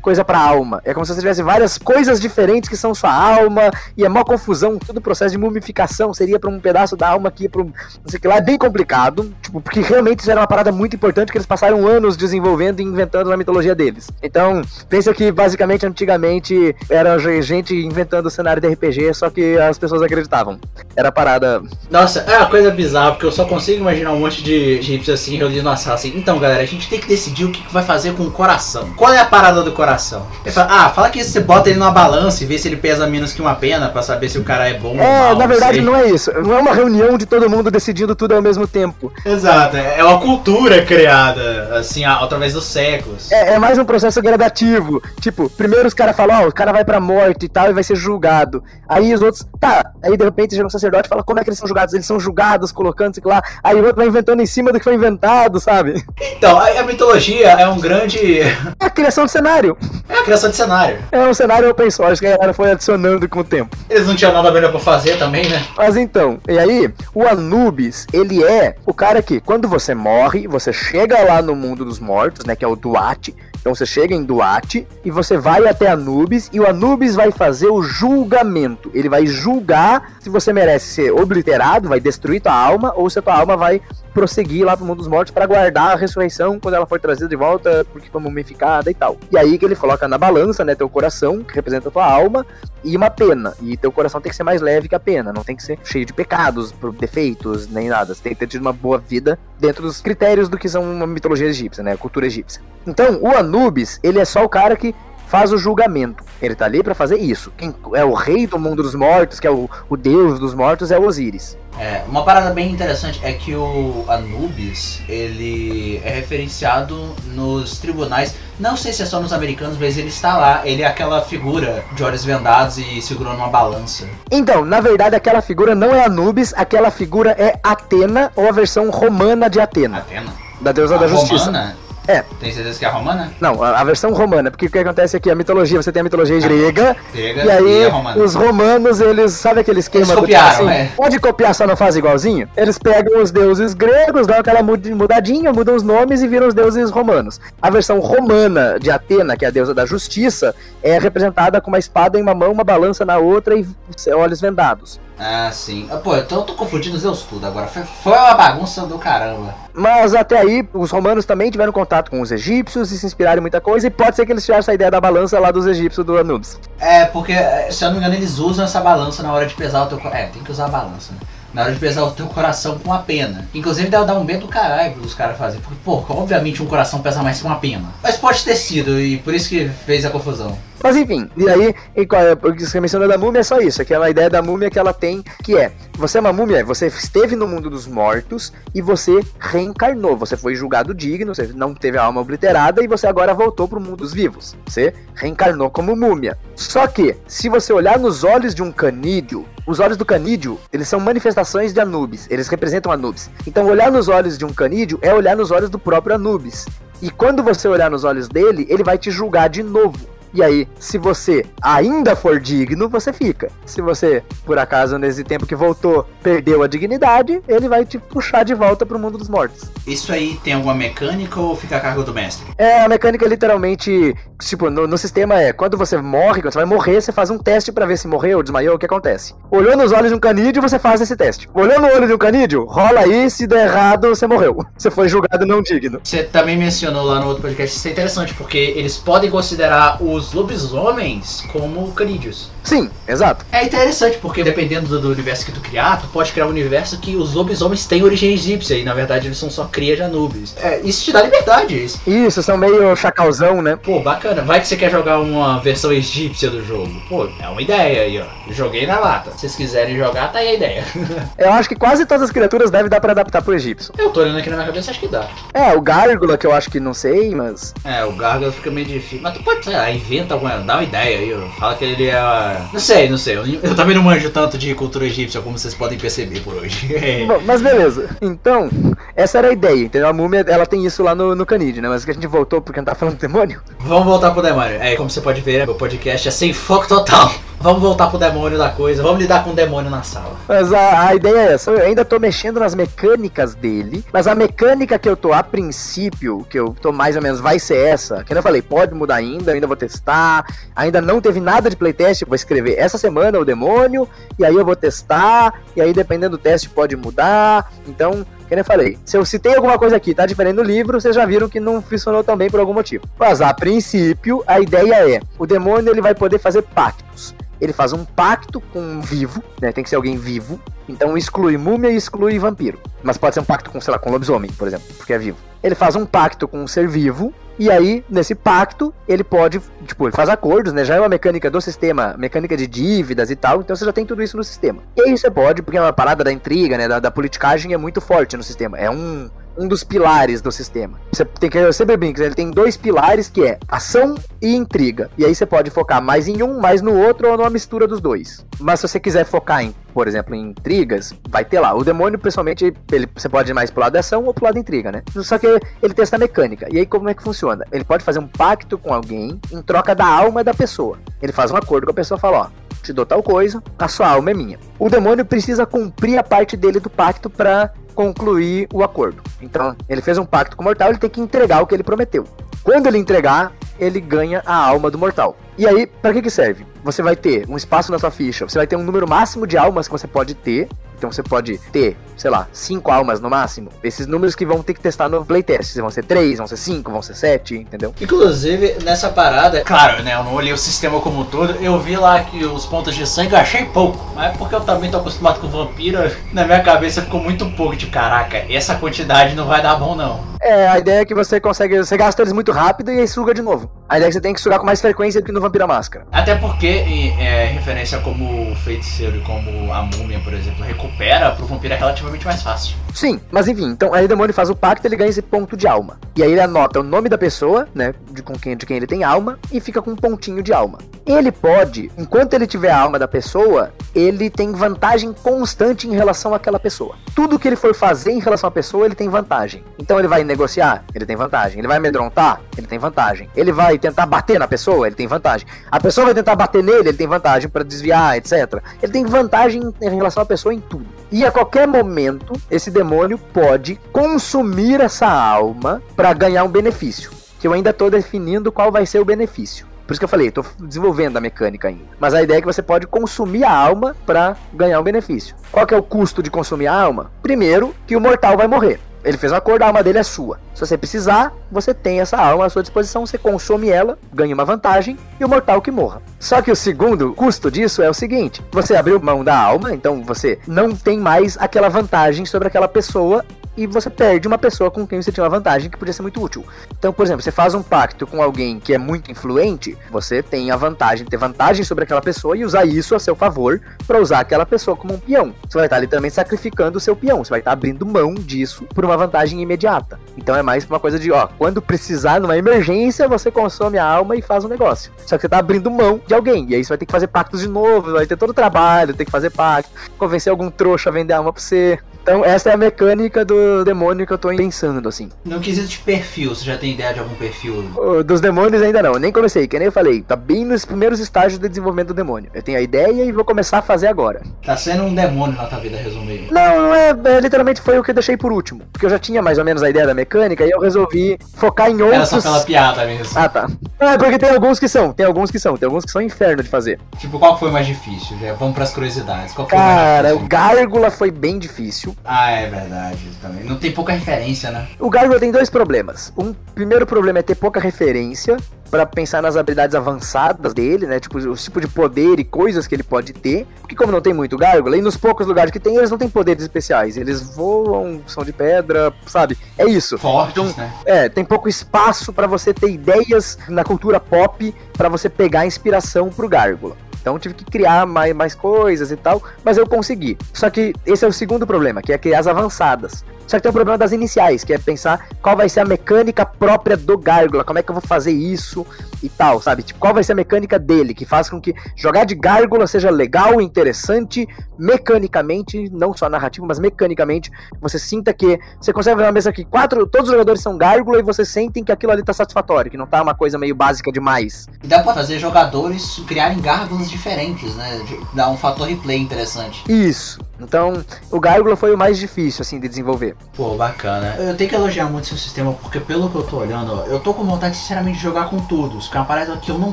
coisa para alma. É como se você tivesse várias coisas diferentes que são sua alma, e é mó confusão, todo o processo de mumificação seria para um pedaço da alma aqui para um. Não sei o que lá, é bem complicado. Tipo, porque realmente isso era uma parada muito importante que eles passaram anos desenvolvendo e inventando na mitologia deles. Então, pensa que basicamente antigamente era gente inventando o cenário de RPG, só que as pessoas acreditavam. Era a parada. Nossa, é uma coisa bizarra, porque eu só consigo imaginar um monte de egípcios assim reunidos na sala assim. Então, galera, a gente tem que decidir o que vai fazer com o coração. Qual é a parada do coração? Fala, ah, fala que você bota ele numa balança e vê se ele pesa menos que uma pena para saber se o cara é bom é, ou mal. na verdade não é isso. Não é uma reunião de todo mundo decidindo tudo ao mesmo tempo. Exato, é uma cultura criada, assim, através dos séculos. É, é mais um processo gradativo. Tipo, primeiro os caras falam, ó, oh, o cara vai pra morte e tal e vai ser julgado. Aí os outros, tá, aí de repente chega um sacerdote fala como é que eles são julgados. Eles são julgados colocando, sei lá. Aí o outro vai inventando em cima do que foi inventado, sabe? Então, a, a mitologia é um grande. É a criação de cenário. É a criação de cenário. É um cenário open source que a galera foi adicionando com o tempo. Eles não tinham nada melhor pra fazer também, né? Mas então, e aí, o Anubis, ele é o cara que, quando você morre, você chega lá no mundo dos mortos, né? Que é o Duat. Então você chega em Duat e você vai até Anubis e o Anubis vai fazer o julgamento. Ele vai julgar se você merece ser obliterado, vai destruir tua alma, ou se a tua alma vai prosseguir lá pro mundo dos mortos para guardar a ressurreição quando ela for trazida de volta, porque foi mumificada e tal. E aí que ele coloca na balança, né, teu coração, que representa tua alma, e uma pena. E teu coração tem que ser mais leve que a pena, não tem que ser cheio de pecados, defeitos, nem nada. Você tem que ter tido uma boa vida dentro dos critérios do que são uma mitologia egípcia, né, cultura egípcia. Então, o Anubis, ele é só o cara que faz o julgamento. Ele tá ali para fazer isso. Quem é o rei do mundo dos mortos, que é o, o deus dos mortos, é o Osíris. É, uma parada bem interessante é que o Anubis, ele é referenciado nos tribunais, não sei se é só nos americanos, mas ele está lá, ele é aquela figura de olhos vendados e segurando uma balança. Então, na verdade, aquela figura não é Anubis, aquela figura é Atena, ou a versão romana de Atena. Atena? Da deusa a da justiça. É. Tem certeza que é a romana? Não, a, a, versão romana, porque o que acontece aqui, a mitologia, você tem a mitologia grega, grega e aí e os romanos, eles, sabe aquele esquema eles copiaram, do assim, é. pode copiar, só não faz igualzinho? Eles pegam os deuses gregos, dão aquela mudadinha, mudam os nomes e viram os deuses romanos. A versão romana de Atena, que é a deusa da justiça, é representada com uma espada em uma mão, uma balança na outra e olhos vendados. Ah, sim. Ah, pô, então eu tô confundindo os Zeus tudo agora. Foi, foi uma bagunça do caramba. Mas até aí, os romanos também tiveram contato com os egípcios e se inspiraram em muita coisa, e pode ser que eles tiraram essa ideia da balança lá dos egípcios do Anubis. É, porque, se eu não me engano, eles usam essa balança na hora de pesar o teu. É, tem que usar a balança, né? Na hora de pesar o teu coração com a pena. Inclusive deve dar um medo do caralho os caras fazerem. Porque, pô, obviamente um coração pesa mais que uma pena. Mas pode ter sido, e por isso que fez a confusão. Mas enfim, e aí, e qual é, o que você mencionou da múmia é só isso, aquela ideia da múmia que ela tem, que é, você é uma múmia, você esteve no mundo dos mortos e você reencarnou, você foi julgado digno, você não teve a alma obliterada e você agora voltou pro mundo dos vivos. Você reencarnou como múmia. Só que, se você olhar nos olhos de um canídeo, os olhos do canídeo, eles são manifestações de Anubis, eles representam Anubis. Então, olhar nos olhos de um canídeo é olhar nos olhos do próprio Anubis. E quando você olhar nos olhos dele, ele vai te julgar de novo. E aí, se você ainda for digno, você fica. Se você, por acaso, nesse tempo que voltou, perdeu a dignidade, ele vai te puxar de volta pro mundo dos mortos. Isso aí tem alguma mecânica ou fica a cargo do mestre? É, a mecânica literalmente, tipo, no, no sistema é, quando você morre, quando você vai morrer, você faz um teste para ver se morreu, desmaiou, o que acontece. Olhou nos olhos de um canídeo, você faz esse teste. Olhou no olho de um canídeo, rola aí, se der errado, você morreu. Você foi julgado não digno. Você também mencionou lá no outro podcast, isso é interessante, porque eles podem considerar os lobisomens como canídeos. Sim, exato. É interessante, porque dependendo do, do universo que tu criar, tu pode criar um universo que os lobisomens têm origem egípcia, e na verdade eles são só cria de Anubis. É, isso te dá liberdade. Isso. Isso, são meio chacalzão, né? Pô, bacana. Vai que você quer jogar uma versão egípcia do jogo. Pô, é uma ideia aí, ó. Joguei na lata. Se vocês quiserem jogar, tá aí a ideia. Eu acho que quase todas as criaturas devem dar pra adaptar pro egípcio. Eu tô olhando aqui na minha cabeça, acho que dá. É, o Gárgula, que eu acho que não sei, mas. É, o Gargoyle fica meio difícil. Mas tu pode, sei lá, inventa alguma. Dá uma ideia aí. Fala que ele é. Não sei, não sei. Eu, eu também não manjo tanto de cultura egípcia como vocês podem perceber por hoje. Bom, mas beleza. Então, essa era a ideia, entendeu? A múmia, ela tem isso lá no, no Canid, né? Mas que a gente voltou porque não tá falando do demônio. Vamos voltar pro demônio. É, como você pode ver, meu podcast é sem foco total. Vamos voltar pro demônio da coisa. Vamos lidar com o demônio na sala. Mas a, a ideia é essa. Eu ainda tô mexendo nas mecânicas dele. Mas a mecânica que eu tô a princípio, que eu tô mais ou menos, vai ser essa. Que eu falei, pode mudar ainda, ainda vou testar. Ainda não teve nada de playtest. Vou escrever essa semana o demônio. E aí eu vou testar. E aí, dependendo do teste, pode mudar. Então, que nem falei, se eu citei alguma coisa aqui, tá diferente no livro, vocês já viram que não funcionou tão bem por algum motivo. Mas a princípio, a ideia é: o demônio ele vai poder fazer pactos. Ele faz um pacto com um vivo, né? Tem que ser alguém vivo. Então exclui múmia e exclui vampiro. Mas pode ser um pacto com, sei lá, com lobisomem, por exemplo, porque é vivo. Ele faz um pacto com um ser vivo. E aí, nesse pacto, ele pode, tipo, ele faz acordos, né? Já é uma mecânica do sistema, mecânica de dívidas e tal, então você já tem tudo isso no sistema. E aí você pode, porque é uma parada da intriga, né? Da, da politicagem é muito forte no sistema. É um, um dos pilares do sistema. Você tem que eu sempre brinco, ele tem dois pilares que é ação e intriga. E aí você pode focar mais em um, mais no outro ou numa mistura dos dois. Mas se você quiser focar em, por exemplo, em intrigas, vai ter lá. O demônio, pessoalmente, ele, você pode ir mais pro lado da ação ou pro lado da intriga, né? Só que ele tem essa mecânica. E aí como é que funciona? Ele pode fazer um pacto com alguém em troca da alma da pessoa. Ele faz um acordo com a pessoa e fala, ó, te dou tal coisa, a sua alma é minha. O demônio precisa cumprir a parte dele do pacto para concluir o acordo. Então, ele fez um pacto com o mortal, ele tem que entregar o que ele prometeu. Quando ele entregar, ele ganha a alma do mortal. E aí, para que que serve? Você vai ter um espaço na sua ficha, você vai ter um número máximo de almas que você pode ter. Então você pode ter, sei lá, 5 almas no máximo. Esses números que vão ter que testar no playtest. Vão ser 3, vão ser 5, vão ser 7, entendeu? Inclusive, nessa parada, claro, né? Eu não olhei o sistema como um todo. Eu vi lá que os pontos de sangue eu achei pouco. Mas é porque eu também tô acostumado com vampiro. Na minha cabeça ficou muito pouco de caraca. Essa quantidade não vai dar bom, não. É, a ideia é que você consegue. Você gasta eles muito rápido e aí suga de novo. A ideia é que você tem que sugar com mais frequência do que no Vampira Máscara. Até porque, em é, referência como o feiticeiro e como a múmia, por exemplo, recupera, pro vampiro é relativamente mais fácil. Sim, mas enfim, então aí o demônio faz o pacto ele ganha esse ponto de alma. E aí ele anota o nome da pessoa, né? De, com quem, de quem ele tem alma, e fica com um pontinho de alma. Ele pode, enquanto ele tiver a alma da pessoa, ele tem vantagem constante em relação àquela pessoa. Tudo que ele for fazer em relação à pessoa, ele tem vantagem. Então ele vai negociar, ele tem vantagem. Ele vai amedrontar, ele tem vantagem. Ele vai tentar bater na pessoa, ele tem vantagem. A pessoa vai tentar bater nele, ele tem vantagem para desviar, etc. Ele tem vantagem em relação à pessoa em tudo. E a qualquer momento, esse demônio pode consumir essa alma para ganhar um benefício. Que eu ainda estou definindo qual vai ser o benefício. Por isso que eu falei, tô desenvolvendo a mecânica ainda. Mas a ideia é que você pode consumir a alma para ganhar um benefício. Qual que é o custo de consumir a alma? Primeiro, que o mortal vai morrer. Ele fez um acordo, a alma dele é sua. Se você precisar, você tem essa alma à sua disposição, você consome ela, ganha uma vantagem e o mortal que morra. Só que o segundo custo disso é o seguinte: você abriu mão da alma, então você não tem mais aquela vantagem sobre aquela pessoa e você perde uma pessoa com quem você tinha uma vantagem que podia ser muito útil. Então, por exemplo, você faz um pacto com alguém que é muito influente, você tem a vantagem, ter vantagem sobre aquela pessoa e usar isso a seu favor para usar aquela pessoa como um peão. Você vai estar literalmente sacrificando o seu peão, você vai estar abrindo mão disso por uma vantagem imediata. Então é mais uma coisa de, ó, quando precisar numa emergência, você consome a alma e faz um negócio. Só que você tá abrindo mão de alguém, e aí você vai ter que fazer pactos de novo, vai ter todo o trabalho, tem que fazer pacto, convencer algum trouxa a vender a alma pra você. Então, essa é a mecânica do demônio que eu tô pensando, assim. No quesito de perfil, você já tem ideia de algum perfil? O Dos demônios ainda não, nem comecei, que nem eu falei, tá bem nos primeiros estágios de desenvolvimento do demônio. Eu tenho a ideia e vou começar a fazer agora. Tá sendo um demônio na tua vida, resumindo. Não, não é, é, literalmente foi o que eu deixei por último. Porque eu já tinha mais ou menos a ideia da mecânica e eu resolvi focar em outros. Era só pela piada mesmo. Ah, tá. Ah, é porque tem alguns que são, tem alguns que são, tem alguns que são inferno de fazer. Tipo, qual foi mais difícil? Já vamos pras curiosidades. Qual foi Cara, mais o difícil? Gárgula foi bem difícil. Ah, é verdade também. Não tem pouca referência, né? O Gárgula tem dois problemas. Um primeiro problema é ter pouca referência pra pensar nas habilidades avançadas dele, né? Tipo, o tipo de poder e coisas que ele pode ter. Porque como não tem muito Gárgula, e nos poucos lugares que tem, eles não têm poderes especiais. Eles voam, são de pedra, sabe? É isso. Fortes, né? É, tem pouco espaço pra você ter ideias na cultura pop pra você pegar inspiração pro Gárgula. Então tive que criar mais, mais coisas e tal, mas eu consegui. Só que esse é o segundo problema, que é criar as avançadas. Só que tem o problema das iniciais, que é pensar qual vai ser a mecânica própria do Gárgula, como é que eu vou fazer isso e tal, sabe? Tipo, qual vai ser a mecânica dele, que faz com que jogar de Gárgula seja legal, interessante, mecanicamente, não só narrativo, mas mecanicamente, você sinta que você consegue ver uma mesa que quatro, todos os jogadores são Gárgula e você sentem que aquilo ali tá satisfatório, que não tá uma coisa meio básica demais. E dá pra fazer jogadores criarem gárgulas diferentes, né? Dá um fator replay interessante. Isso. Então, o Gárgula foi o mais difícil, assim, de desenvolver. Pô, bacana. Eu tenho que elogiar muito seu sistema, porque pelo que eu tô olhando, ó, eu tô com vontade, sinceramente, de jogar com todos. Que é uma parada que eu não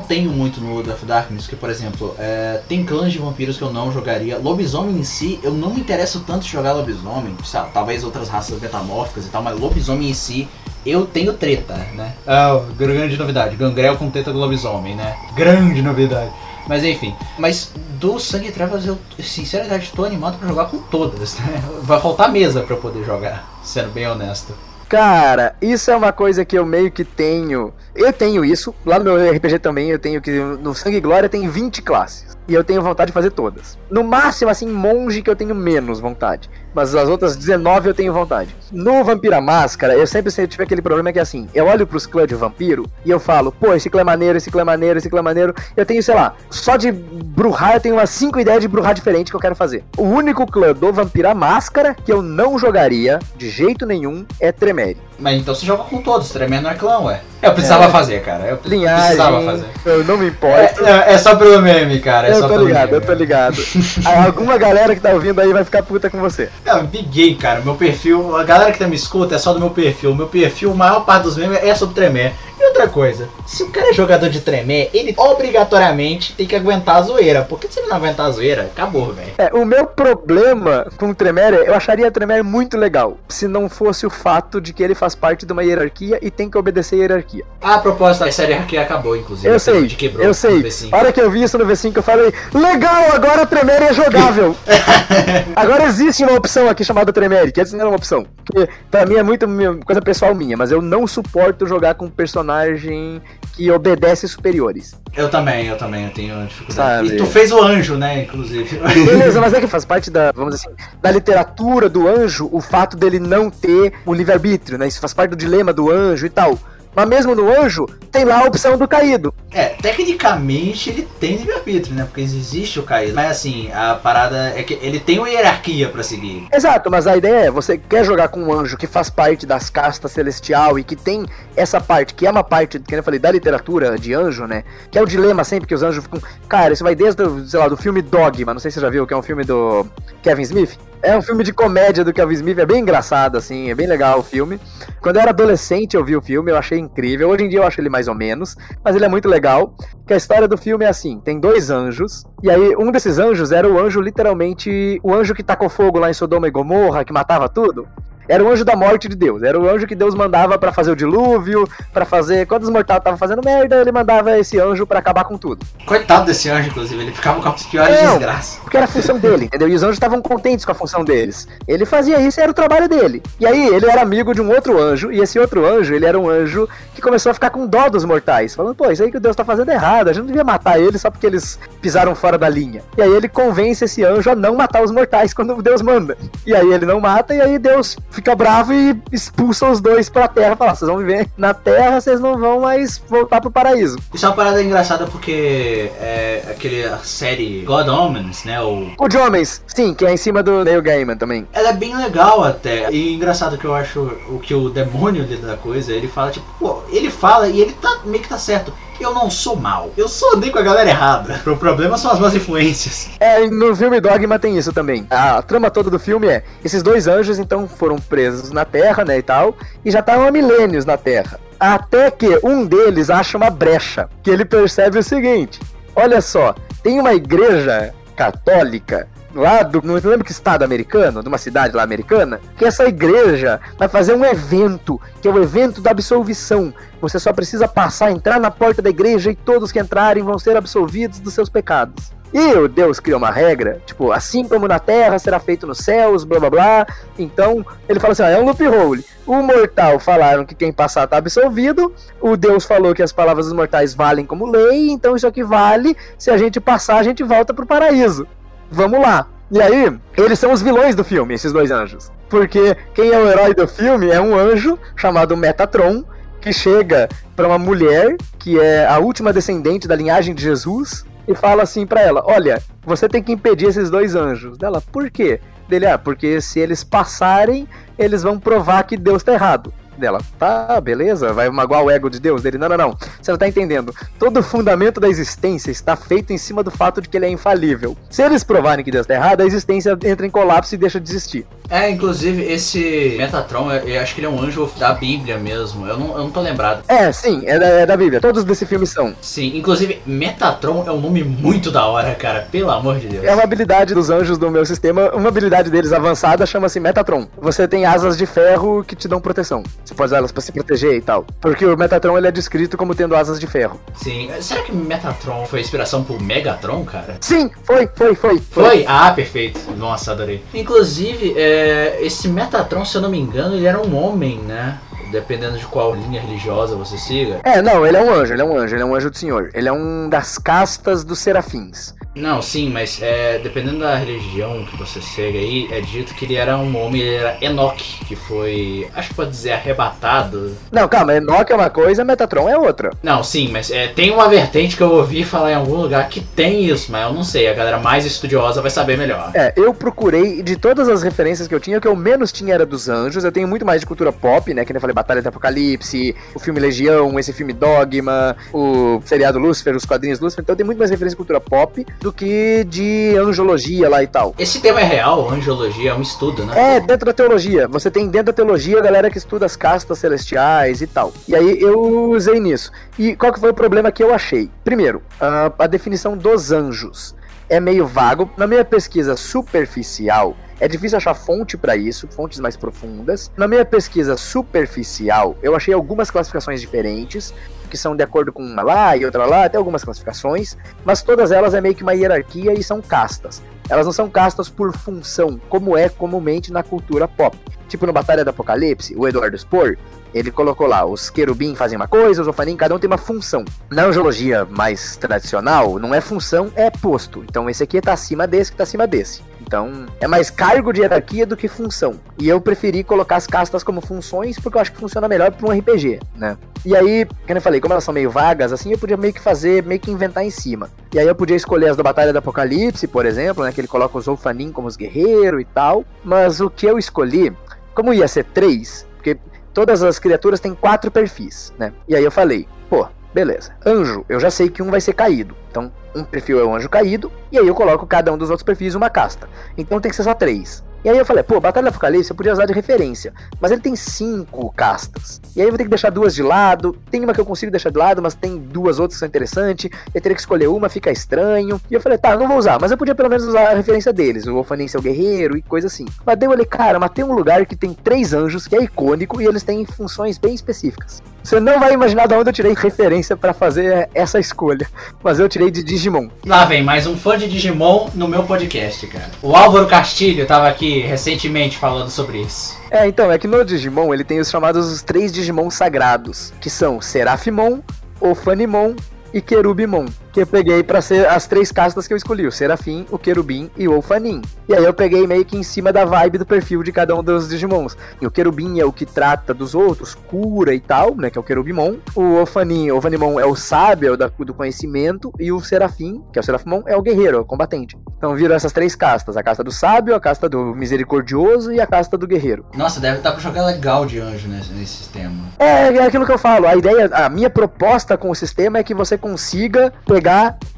tenho muito no World of Darkness, que, por exemplo, é, tem clãs de vampiros que eu não jogaria. Lobisomem em si, eu não me interesso tanto de jogar lobisomem. Sabe, talvez outras raças metamórficas e tal, mas lobisomem em si, eu tenho treta, né? Ah, grande novidade. Gangrel com treta do lobisomem, né? Grande novidade. Mas enfim, mas do Sangue Trevas eu sinceramente estou animado pra jogar com todas, né? Vai faltar mesa eu poder jogar, sendo bem honesto. Cara, isso é uma coisa que eu meio que tenho. Eu tenho isso, lá no meu RPG também, eu tenho que. No Sangue e Glória tem 20 classes. E eu tenho vontade de fazer todas. No máximo, assim, monge que eu tenho menos vontade. Mas as outras 19 eu tenho vontade. No Vampira Máscara, eu sempre tive aquele problema que é assim: eu olho pros clãs de vampiro e eu falo, pô, esse clã é maneiro, esse clã é maneiro, esse clã é maneiro. Eu tenho, sei lá, só de bruxar eu tenho umas 5 ideias de bruxar diferente que eu quero fazer. O único clã do Vampira Máscara que eu não jogaria de jeito nenhum é Tremere. Mas então você joga com todos, tremendo não é clã, ué. Eu precisava É. fazer, cara. Eu Linhagem, precisava fazer. eu não me importo. É, é só pelo meme, cara. É eu tô ligado, meme. eu tô ligado. Alguma galera que tá ouvindo aí vai ficar puta com você. Não, liguei, cara. Meu perfil, a galera que tá me escuta é só do meu perfil. Meu perfil, a maior parte dos memes é sobre Tremé. E outra coisa, se o cara é jogador de Tremé, ele obrigatoriamente tem que aguentar a zoeira. Porque se ele não aguentar a zoeira, acabou, velho. É, o meu problema com o Tremere, eu acharia o Tremere muito legal, se não fosse o fato de que ele faz parte de uma hierarquia e tem que obedecer a hierarquia. A proposta da série aqui acabou, inclusive. Eu sei, quebrou eu sei. V5. A hora que eu vi isso no V5, eu falei, legal, agora o Tremere é jogável. agora existe uma opção aqui chamada Tremere, que antes não era uma opção. Que pra mim é muito coisa pessoal minha, mas eu não suporto jogar com um personagem que obedece superiores. Eu também, eu também, eu tenho dificuldade. Sabe? E tu fez o anjo, né, inclusive. Beleza, mas é que faz parte da, vamos assim, da literatura do anjo o fato dele não ter o livre-arbítrio, né? Isso faz parte do dilema do anjo e tal. Mas mesmo no anjo, tem lá a opção do caído. É, tecnicamente ele tem livre-arbítrio, né? Porque existe o caído. Mas assim, a parada é que ele tem uma hierarquia pra seguir. Exato, mas a ideia é, você quer jogar com um anjo que faz parte das castas celestial e que tem essa parte, que é uma parte, que eu falei, da literatura de anjo, né? Que é o dilema sempre que os anjos ficam. Cara, isso vai desde, sei lá, do filme Dogma, não sei se você já viu, que é um filme do Kevin Smith. É um filme de comédia do Kevin Smith, é bem engraçado, assim, é bem legal o filme. Quando eu era adolescente, eu vi o filme, eu achei incrível. Hoje em dia eu acho ele mais ou menos, mas ele é muito legal. que a história do filme é assim: tem dois anjos, e aí um desses anjos era o anjo, literalmente, o anjo que tacou fogo lá em Sodoma e Gomorra, que matava tudo. Era o anjo da morte de Deus. Era o anjo que Deus mandava para fazer o dilúvio, para fazer. Quando os mortais estavam fazendo merda, ele mandava esse anjo para acabar com tudo. Coitado desse anjo, inclusive, ele ficava com as piores Não. desgraças. Porque era a função dele, entendeu? E os anjos estavam contentes com a função deles. Ele fazia isso e era o trabalho dele. E aí ele era amigo de um outro anjo, e esse outro anjo, ele era um anjo que começou a ficar com dó dos mortais, falando, pô, isso aí que Deus tá fazendo é errado, a gente não devia matar eles só porque eles pisaram fora da linha. E aí ele convence esse anjo a não matar os mortais quando Deus manda. E aí ele não mata, e aí Deus fica bravo e expulsa os dois pra terra, fala, vocês vão viver na terra, vocês não vão mais voltar pro paraíso. Isso é uma parada engraçada porque é aquele a série God Omens, né? O... O de homens, sim, que é em cima do Neil Gaiman também. Ela é bem legal até. E engraçado que eu acho o que o demônio ali da coisa, ele fala, tipo, pô, ele fala e ele tá meio que tá certo. Eu não sou mal. Eu só andei com a galera errada. O problema são as más influências. É, no filme Dogma tem isso também. A trama toda do filme é: esses dois anjos então foram presos na Terra, né, e tal, e já estavam há milênios na Terra. Até que um deles acha uma brecha, que ele percebe o seguinte: olha só, tem uma igreja católica lá do. Não lembro que estado americano, de uma cidade lá americana, que essa igreja vai fazer um evento, que é o evento da absolvição. Você só precisa passar, entrar na porta da igreja e todos que entrarem vão ser absolvidos dos seus pecados. E o Deus criou uma regra, tipo, assim como na terra será feito nos céus, blá blá blá. Então, ele fala assim: ó, é um loophole. O mortal falaram que quem passar tá absolvido. O Deus falou que as palavras dos mortais valem como lei. Então, isso aqui vale. Se a gente passar, a gente volta pro paraíso. Vamos lá. E aí, eles são os vilões do filme, esses dois anjos. Porque quem é o herói do filme é um anjo chamado Metatron, que chega para uma mulher que é a última descendente da linhagem de Jesus e fala assim para ela: "Olha, você tem que impedir esses dois anjos". Dela: "Por quê?" Dele: "Ah, porque se eles passarem, eles vão provar que Deus tá errado". Dela: "Tá, beleza, vai magoar o ego de Deus". Dele: "Não, não, não. Você não tá entendendo. Todo o fundamento da existência está feito em cima do fato de que ele é infalível. Se eles provarem que Deus tá errado, a existência entra em colapso e deixa de existir". É, inclusive, esse Metatron, eu, eu acho que ele é um anjo da Bíblia mesmo. Eu não, eu não tô lembrado. É, sim, é da, é da Bíblia. Todos desse filme são. Sim, inclusive, Metatron é um nome muito da hora, cara. Pelo amor de Deus. É uma habilidade dos anjos do meu sistema. Uma habilidade deles avançada chama-se Metatron. Você tem asas de ferro que te dão proteção. Você pode usar elas pra se proteger e tal. Porque o Metatron ele é descrito como tendo asas de ferro. Sim. Será que Metatron foi inspiração pro Megatron, cara? Sim, foi, foi, foi. Foi? Ah, perfeito. Nossa, adorei. Inclusive, é, esse Metatron, se eu não me engano, ele era um homem, né? Dependendo de qual linha religiosa você siga. É, não, ele é um anjo, ele é um anjo, ele é um anjo do Senhor. Ele é um das castas dos serafins. Não, sim, mas é, dependendo da religião que você segue aí, é dito que ele era um homem, ele era Enoch, que foi, acho que pode dizer, arrebatado. Não, calma, Enoch é uma coisa, Metatron é outra. Não, sim, mas é, tem uma vertente que eu ouvi falar em algum lugar que tem isso, mas eu não sei, a galera mais estudiosa vai saber melhor. É, eu procurei, de todas as referências que eu tinha, o que eu menos tinha era dos anjos. Eu tenho muito mais de cultura pop, né? Que nem eu falei, Batalha do Apocalipse, o filme Legião, esse filme Dogma, o seriado Lucifer, os quadrinhos Lucifer. Então tenho muito mais referência de cultura pop do que de anjologia lá e tal. Esse tema é real, angiologia é um estudo, né? É, dentro da teologia. Você tem dentro da teologia a galera que estuda as castas celestiais e tal. E aí eu usei nisso. E qual que foi o problema que eu achei? Primeiro, a, a definição dos anjos é meio vago. Na minha pesquisa superficial, é difícil achar fonte para isso, fontes mais profundas. Na minha pesquisa superficial, eu achei algumas classificações diferentes, que são de acordo com uma lá e outra lá, até algumas classificações, mas todas elas é meio que uma hierarquia e são castas. Elas não são castas por função, como é comumente na cultura pop. Tipo no Batalha do Apocalipse, o Eduardo Spohr, ele colocou lá, os querubim fazem uma coisa, os ofanim, cada um tem uma função. Na angiologia mais tradicional, não é função, é posto. Então esse aqui tá acima desse, que tá acima desse. Então, é mais cargo de hierarquia do que função. E eu preferi colocar as castas como funções porque eu acho que funciona melhor para um RPG, né? E aí, como eu falei, como elas são meio vagas, assim, eu podia meio que fazer, meio que inventar em cima. E aí eu podia escolher as da Batalha do Apocalipse, por exemplo, né? Que ele coloca os Olfanim como os guerreiros e tal. Mas o que eu escolhi, como ia ser três, porque todas as criaturas têm quatro perfis, né? E aí eu falei, pô, beleza. Anjo, eu já sei que um vai ser caído. Então, um perfil é o anjo caído, e aí eu coloco cada um dos outros perfis uma casta. Então tem que ser só três. E aí eu falei, pô, Batalha do Apocalipse eu podia usar de referência, mas ele tem cinco castas. E aí eu vou ter que deixar duas de lado, tem uma que eu consigo deixar de lado, mas tem duas outras que são interessantes, eu teria que escolher uma, fica estranho. E eu falei, tá, não vou usar, mas eu podia pelo menos usar a referência deles, o Wolfanin ser o guerreiro e coisa assim. Mas daí eu cara, mas tem um lugar que tem três anjos, que é icônico, e eles têm funções bem específicas. Você não vai imaginar de onde eu tirei referência para fazer essa escolha, mas eu tirei de Digimon. Lá vem mais um fã de Digimon no meu podcast, cara. O Álvaro Castilho tava aqui recentemente falando sobre isso. É, então, é que no Digimon ele tem os chamados os três Digimon sagrados, que são Serafimon, Ofanimon e Querubimon que eu peguei para ser as três castas que eu escolhi, o Serafim, o Querubim e o Olfanin. E aí eu peguei meio que em cima da vibe do perfil de cada um dos Digimons. E o Querubim é o que trata dos outros, cura e tal, né, que é o Querubimon. O Olfanin, o Olfanimon é o sábio, é o da, do conhecimento, e o Serafim, que é o Serafimon, é o guerreiro, é o combatente. Então viram essas três castas, a casta do sábio, a casta do misericordioso e a casta do guerreiro. Nossa, deve estar pra jogar legal de anjo nesse, nesse sistema. É, é aquilo que eu falo, a ideia, a minha proposta com o sistema é que você consiga pegar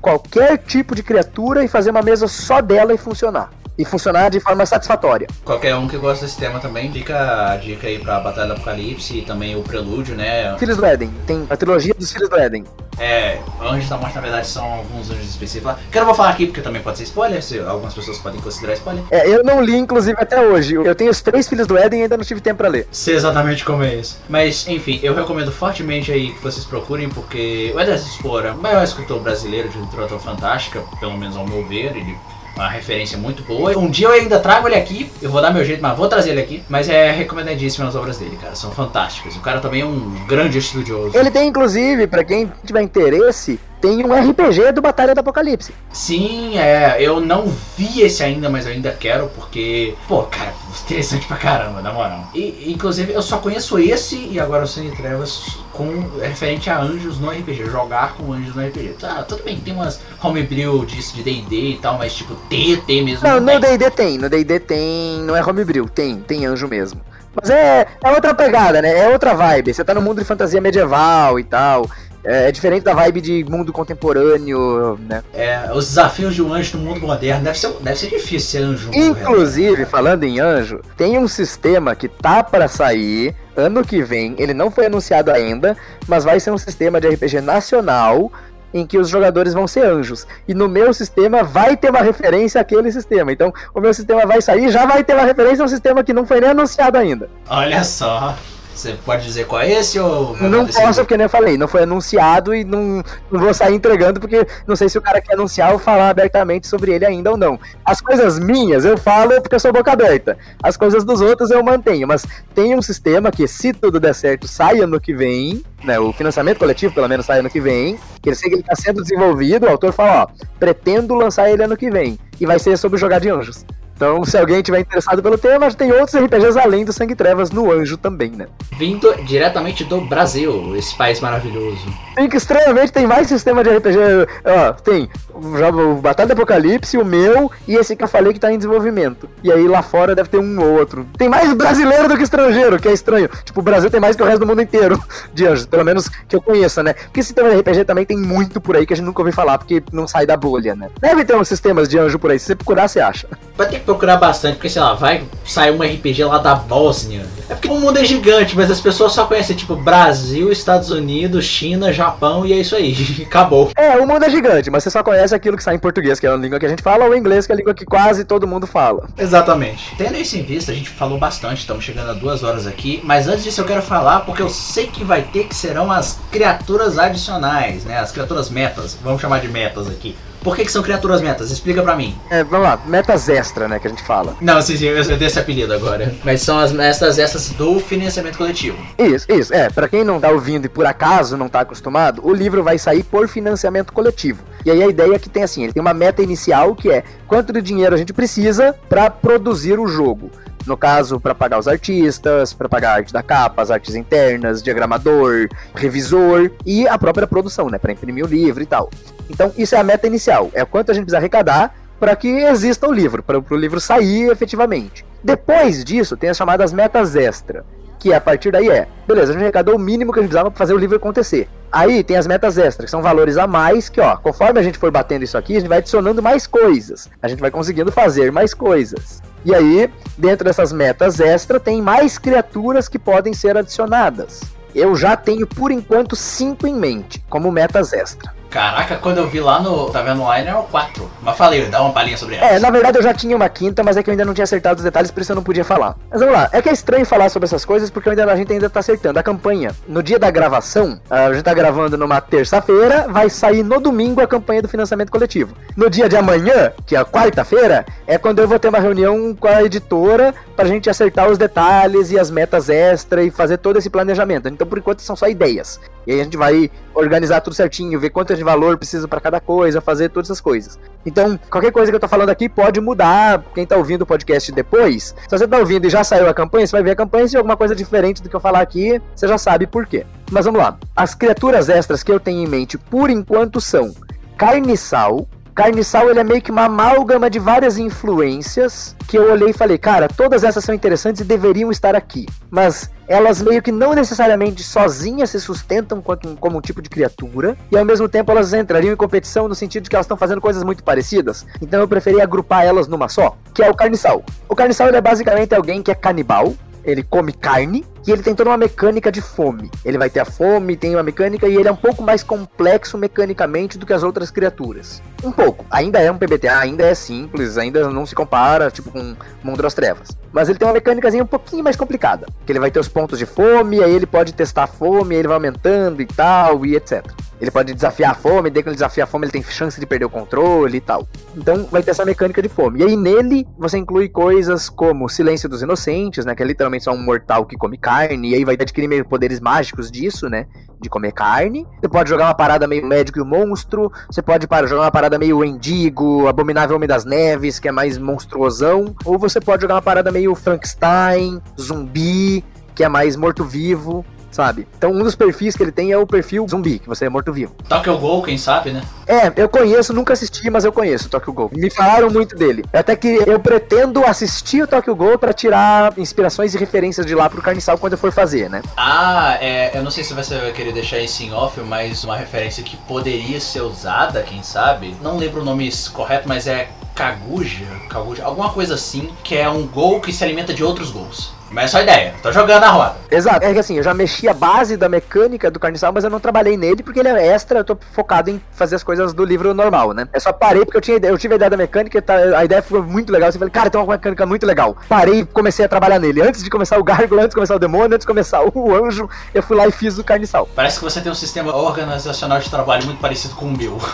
qualquer tipo de criatura e fazer uma mesa só dela e funcionar. E funcionar de forma satisfatória. Qualquer um que gosta desse tema também, fica a dica aí pra Batalha do Apocalipse e também o Prelúdio, né? Filhos do Éden, tem a trilogia dos Filhos do Éden. É, Anjos da Morte, na verdade, são alguns anjos específicos. Que eu não vou falar aqui porque também pode ser spoiler, se algumas pessoas podem considerar spoiler. É, eu não li, inclusive, até hoje. Eu tenho os três Filhos do Éden e ainda não tive tempo pra ler. Sei exatamente como é isso. Mas, enfim, eu recomendo fortemente aí que vocês procurem, porque o Ederson Spora, o maior escritor brasileiro de literatura fantástica, pelo menos ao meu ver, ele uma referência muito boa. Um dia eu ainda trago ele aqui, eu vou dar meu jeito, mas vou trazer ele aqui. Mas é recomendadíssimo as obras dele, cara, são fantásticas. O cara também é um grande estudioso. Ele tem, inclusive, para quem tiver interesse, tem um RPG do Batalha do Apocalipse. Sim, é, eu não vi esse ainda, mas eu ainda quero, porque, pô, cara, interessante pra caramba, na moral. E, inclusive, eu só conheço esse e agora o Sangue Trevas com referente a anjos no RPG, jogar com anjos no RPG. Tá, tudo bem, tem umas homebrew disso de D&D e tal, mas tipo, TT mesmo. Não, no D&D tem, no D&D tem, não é homebrew, tem, tem anjo mesmo. Mas é, é outra pegada, né? É outra vibe. Você tá no mundo de fantasia medieval e tal. É, é, diferente da vibe de mundo contemporâneo, né? É, os desafios de um anjo no mundo moderno deve ser, deve ser difícil ser anjo. Inclusive, falando em anjo, tem um sistema que tá para sair ano que vem. Ele não foi anunciado ainda, mas vai ser um sistema de RPG nacional em que os jogadores vão ser anjos. E no meu sistema vai ter uma referência àquele sistema. Então, o meu sistema vai sair, já vai ter uma referência a um sistema que não foi nem anunciado ainda. Olha só. Você pode dizer qual é esse ou. Não posso, porque nem eu falei, não foi anunciado e não, não vou sair entregando, porque não sei se o cara quer anunciar ou falar abertamente sobre ele ainda ou não. As coisas minhas eu falo porque eu sou boca aberta. As coisas dos outros eu mantenho. Mas tem um sistema que, se tudo der certo, sai ano que vem. Né, o financiamento coletivo, pelo menos, sai ano que vem. Que ele sei que ele está sendo desenvolvido. O autor fala: ó, pretendo lançar ele ano que vem. E vai ser sobre jogar de anjos. Então, se alguém tiver interessado pelo tema, tem outros RPGs além do Sangue Trevas no Anjo também, né? Vindo diretamente do Brasil, esse país maravilhoso. Tem que estranhamente tem mais sistema de RPG. Ó, tem o Batalha do Apocalipse, o meu e esse que eu falei que tá em desenvolvimento. E aí lá fora deve ter um ou outro. Tem mais brasileiro do que estrangeiro, que é estranho. Tipo, o Brasil tem mais que o resto do mundo inteiro de anjos, pelo menos que eu conheça, né? Porque sistema de RPG também tem muito por aí que a gente nunca ouviu falar, porque não sai da bolha, né? Deve ter uns sistemas de anjo por aí, se você procurar, você acha. Vai ter que procurar bastante, porque sei lá, vai sair um RPG lá da Bósnia. É porque o mundo é gigante, mas as pessoas só conhecem tipo Brasil, Estados Unidos, China, Japão e é isso aí. Acabou. É, o mundo é gigante, mas você só conhece aquilo que sai em português, que é a língua que a gente fala, ou inglês, que é a língua que quase todo mundo fala. Exatamente. Tendo isso em vista, a gente falou bastante, estamos chegando a duas horas aqui, mas antes disso eu quero falar, porque eu sei que vai ter que serão as criaturas adicionais, né? As criaturas metas, vamos chamar de metas aqui. Por que, que são criaturas metas? Explica pra mim. É, vamos lá, metas extra, né, que a gente fala. Não, sim, sim, eu dei esse apelido agora. Mas são as metas extras do financiamento coletivo. Isso, isso. É, pra quem não tá ouvindo e por acaso não tá acostumado, o livro vai sair por financiamento coletivo. E aí a ideia é que tem assim, ele tem uma meta inicial que é quanto de dinheiro a gente precisa para produzir o jogo. No caso, para pagar os artistas, para pagar a arte da capa, as artes internas, diagramador, revisor e a própria produção, né, para imprimir o livro e tal. Então, isso é a meta inicial, é quanto a gente precisa arrecadar para que exista o livro, para o livro sair efetivamente. Depois disso, tem as chamadas metas extra, que a partir daí é, beleza, a gente arrecadou o mínimo que a gente precisava para fazer o livro acontecer. Aí tem as metas extras, que são valores a mais, que ó, conforme a gente for batendo isso aqui, a gente vai adicionando mais coisas. A gente vai conseguindo fazer mais coisas. E aí, dentro dessas metas extra, tem mais criaturas que podem ser adicionadas. Eu já tenho, por enquanto, cinco em mente, como metas extra. Caraca, quando eu vi lá no Tá vendo online é o 4. Mas falei, dá uma palhinha sobre ela. É, na verdade eu já tinha uma quinta, mas é que eu ainda não tinha acertado os detalhes, por isso eu não podia falar. Mas vamos lá, é que é estranho falar sobre essas coisas porque ainda, a gente ainda tá acertando. A campanha, no dia da gravação, a gente tá gravando numa terça-feira, vai sair no domingo a campanha do financiamento coletivo. No dia de amanhã, que é a quarta-feira, é quando eu vou ter uma reunião com a editora pra gente acertar os detalhes e as metas extra e fazer todo esse planejamento. Então por enquanto são só ideias. E aí a gente vai organizar tudo certinho, ver quanto de valor precisa para cada coisa, fazer todas essas coisas. Então, qualquer coisa que eu tô falando aqui pode mudar. Quem tá ouvindo o podcast depois, se você tá ouvindo e já saiu a campanha, você vai ver a campanha. Se alguma coisa diferente do que eu falar aqui, você já sabe por quê. Mas vamos lá. As criaturas extras que eu tenho em mente por enquanto são Carniçal, Carniçal ele é meio que uma amálgama de várias influências que eu olhei e falei, cara, todas essas são interessantes e deveriam estar aqui. Mas elas meio que não necessariamente sozinhas se sustentam como, como um tipo de criatura, e ao mesmo tempo elas entrariam em competição no sentido de que elas estão fazendo coisas muito parecidas. Então eu preferi agrupar elas numa só, que é o Carniçal. O Carniçal é basicamente alguém que é canibal, ele come carne e ele tem toda uma mecânica de fome. Ele vai ter a fome, tem uma mecânica e ele é um pouco mais complexo mecanicamente do que as outras criaturas. Um pouco. Ainda é um PBTA, ainda é simples, ainda não se compara, tipo, com Mundo das Trevas. Mas ele tem uma mecânicazinha um pouquinho mais complicada. Que ele vai ter os pontos de fome, aí ele pode testar a fome, aí ele vai aumentando e tal, e etc. Ele pode desafiar a fome, daí quando ele desafia a fome ele tem chance de perder o controle e tal. Então vai ter essa mecânica de fome. E aí nele você inclui coisas como Silêncio dos Inocentes, né? Que é literalmente só um mortal que come carne, e aí vai adquirir meio poderes mágicos disso, né? De comer carne. Você pode jogar uma parada meio médico e monstro. Você pode jogar uma parada meio endigo, abominável homem das neves, que é mais monstruosão. Ou você pode jogar uma parada meio Frankenstein, zumbi, que é mais morto-vivo sabe? Então um dos perfis que ele tem é o perfil zumbi, que você é morto-vivo. Tokyo Ghoul, quem sabe, né? É, eu conheço, nunca assisti, mas eu conheço o Tokyo Ghoul. Me falaram muito dele. Até que eu pretendo assistir o Tokyo Ghoul para tirar inspirações e referências de lá pro Carniçal quando eu for fazer, né? Ah, é, eu não sei se você vai querer deixar isso em off, mas uma referência que poderia ser usada, quem sabe? Não lembro o nome correto, mas é Kaguja, Kaguja, alguma coisa assim, que é um gol que se alimenta de outros gols. Mas é só ideia, tô jogando a roda. Exato, é que assim, eu já mexi a base da mecânica do Carniçal, mas eu não trabalhei nele porque ele é extra, eu tô focado em fazer as coisas do livro normal, né? Eu só parei porque eu, tinha, eu tive a ideia da mecânica, tá, a ideia foi muito legal, eu falei, cara, tem uma mecânica muito legal. Parei e comecei a trabalhar nele. Antes de começar o Gárgula, antes de começar o Demônio, antes de começar o Anjo, eu fui lá e fiz o Carniçal. Parece que você tem um sistema organizacional de trabalho muito parecido com o meu.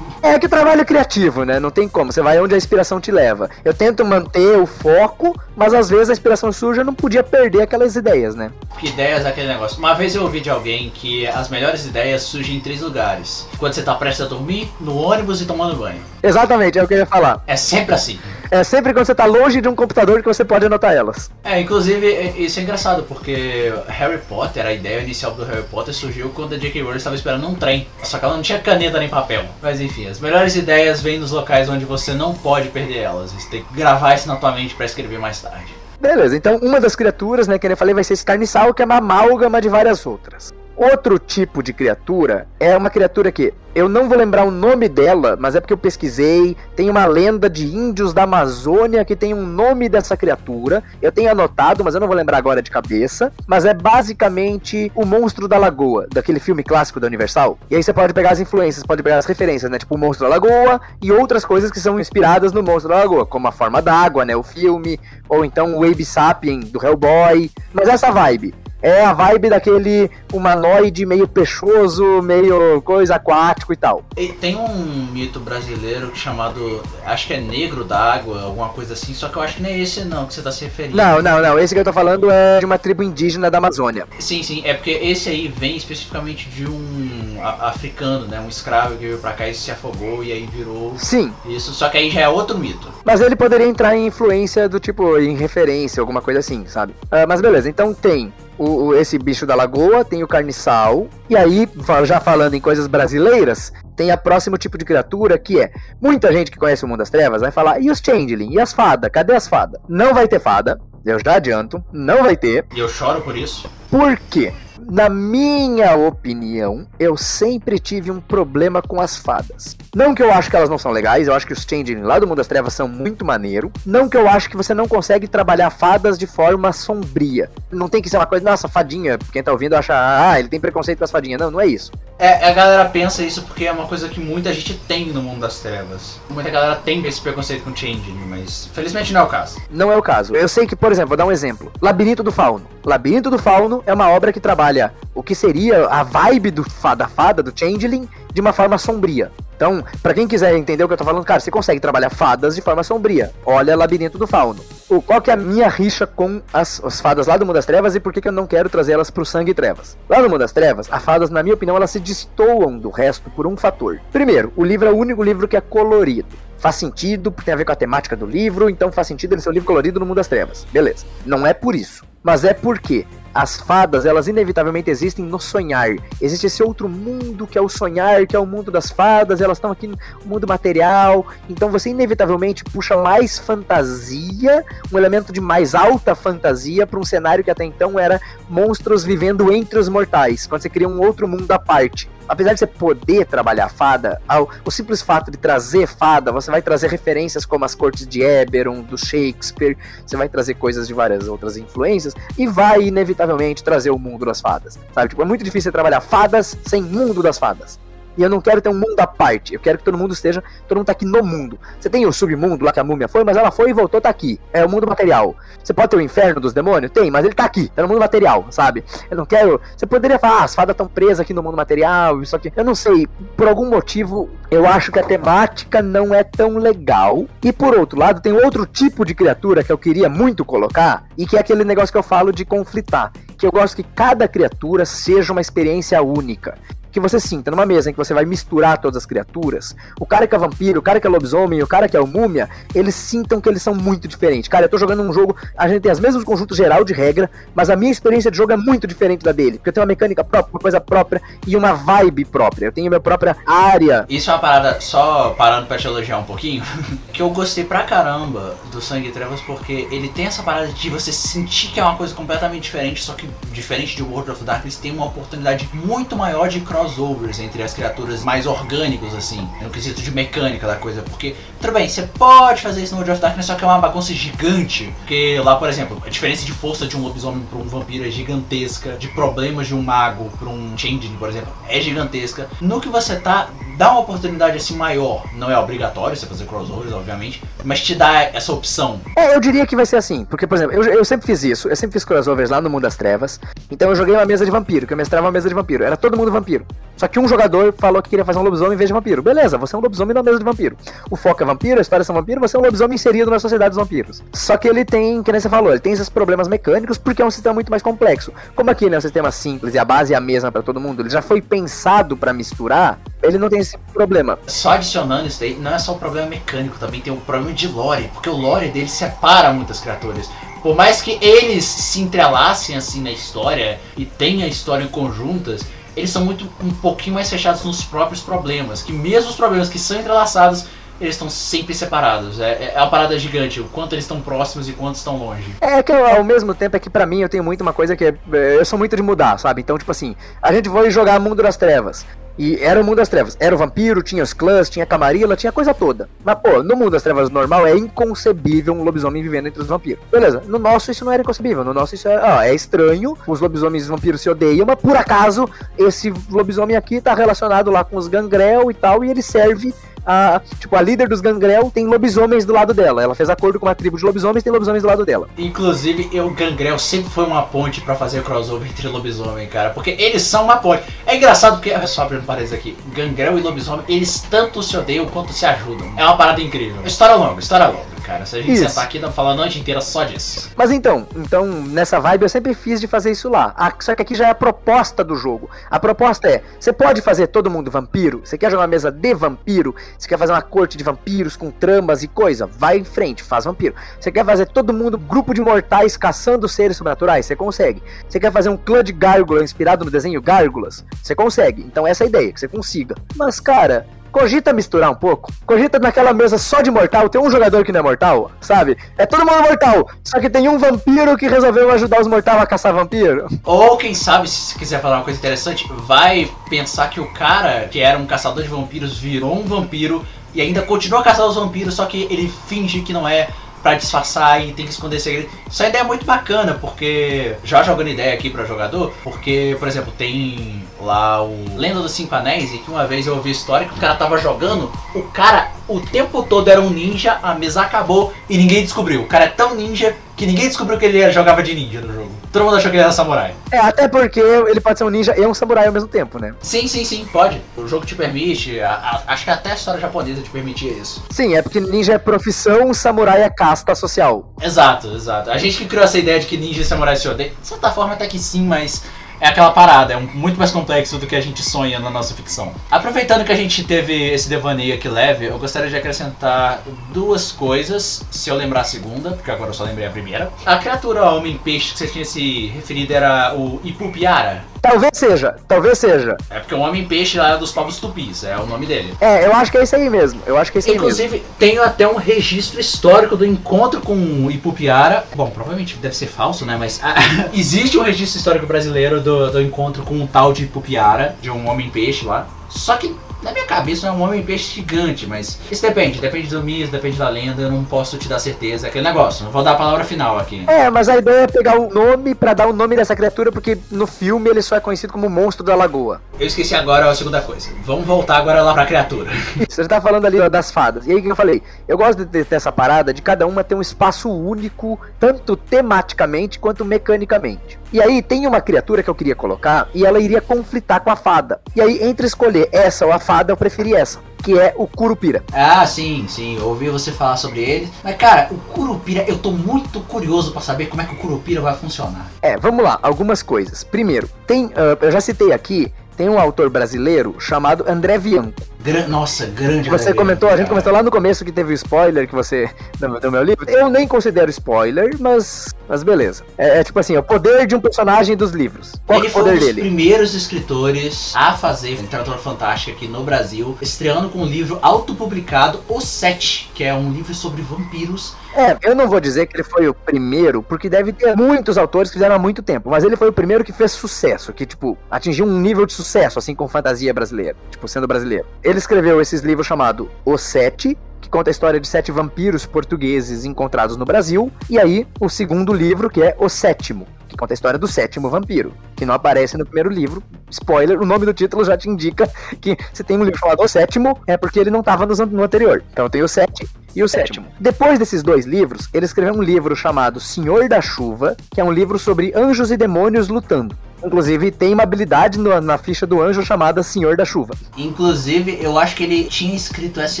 É que trabalho criativo, né? Não tem como, você vai onde a inspiração te leva. Eu tento manter o foco, mas às vezes a inspiração surge, eu não podia perder aquelas ideias, né? Ideias é aquele negócio. Uma vez eu ouvi de alguém que as melhores ideias surgem em três lugares: quando você tá prestes a dormir, no ônibus e tomando banho. Exatamente, é o que eu ia falar. É sempre assim. É sempre quando você tá longe de um computador que você pode anotar elas. É, inclusive, isso é engraçado, porque Harry Potter, a ideia inicial do Harry Potter surgiu quando a J.K. Rowling estava esperando um trem. Só que ela não tinha caneta nem papel. Mas enfim, as melhores ideias vêm nos locais onde você não pode perder elas. Você tem que gravar isso na tua mente para escrever mais tarde. Beleza, então uma das criaturas, né, que eu falei, vai ser esse carniçal, que é uma amálgama de várias outras. Outro tipo de criatura é uma criatura que eu não vou lembrar o nome dela, mas é porque eu pesquisei. Tem uma lenda de índios da Amazônia que tem um nome dessa criatura. Eu tenho anotado, mas eu não vou lembrar agora de cabeça. Mas é basicamente o monstro da lagoa, daquele filme clássico da Universal. E aí você pode pegar as influências, pode pegar as referências, né? Tipo o monstro da lagoa e outras coisas que são inspiradas no monstro da lagoa, como a forma d'água, né? O filme, ou então o Abe Sapien do Hellboy. Mas essa vibe. É a vibe daquele humanoide meio peixoso, meio coisa aquático e tal. E tem um mito brasileiro chamado, acho que é Negro d'Água, alguma coisa assim, só que eu acho que não é esse não que você tá se referindo. Não, não, não. Esse que eu tô falando é de uma tribo indígena da Amazônia. Sim, sim. É porque esse aí vem especificamente de um africano, né? Um escravo que veio pra cá e se afogou e aí virou. Sim. Isso, só que aí já é outro mito. Mas ele poderia entrar em influência do tipo, em referência, alguma coisa assim, sabe? Uh, mas beleza, então tem o, o, esse bicho da lagoa, tem o carniçal, e aí, já falando em coisas brasileiras, tem a próximo tipo de criatura que é muita gente que conhece o mundo das trevas vai falar e os changeling? E as fadas cadê as fadas não vai ter fada eu já adianto não vai ter. E eu choro por isso. Por quê Na minha opinião, eu sempre tive um problema com as fadas. Não que eu acho que elas não são legais, eu acho que os Changeling lá do Mundo das Trevas são muito maneiro. Não que eu acho que você não consegue trabalhar fadas de forma sombria. Não tem que ser uma coisa, nossa, fadinha, quem tá ouvindo acha, ah, ele tem preconceito com as fadinhas. Não, não é isso. É, a galera pensa isso porque é uma coisa que muita gente tem no mundo das trevas. Muita galera tem esse preconceito com Changeling, mas felizmente não é o caso. Não é o caso. Eu sei que, por exemplo, vou dar um exemplo. Labirinto do Fauno. Labirinto do Fauno é uma obra que trabalha o que seria a vibe do, da fada, do Changeling, de uma forma sombria. Então, para quem quiser entender o que eu tô falando, cara, você consegue trabalhar fadas de forma sombria. Olha Labirinto do Fauno. O, qual que é a minha rixa com as, as fadas lá do Mundo das Trevas e por que, que eu não quero trazer elas pro Sangue e Trevas? Lá no Mundo das Trevas, as fadas, na minha opinião, elas se destoam do resto por um fator. Primeiro, o livro é o único livro que é colorido faz sentido, porque tem a ver com a temática do livro, então faz sentido ele ser um livro colorido no mundo das trevas. Beleza. Não é por isso. Mas é porque as fadas, elas inevitavelmente existem no sonhar. Existe esse outro mundo que é o sonhar, que é o mundo das fadas, elas estão aqui no mundo material. Então você inevitavelmente puxa mais fantasia, um elemento de mais alta fantasia para um cenário que até então era monstros vivendo entre os mortais, quando você cria um outro mundo à parte apesar de você poder trabalhar fada, o simples fato de trazer fada, você vai trazer referências como as cortes de Eberron, do Shakespeare, você vai trazer coisas de várias outras influências e vai inevitavelmente trazer o mundo das fadas, sabe? Tipo, é muito difícil você trabalhar fadas sem mundo das fadas. E eu não quero ter um mundo à parte. Eu quero que todo mundo esteja. Todo mundo tá aqui no mundo. Você tem o submundo lá que a múmia foi, mas ela foi e voltou, tá aqui. É o mundo material. Você pode ter o inferno dos demônios? Tem, mas ele tá aqui. Tá no mundo material, sabe? Eu não quero. Você poderia falar, ah, as fadas estão presas aqui no mundo material, isso aqui. Eu não sei. Por algum motivo, eu acho que a temática não é tão legal. E por outro lado, tem outro tipo de criatura que eu queria muito colocar. E que é aquele negócio que eu falo de conflitar. Que eu gosto que cada criatura seja uma experiência única que você sinta numa mesa em que você vai misturar todas as criaturas, o cara que é vampiro, o cara que é lobisomem, o cara que é o múmia, eles sintam que eles são muito diferentes. Cara, eu tô jogando um jogo, a gente tem as mesmos conjuntos geral de regra, mas a minha experiência de jogo é muito diferente da dele, porque eu tenho uma mecânica própria, uma coisa própria e uma vibe própria. Eu tenho minha própria área. Isso é uma parada, só parando pra te elogiar um pouquinho, que eu gostei pra caramba do Sangue e Trevas, porque ele tem essa parada de você sentir que é uma coisa completamente diferente, só que diferente de World of Darkness, tem uma oportunidade muito maior de cross crossovers entre as criaturas mais orgânicos, assim, no quesito de mecânica da coisa. Porque, tudo bem, você pode fazer isso no World of Darkness, só que é uma bagunça gigante. Porque lá, por exemplo, a diferença de força de um lobisomem para um vampiro é gigantesca, de problemas de um mago para um changeling, por exemplo, é gigantesca. No que você tá, dá uma oportunidade assim maior. Não é obrigatório você fazer crossovers, obviamente, mas te dá essa opção. É, eu diria que vai ser assim, porque, por exemplo, eu, eu sempre fiz isso, eu sempre fiz crossovers lá no Mundo das Trevas, então eu joguei uma mesa de vampiro, que eu mestrava uma mesa de vampiro, era todo mundo vampiro. Só que um jogador falou que queria fazer um lobisomem em vez de vampiro. Beleza, você é um lobisomem na mesa de vampiro. O foco é vampiro, a história é vampiro, você é um lobisomem inserido na sociedade dos vampiros. Só que ele tem, que nem você falou, ele tem esses problemas mecânicos porque é um sistema muito mais complexo. Como aqui né, é um sistema simples e a base é a mesma para todo mundo, ele já foi pensado para misturar, ele não tem esse problema. Só adicionando isso daí, não é só o problema mecânico, também tem um problema de lore, porque o lore dele separa muitas criaturas. Por mais que eles se entrelacem assim na história e tenham história conjuntas, eles são muito um pouquinho mais fechados nos próprios problemas. Que mesmo os problemas que são entrelaçados, eles estão sempre separados. É, é uma parada gigante, o quanto eles estão próximos e quanto estão longe. É que ao mesmo tempo é que para mim eu tenho muito uma coisa que é, eu sou muito de mudar, sabe? Então, tipo assim, a gente vai jogar Mundo das Trevas. E era o mundo das trevas. Era o vampiro, tinha os clãs, tinha a tinha coisa toda. Mas, pô, no mundo das trevas normal é inconcebível um lobisomem vivendo entre os vampiros. Beleza, no nosso isso não era inconcebível. No nosso isso é, ah, é estranho, os lobisomens e os vampiros se odeiam, mas por acaso esse lobisomem aqui tá relacionado lá com os gangrel e tal, e ele serve a, tipo, a líder dos Gangrel tem lobisomens do lado dela. Ela fez acordo com uma tribo de lobisomens tem lobisomens do lado dela. Inclusive, eu, Gangrel sempre foi uma ponte para fazer crossover entre lobisomem, cara. Porque eles são uma ponte. É engraçado porque, olha só abrindo parênteses aqui, Gangrel e lobisomem, eles tanto se odeiam quanto se ajudam. É uma parada incrível. História longa, história longa cara. Se a gente isso. sentar aqui, dá falar a noite inteira só disso. Mas então, então, nessa vibe eu sempre fiz de fazer isso lá. Ah, só que aqui já é a proposta do jogo. A proposta é: você pode fazer todo mundo vampiro? Você quer jogar uma mesa de vampiro? Você quer fazer uma corte de vampiros com tramas e coisa? Vai em frente, faz vampiro. Você quer fazer todo mundo grupo de mortais caçando seres sobrenaturais? Você consegue. Você quer fazer um clã de gárgula inspirado no desenho Gárgulas? Você consegue. Então essa é a ideia, que você consiga. Mas, cara, cogita misturar um pouco. Cogita naquela mesa só de mortal, tem um jogador que não é mortal, sabe? É todo mundo mortal, só que tem um vampiro que resolveu ajudar os mortais a caçar vampiro. Ou quem sabe, se quiser falar uma coisa interessante, vai pensar que o cara que era um caçador de vampiros virou um vampiro e ainda continua caçando os vampiros, só que ele finge que não é pra disfarçar e tem que esconder segredo. Essa ideia é muito bacana, porque já jogando ideia aqui para jogador, porque, por exemplo, tem lá o Lenda dos Cinco Anéis, e que uma vez eu ouvi a história que o cara tava jogando, o cara o tempo todo era um ninja, a mesa acabou e ninguém descobriu. O cara é tão ninja que ninguém descobriu que ele jogava de ninja no jogo. Todo mundo achou que ele era samurai. É, até porque ele pode ser um ninja e um samurai ao mesmo tempo, né? Sim, sim, sim, pode. O jogo te permite, a, a, acho que até a história japonesa te permitia isso. Sim, é porque ninja é profissão, samurai é casta social. Exato, exato. A gente que criou essa ideia de que ninja e samurai se odeiam, de certa forma até que sim, mas é aquela parada, é um, muito mais complexo do que a gente sonha na nossa ficção. Aproveitando que a gente teve esse devaneio aqui leve, eu gostaria de acrescentar duas coisas, se eu lembrar a segunda, porque agora eu só lembrei a primeira. A criatura homem-peixe que você tinha se referido era o Ipupiara. Talvez seja, talvez seja. É porque o Homem-Peixe lá é dos povos tupis, é o nome dele. É, eu acho que é isso aí mesmo. Eu acho que é isso aí Inclusive, tenho até um registro histórico do encontro com o Ipupiara. Bom, provavelmente deve ser falso, né? Mas ah, existe um registro histórico brasileiro do, do encontro com um tal de Ipupiara, de um Homem-Peixe lá. Só que na minha cabeça é um homem peixe gigante, mas isso depende, depende do mito, depende da lenda, eu não posso te dar certeza, é aquele negócio, não vou dar a palavra final aqui. É, mas a ideia é pegar o nome para dar o nome dessa criatura, porque no filme ele só é conhecido como monstro da lagoa. Eu esqueci agora a segunda coisa. Vamos voltar agora lá pra criatura. Você tá falando ali das fadas. E aí o que eu falei? Eu gosto de ter essa parada de cada uma ter um espaço único, tanto tematicamente quanto mecanicamente. E aí tem uma criatura que eu queria colocar e ela iria conflitar com a fada. E aí, entre escolher essa ou a fada, eu preferi essa que é o Curupira. Ah, sim, sim, eu ouvi você falar sobre ele. Mas, cara, o Curupira, eu tô muito curioso para saber como é que o Curupira vai funcionar. É, vamos lá, algumas coisas. Primeiro, tem, uh, eu já citei aqui, tem um autor brasileiro chamado André Bianco. Gran... Nossa, grande Você comentou, a gente comentou lá no começo que teve o spoiler que você do, do meu livro. Eu nem considero spoiler, mas, mas beleza. É, é, tipo assim, é o poder de um personagem dos livros. Qual Ele é o poder foi um dos dele? primeiros escritores a fazer literatura fantástica aqui no Brasil, estreando com um livro autopublicado, O Sete, que é um livro sobre vampiros. É, eu não vou dizer que ele foi o primeiro, porque deve ter muitos autores que fizeram há muito tempo, mas ele foi o primeiro que fez sucesso, que, tipo, atingiu um nível de sucesso, assim, com fantasia brasileira, tipo, sendo brasileiro. Ele escreveu esses livros chamado O Sete, que conta a história de sete vampiros portugueses encontrados no Brasil, e aí o segundo livro, que é O Sétimo, que conta a história do sétimo vampiro, que não aparece no primeiro livro. Spoiler, o nome do título já te indica que se tem um livro chamado O Sétimo, é porque ele não estava no anterior. Então tem o sete e o sétimo. Depois desses dois livros, ele escreveu um livro chamado Senhor da Chuva, que é um livro sobre anjos e demônios lutando. Inclusive, tem uma habilidade no, na ficha do anjo chamada Senhor da Chuva. Inclusive, eu acho que ele tinha escrito essa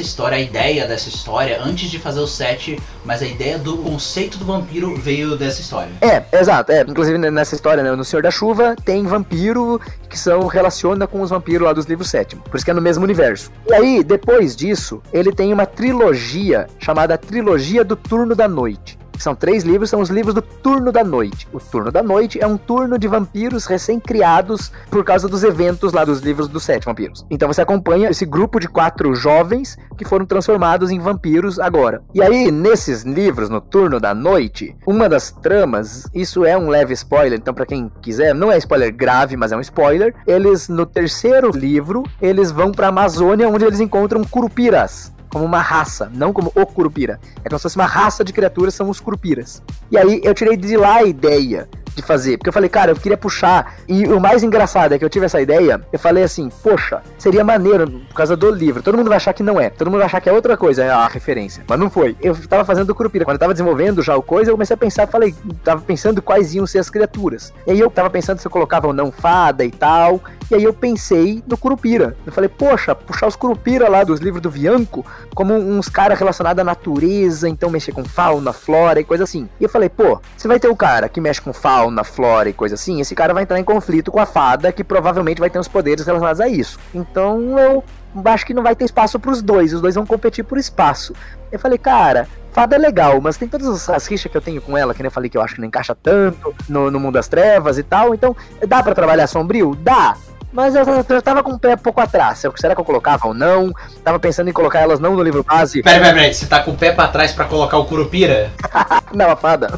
história, a ideia dessa história, antes de fazer o set, mas a ideia do conceito do vampiro veio dessa história. É, exato. É. Inclusive, nessa história, né, no Senhor da Chuva, tem vampiro que são relaciona com os vampiros lá dos livros sétimo. Por isso que é no mesmo universo. E aí, depois disso, ele tem uma trilogia chamada Trilogia do Turno da Noite. São três livros, são os livros do Turno da Noite. O Turno da Noite é um turno de vampiros recém-criados por causa dos eventos lá dos livros dos sete vampiros. Então você acompanha esse grupo de quatro jovens que foram transformados em vampiros agora. E aí, nesses livros, no Turno da Noite, uma das tramas, isso é um leve spoiler, então para quem quiser, não é spoiler grave, mas é um spoiler. Eles, no terceiro livro, eles vão pra Amazônia, onde eles encontram curupiras como uma raça, não como o Curupira. É como se fosse uma raça de criaturas, são os Curupiras. E aí eu tirei de lá a ideia de fazer. Porque eu falei, cara, eu queria puxar. E o mais engraçado é que eu tive essa ideia. Eu falei assim, poxa, seria maneiro por causa do livro. Todo mundo vai achar que não é. Todo mundo vai achar que é outra coisa, é a referência. Mas não foi. Eu tava fazendo o Curupira. Quando eu tava desenvolvendo já o coisa, eu comecei a pensar, falei, tava pensando quais iam ser as criaturas. E aí eu tava pensando se eu colocava ou não fada e tal. E aí eu pensei no Curupira. Eu falei, poxa, puxar os Curupira lá dos livros do Bianco como uns caras relacionados à natureza, então mexer com fauna, flora e coisa assim. E eu falei, pô, você vai ter o cara que mexe com fauna, flora e coisa assim, esse cara vai entrar em conflito com a fada, que provavelmente vai ter uns poderes relacionados a isso. Então eu acho que não vai ter espaço para os dois, os dois vão competir por espaço. Eu falei, cara, fada é legal, mas tem todas as rixas que eu tenho com ela, que nem eu falei que eu acho que não encaixa tanto no, no mundo das trevas e tal, então dá para trabalhar sombrio? Dá. Mas eu, eu tava com o pé pouco atrás. Será que eu colocava ou não? Tava pensando em colocar elas não no livro base. Peraí, peraí, peraí. Você tá com o pé pra trás pra colocar o Curupira? não, a fada.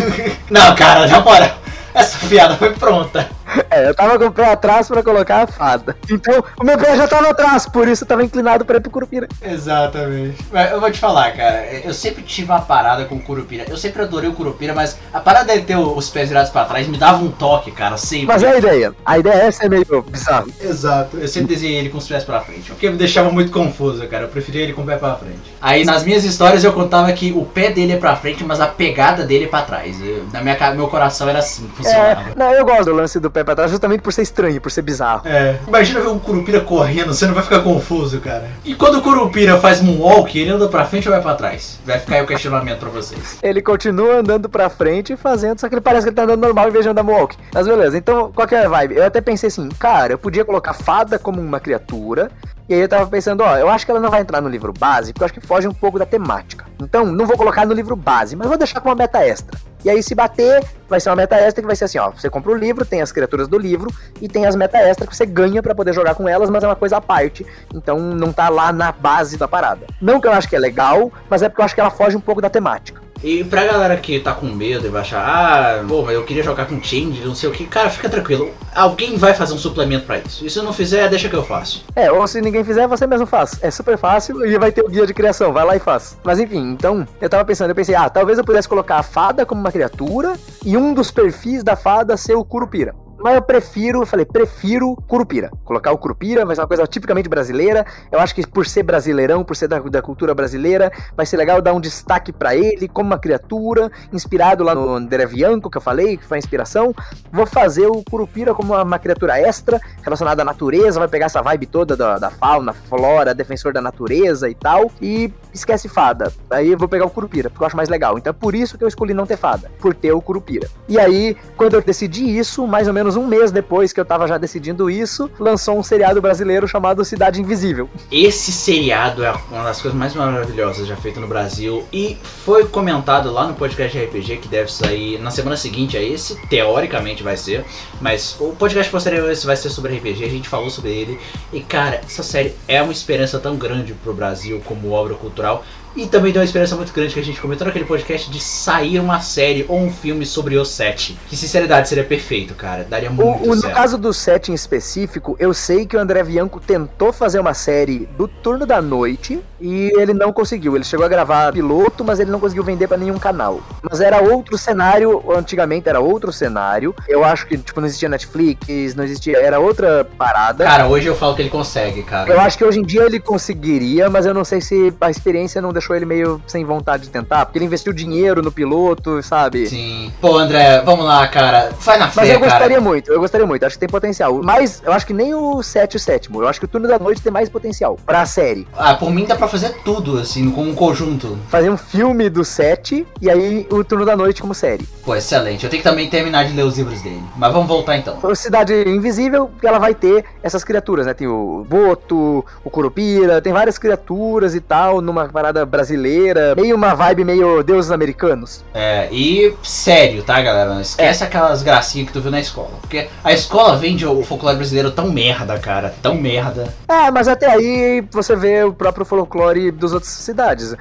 não, cara, na moral. Essa piada foi pronta. É, eu tava com o pé atrás pra colocar a fada. Então, o meu pé já tava atrás, por isso eu tava inclinado pra ir pro Curupira. Exatamente. Mas eu vou te falar, cara, eu sempre tive uma parada com o Curupira. Eu sempre adorei o Curupira, mas a parada de ter os pés virados pra trás me dava um toque, cara, sempre. Mas é a ideia. A ideia é ser meio bizarro. Exato. Eu sempre desenhei ele com os pés pra frente. Porque me deixava muito confuso, cara. Eu preferia ele com o pé pra frente. Aí nas minhas histórias eu contava que o pé dele é pra frente, mas a pegada dele é pra trás. Eu, na minha meu coração era assim, funcionava. É, não, eu gosto do lance do pé pra trás justamente por ser estranho, por ser bizarro. É. Imagina ver um Curupira correndo, você não vai ficar confuso, cara. E quando o Curupira faz moonwalk, ele anda pra frente ou vai pra trás? Vai ficar aí o questionamento pra vocês. Ele continua andando pra frente e fazendo, só que ele parece que ele tá andando normal em vez de andar moonwalk. Mas beleza, então qual que é a vibe? Eu até pensei assim, cara, eu podia colocar fada como uma criatura, e aí eu tava pensando, ó, eu acho que ela não vai entrar no livro base, porque eu acho que foge um pouco da temática. Então, não vou colocar no livro base, mas vou deixar com uma meta extra. E aí, se bater, vai ser uma meta extra que vai ser assim, ó. Você compra o livro, tem as criaturas do livro e tem as meta extra que você ganha para poder jogar com elas, mas é uma coisa à parte. Então não tá lá na base da parada. Não que eu acho que é legal, mas é porque eu acho que ela foge um pouco da temática. E pra galera que tá com medo e vai achar, ah, pô, mas eu queria jogar com Change, não sei o que, cara, fica tranquilo. Alguém vai fazer um suplemento para isso. E se eu não fizer, deixa que eu faço. É, ou se ninguém fizer, você mesmo faz. É super fácil e vai ter o guia de criação, vai lá e faz. Mas enfim, então, eu tava pensando, eu pensei, ah, talvez eu pudesse colocar a fada como uma criatura e um dos perfis da fada ser o Curupira. Mas eu prefiro, falei, prefiro Curupira. Colocar o Curupira vai ser uma coisa tipicamente brasileira. Eu acho que por ser brasileirão, por ser da, da cultura brasileira, vai ser legal dar um destaque para ele como uma criatura, inspirado lá no Derevianco, que eu falei, que foi a inspiração. Vou fazer o Curupira como uma, uma criatura extra, relacionada à natureza, vai pegar essa vibe toda da, da fauna, flora, defensor da natureza e tal. E esquece fada. Aí eu vou pegar o Curupira, porque eu acho mais legal. Então é por isso que eu escolhi não ter fada, por ter o Curupira. E aí, quando eu decidi isso, mais ou menos menos um mês depois que eu tava já decidindo isso, lançou um seriado brasileiro chamado Cidade Invisível. Esse seriado é uma das coisas mais maravilhosas já feito no Brasil e foi comentado lá no podcast RPG que deve sair na semana seguinte a esse, teoricamente vai ser, mas o podcast posterior esse vai ser sobre RPG, a gente falou sobre ele e cara, essa série é uma esperança tão grande pro Brasil como obra cultural e também deu uma esperança muito grande que a gente comentou naquele podcast de sair uma série ou um filme sobre o set. Que sinceridade seria perfeito, cara. Daria muito o, certo. No caso do set em específico, eu sei que o André Bianco tentou fazer uma série do turno da noite e ele não conseguiu. Ele chegou a gravar piloto, mas ele não conseguiu vender para nenhum canal. Mas era outro cenário, antigamente era outro cenário. Eu acho que tipo não existia Netflix, não existia, era outra parada. Cara, hoje eu falo que ele consegue, cara. Eu acho que hoje em dia ele conseguiria, mas eu não sei se a experiência não deixou ele meio sem vontade de tentar, porque ele investiu dinheiro no piloto, sabe? Sim. Pô, André, vamos lá, cara. Vai na fé, Mas eu cara. gostaria muito, eu gostaria muito, acho que tem potencial. Mas eu acho que nem o 7 e o sétimo, eu acho que o Turno da Noite tem mais potencial pra série. Ah, por mim dá pra fazer tudo, assim, como um conjunto. Fazer um filme do 7 e aí o Turno da Noite como série. Pô, excelente. Eu tenho que também terminar de ler os livros dele. Mas vamos voltar então. A Cidade Invisível, ela vai ter essas criaturas, né? Tem o Boto, o Curupira, tem várias criaturas e tal, numa parada brasileira, meio uma vibe meio deuses americanos. É, e sério, tá, galera? Não esquece é. aquelas gracinhas que tu viu na escola. Porque a escola vende o folclore brasileiro tão merda, cara, tão merda. É, mas até aí você vê o próprio folclore dos outras cidades.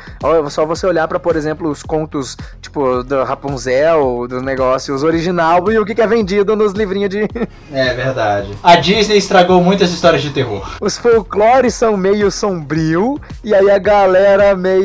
Só você olhar para, por exemplo, os contos, tipo, do Rapunzel, dos negócios original e o que é vendido nos livrinhos de. É verdade. A Disney estragou muitas histórias de terror. Os folclores são meio sombrio e aí a galera meio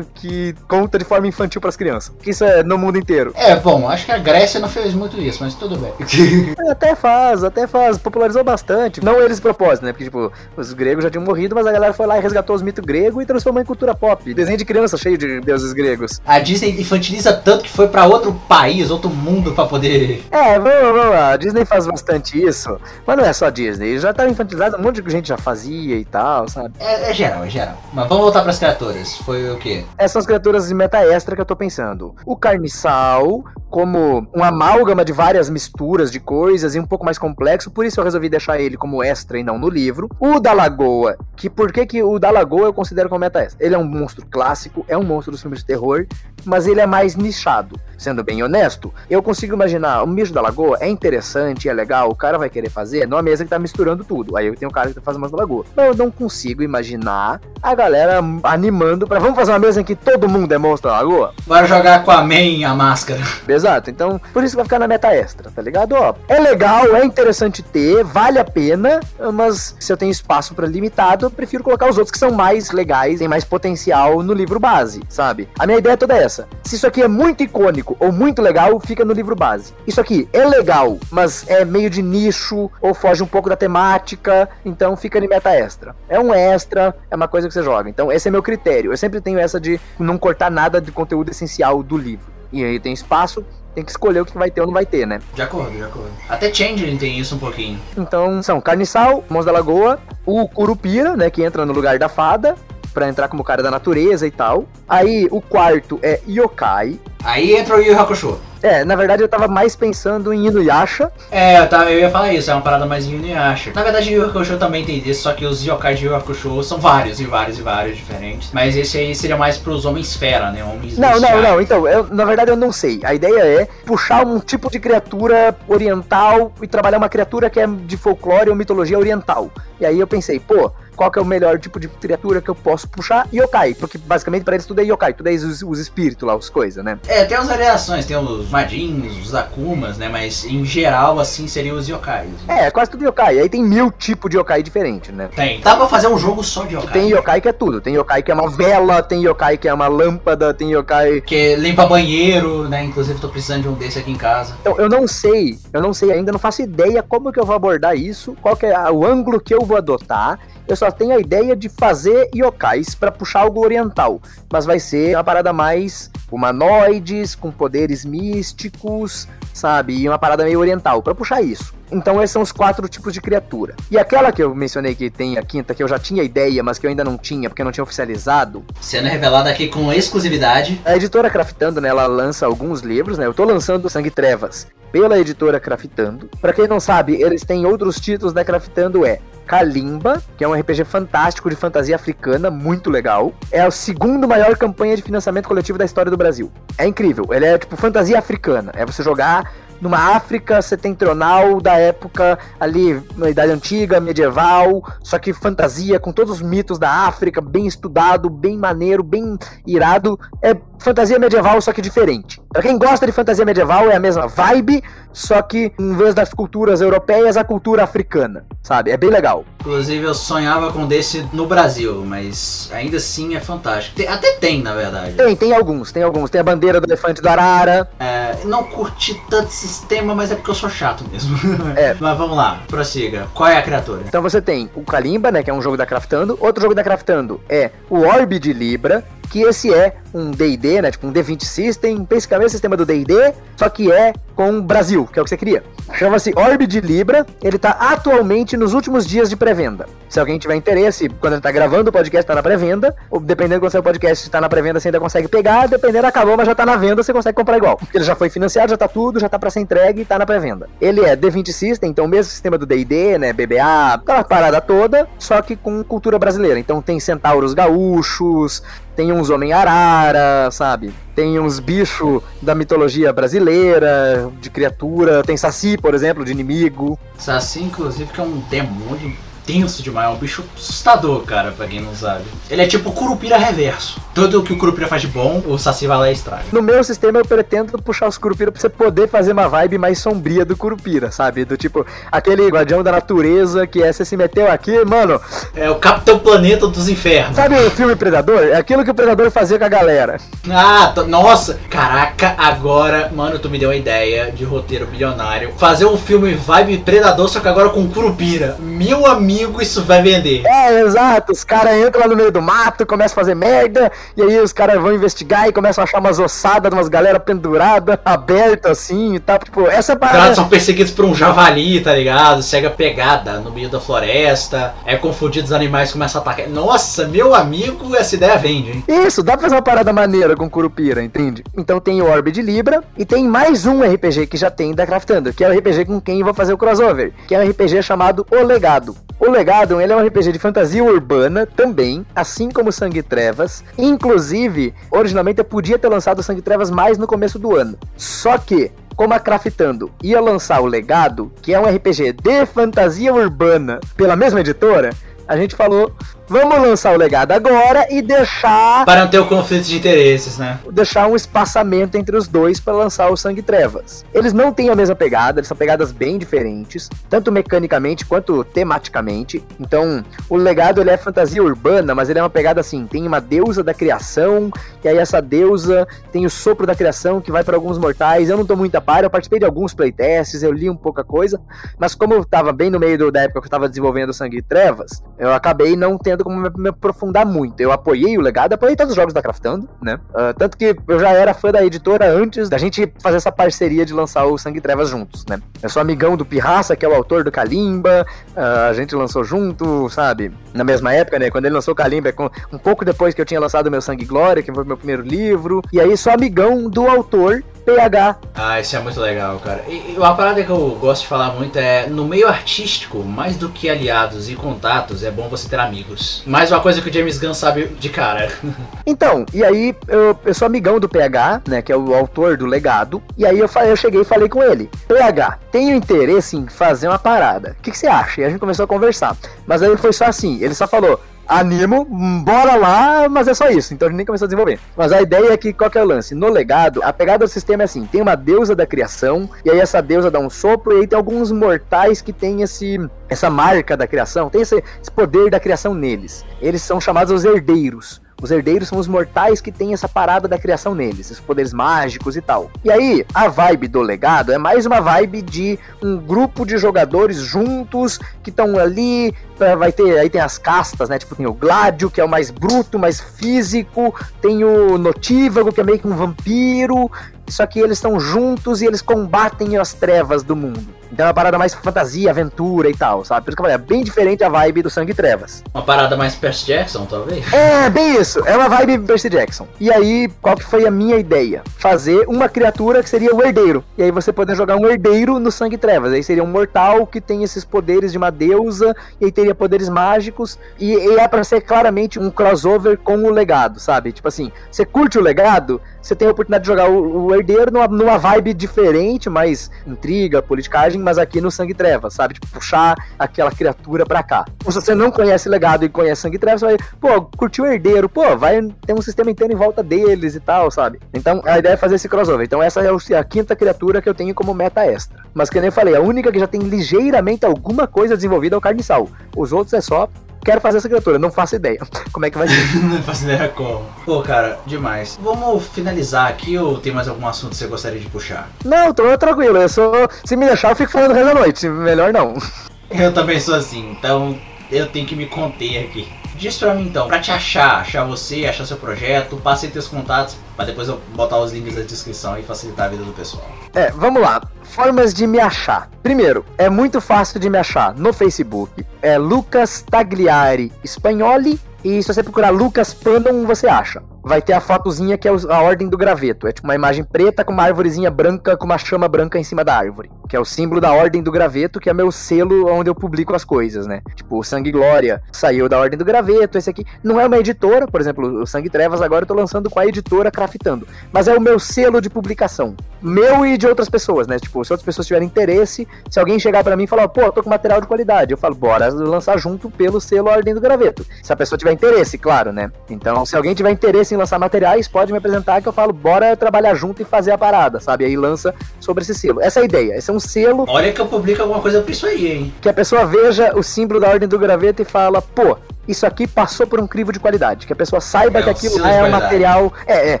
que conta de forma infantil para as crianças. Isso é no mundo inteiro. É, bom, acho que a Grécia não fez muito isso, mas tudo bem. até faz, até faz. Popularizou bastante. Não eles propósito, né? Porque, tipo, os gregos já tinham morrido, mas a galera foi lá e resgatou os mitos gregos e transformou em cultura pop. Desenho de criança cheio de deuses gregos. A Disney infantiliza tanto que foi para outro país, outro mundo para poder. É, vamos, vamos lá. A Disney faz bastante isso. Mas não é só a Disney. Já tá infantilizado, um monte de gente já fazia e tal, sabe? É, é geral, é geral. Mas vamos voltar pras criaturas. Foi o quê? Essas criaturas de meta extra que eu tô pensando. O carniçal, como um amálgama de várias misturas de coisas e um pouco mais complexo, por isso eu resolvi deixar ele como extra e não no livro. O da lagoa, que por que, que o da lagoa eu considero com meta extra. Ele é um monstro clássico, é um monstro dos filmes de terror, mas ele é mais nichado. Sendo bem honesto, eu consigo imaginar, o Mijo da Lagoa é interessante, é legal, o cara vai querer fazer numa mesa que tá misturando tudo. Aí eu tenho um cara que tá fazendo Monstro da Lagoa. Mas eu não consigo imaginar a galera animando pra vamos fazer uma mesa em que todo mundo é Monstro da Lagoa? Vai jogar com a Man a máscara. Exato, então por isso vai ficar na meta extra, tá ligado? Ó, é legal, é interessante ter, vale a pena, mas se eu tenho espaço para limitado, eu prefiro colocar os outros que são mais legais, têm mais potencial no livro base, sabe? A minha ideia é toda essa. Se isso aqui é muito icônico ou muito legal, fica no livro base. Isso aqui é legal, mas é meio de nicho ou foge um pouco da temática, então fica de meta extra. É um extra, é uma coisa que você joga. Então esse é meu critério. Eu sempre tenho essa de não cortar nada de conteúdo essencial do livro. E aí tem espaço, tem que escolher o que vai ter ou não vai ter, né? De acordo, de acordo. Até Changeling tem isso um pouquinho. Então são Carniçal, Mãos da Lagoa, o Curupira, né, que entra no lugar da fada, pra entrar como cara da natureza e tal. Aí o quarto é Yokai. Aí entra o Yu Hakusho. É, na verdade eu tava mais pensando em Inuyasha. É, eu, tava, eu ia falar isso, é uma parada mais Inuyasha. Na verdade, Yu Hakusho também tem isso, só que os yokai de Yu Hakusho são vários e vários e vários diferentes. Mas esse aí seria mais pros homens fera, né? Homens Não, não, não. Então, eu, na verdade eu não sei. A ideia é puxar um tipo de criatura oriental e trabalhar uma criatura que é de folclore ou mitologia oriental. E aí eu pensei, pô, qual que é o melhor tipo de criatura que eu posso puxar? Yokai, porque basicamente para eles tudo é yokai, tudo é os, os espíritos lá, as coisas, né? É, tem as variações, tem os Majins, os Akumas, né? Mas em geral, assim, seriam os yokais. É, quase tudo yokai. Aí tem mil tipos de yokai diferentes, né? Tem. Dá pra fazer um jogo só de yokai. Tem yokai que é tudo. Tem yokai que é uma vela, tem yokai que é uma lâmpada, tem yokai. Que limpa banheiro, né? Inclusive tô precisando de um desse aqui em casa. Então, eu não sei, eu não sei ainda, não faço ideia como que eu vou abordar isso, qual que é o ângulo que eu vou adotar. Eu só tenho a ideia de fazer yokais pra puxar algo oriental, mas vai ser uma parada mais humanoides, com poderes místicos, sabe? E uma parada meio oriental, pra puxar isso. Então esses são os quatro tipos de criatura. E aquela que eu mencionei que tem a quinta, que eu já tinha ideia, mas que eu ainda não tinha, porque eu não tinha oficializado, Sendo revelado aqui com exclusividade. a editora Craftando, né, ela lança alguns livros, né? Eu tô lançando Sangue Trevas pela editora Craftando. Pra quem não sabe, eles têm outros títulos da Craftando é Kalimba, que é um RPG fantástico de fantasia africana, muito legal. É a segunda maior campanha de financiamento coletivo da história do Brasil. É incrível, ele é tipo fantasia africana. É você jogar numa África setentrional da época ali, na Idade Antiga, medieval, só que fantasia, com todos os mitos da África, bem estudado, bem maneiro, bem irado. É fantasia medieval, só que diferente. Pra quem gosta de fantasia medieval, é a mesma vibe, só que em vez das culturas europeias, a cultura africana, sabe? É bem legal. Inclusive eu sonhava com desse no Brasil, mas ainda assim é fantástico. Tem- até tem, na verdade. Tem, tem alguns, tem alguns. Tem a bandeira do elefante do Arara. É, não curti tanto esse sistema, mas é porque eu sou chato mesmo. É. mas vamos lá, prossiga. Qual é a criatura? Então você tem o Kalimba, né, que é um jogo da Craftando. Outro jogo da Craftando é o Orb de Libra, que esse é um D&D, né, tipo um D20 System, basicamente o sistema do D&D, só que é com o Brasil, que é o que você queria. Chama-se Orb de Libra, ele tá atualmente nos últimos dias de pré-venda. Se alguém tiver interesse, quando ele tá gravando o podcast, tá na pré-venda, ou dependendo de quando sair o podcast, tá na pré-venda, você ainda consegue pegar, dependendo, acabou, mas já tá na venda, você consegue comprar igual. Ele já foi financiado, já tá tudo, já tá pra ser entregue e tá na pré-venda. Ele é D20 System, então o mesmo sistema do D&D, né, BBA, aquela parada toda, só que com cultura brasileira. Então tem centauros gaúchos, tem uns Homem-Arara, sabe? Tem uns bichos da mitologia brasileira, de criatura. Tem Saci, por exemplo, de inimigo. Saci, inclusive, que é um demônio tenso demais, é um bicho assustador, cara, pra quem não sabe. Ele é tipo o Curupira reverso. Tudo o que o Curupira faz de bom, o Saci vai lá e estraga. No meu sistema eu pretendo puxar os Curupira pra você poder fazer uma vibe mais sombria do Curupira, sabe? Do tipo, aquele guardião da natureza que é, você se meteu aqui, mano. É o Capitão Planeta dos Infernos. Sabe o filme Predador? É aquilo que o Predador fazia com a galera. Ah, nossa! Caraca, agora, mano, tu me deu uma ideia de roteiro bilionário. Fazer um filme vibe Predador, só que agora com Curupira. Meu amigo, isso vai vender. É, exato. Os caras entram lá no meio do mato, começam a fazer merda, e aí os caras vão investigar e começam a achar umas ossadas de umas galera pendurada, aberta assim e tal. Tipo, essa Os caras parada. são perseguidos por um javali, tá ligado? Cega pegada no meio da floresta. É confundido, os animais começam a atacar. Nossa, meu amigo, essa ideia vende, hein? Isso, dá pra fazer uma parada maneira com Curupira, entende? Então tem o Orb de Libra e tem mais um RPG que já tem da Craftando, que é o RPG com quem eu vou fazer o crossover, que é um RPG chamado O Legado. O Legado ele é um RPG de fantasia urbana também, assim como Sangue Trevas. Inclusive, originalmente eu podia ter lançado Sangue Trevas mais no começo do ano. Só que como a Craftando ia lançar o Legado, que é um RPG de fantasia urbana, pela mesma editora, a gente falou, vamos lançar o legado agora e deixar. Para não ter o conflito de interesses, né? Deixar um espaçamento entre os dois para lançar o Sangue Trevas. Eles não têm a mesma pegada, eles são pegadas bem diferentes, tanto mecanicamente quanto tematicamente. Então, o legado ele é fantasia urbana, mas ele é uma pegada assim: tem uma deusa da criação, e aí essa deusa tem o sopro da criação que vai para alguns mortais. Eu não tô muito a par, eu participei de alguns playtests, eu li um pouca coisa, mas como eu tava bem no meio do, da época que eu tava desenvolvendo o Sangue Trevas, eu acabei não tendo como me, aprofundar muito. Eu apoiei o legado, apoiei todos os jogos da Craftando, né? Uh, tanto que eu já era fã da editora antes da gente fazer essa parceria de lançar o Sangue e Trevas juntos, né? Eu sou amigão do Pirraça, que é o autor do Kalimba, uh, a gente lançou junto, sabe? Na mesma época, né? Quando ele lançou o Kalimba, um pouco depois que eu tinha lançado meu Sangue e Glória, que foi meu primeiro livro. E aí sou amigão do autor PH. Ah, isso é muito legal, cara. E uma parada que eu gosto de falar muito é no meio artístico, mais do que aliados e contatos, é bom você ter amigos. Mais uma coisa que o James Gunn sabe de cara. Então, e aí eu, eu sou amigão do PH, né, que é o autor do legado, e aí eu, eu cheguei e falei com ele: PH, tenho interesse em fazer uma parada. O que, que você acha? E a gente começou a conversar. Mas aí foi só assim: ele só falou animo, bora lá, mas é só isso. Então a gente nem começou a desenvolver. Mas a ideia é que qual que é o lance? No legado, a pegada do sistema é assim: tem uma deusa da criação, e aí essa deusa dá um sopro, e aí tem alguns mortais que tem esse essa marca da criação, tem esse, esse poder da criação neles. Eles são chamados os herdeiros. Os herdeiros são os mortais que têm essa parada da criação neles, esses poderes mágicos e tal. E aí, a vibe do legado é mais uma vibe de um grupo de jogadores juntos que estão ali. Vai ter, aí tem as castas, né? Tipo, tem o Gládio, que é o mais bruto, mais físico, tem o Notívago, que é meio que um vampiro. Só que eles estão juntos e eles combatem as trevas do mundo. Então é uma parada mais fantasia, aventura e tal, sabe? Por isso que eu falei, é bem diferente a vibe do Sangue e Trevas. Uma parada mais Percy Jackson, talvez? É, bem isso. É uma vibe Percy Jackson. E aí, qual que foi a minha ideia? Fazer uma criatura que seria o herdeiro. E aí você poder jogar um herdeiro no Sangue e Trevas. Aí seria um mortal que tem esses poderes de uma deusa, e aí teria poderes mágicos, e, e é pra ser claramente um crossover com o legado, sabe? Tipo assim, você curte o legado, você tem a oportunidade de jogar o, o herdeiro numa, numa vibe diferente, mais intriga, politicagem, mas aqui no Sangue Trevas, sabe? Tipo, puxar aquela criatura pra cá. Se você não conhece legado e conhece Sangue Trevas, você vai, pô, curtiu o herdeiro, pô, vai ter um sistema inteiro em volta deles e tal, sabe? Então a ideia é fazer esse crossover. Então essa é a quinta criatura que eu tenho como meta extra. Mas que nem eu falei, a única que já tem ligeiramente alguma coisa desenvolvida é o carniçal. Os outros é só quero fazer essa criatura, não faço ideia como é que vai ser. não faço ideia como. Pô, cara, demais. Vamos finalizar aqui ou tem mais algum assunto que você gostaria de puxar? Não, tô tranquilo. Eu sou. Se me deixar, eu fico falando o resto da noite. Melhor não. Eu também sou assim, então eu tenho que me conter aqui. Diz pra mim então, pra te achar, achar você, achar seu projeto, passe teus contatos, pra depois eu botar os links na descrição e facilitar a vida do pessoal. É, vamos lá. Formas de me achar. Primeiro, é muito fácil de me achar no Facebook. É Lucas Tagliari Spagnoli. E se você procurar Lucas Pandon, você acha vai ter a fotozinha que é a ordem do graveto. É tipo uma imagem preta com uma árvorezinha branca com uma chama branca em cima da árvore. Que é o símbolo da ordem do graveto, que é meu selo onde eu publico as coisas, né? Tipo, o Sangue Glória saiu da ordem do graveto, esse aqui não é uma editora, por exemplo, o Sangue Trevas agora eu tô lançando com a editora Craftando. Mas é o meu selo de publicação. Meu e de outras pessoas, né? Tipo, se outras pessoas tiverem interesse, se alguém chegar para mim e falar, pô, eu tô com material de qualidade, eu falo, bora lançar junto pelo selo Ordem do Graveto. Se a pessoa tiver interesse, claro, né? Então, se alguém tiver interesse em lançar materiais, pode me apresentar que eu falo, bora trabalhar junto e fazer a parada, sabe? Aí lança sobre esse selo. Essa é a ideia. Esse é um selo. Olha que eu publico alguma coisa pra isso aí, hein? Que a pessoa veja o símbolo da ordem do graveto e fala, pô, isso aqui passou por um crivo de qualidade, que a pessoa saiba é que aquilo lá é um material, é, é,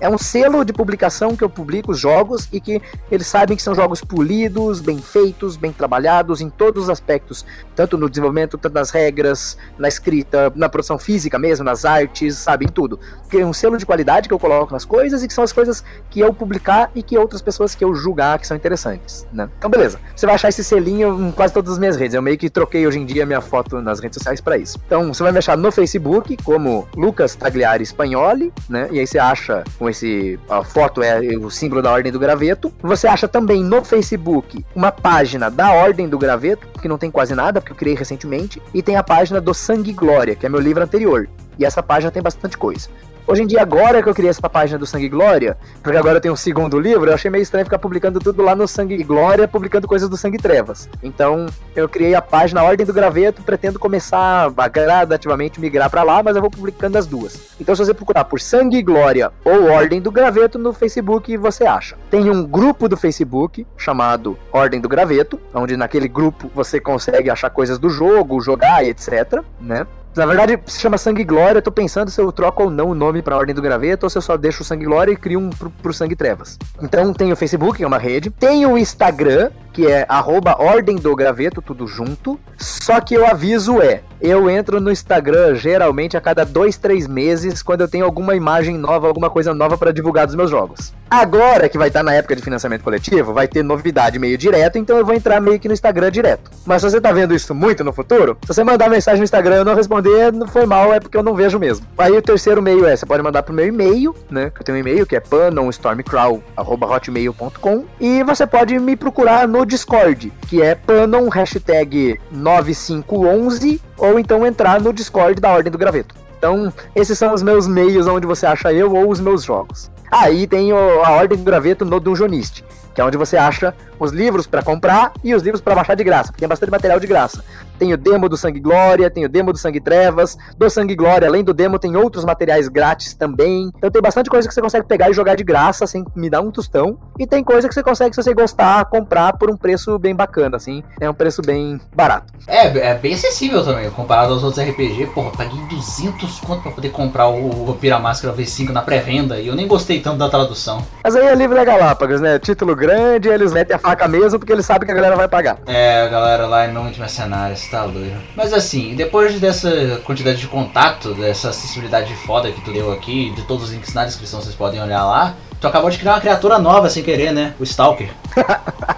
é um selo de publicação que eu publico os jogos e que eles sabem que são jogos polidos, bem feitos, bem trabalhados em todos os aspectos, tanto no desenvolvimento, tanto nas regras, na escrita, na produção física mesmo, nas artes, sabe, em tudo. Que é um selo de qualidade que eu coloco nas coisas e que são as coisas que eu publicar e que outras pessoas que eu julgar que são interessantes, né? Então beleza, você vai achar esse selinho em quase todas as minhas redes. Eu meio que troquei hoje em dia minha foto nas redes sociais para isso. Então você vai vai me achar no Facebook como Lucas Tagliari Spagnoli, né? E aí você acha com esse a foto é o símbolo da Ordem do Graveto. Você acha também no Facebook uma página da Ordem do Graveto, que não tem quase nada, porque eu criei recentemente, e tem a página do Sangue e Glória, que é meu livro anterior. E essa página tem bastante coisa. Hoje em dia, agora que eu criei essa página do Sangue e Glória, porque agora eu tenho um segundo livro, eu achei meio estranho ficar publicando tudo lá no Sangue e Glória, publicando coisas do Sangue e Trevas. Então, eu criei a página Ordem do Graveto, pretendo começar a gradativamente migrar para lá, mas eu vou publicando as duas. Então, se você procurar por Sangue e Glória ou Ordem do Graveto no Facebook, você acha. Tem um grupo do Facebook chamado Ordem do Graveto, onde naquele grupo você consegue achar coisas do jogo, jogar etc, né? Na verdade, se chama Sangue Glória. Eu tô pensando se eu troco ou não o nome pra Ordem do Graveto ou se eu só deixo o Sangue Glória e crio um pro, pro Sangue Trevas. Então tem o Facebook, que é uma rede. Tem o Instagram, que é arroba Ordem do Graveto, tudo junto. Só que eu aviso é, eu entro no Instagram geralmente a cada dois, três meses, quando eu tenho alguma imagem nova, alguma coisa nova para divulgar dos meus jogos. Agora que vai estar na época de financiamento coletivo, vai ter novidade meio direto, então eu vou entrar meio que no Instagram direto. Mas se você tá vendo isso muito no futuro, se você mandar mensagem no Instagram e eu não responder, não foi mal, é porque eu não vejo mesmo. Aí o terceiro meio é, você pode mandar pro meu e-mail, né? Que eu tenho um e-mail que é panonstormcrawl.hotmail.com e você pode me procurar no Discord, que é panon hashtag 9511 ou então entrar no Discord da Ordem do Graveto. Então, esses são os meus meios onde você acha eu ou os meus jogos. Aí tem o, a Ordem do Graveto no Dungeonist, que é onde você acha os livros para comprar e os livros para baixar de graça, porque tem bastante material de graça. Tem o demo do Sangue Glória, tem o demo do Sangue Trevas, do Sangue Glória, além do demo, tem outros materiais grátis também. Então tem bastante coisa que você consegue pegar e jogar de graça sem me dar um tostão. E tem coisa que você consegue, se você gostar, comprar por um preço bem bacana, assim. É um preço bem barato. É, é bem acessível também, comparado aos outros RPG. Porra, paguei 200 conto pra poder comprar o Vampira Máscara V5 na pré-venda e eu nem gostei tanto da tradução. Mas aí é livre da Galápagos, né? Título grande, eles metem a faca mesmo porque eles sabem que a galera vai pagar. É, a galera lá em nome de mercenários, tá doido. Mas assim, depois dessa quantidade de contato, dessa acessibilidade foda que tu deu aqui, de todos os links na descrição vocês podem olhar lá, tu acabou de criar uma criatura nova sem querer, né? O Stalker.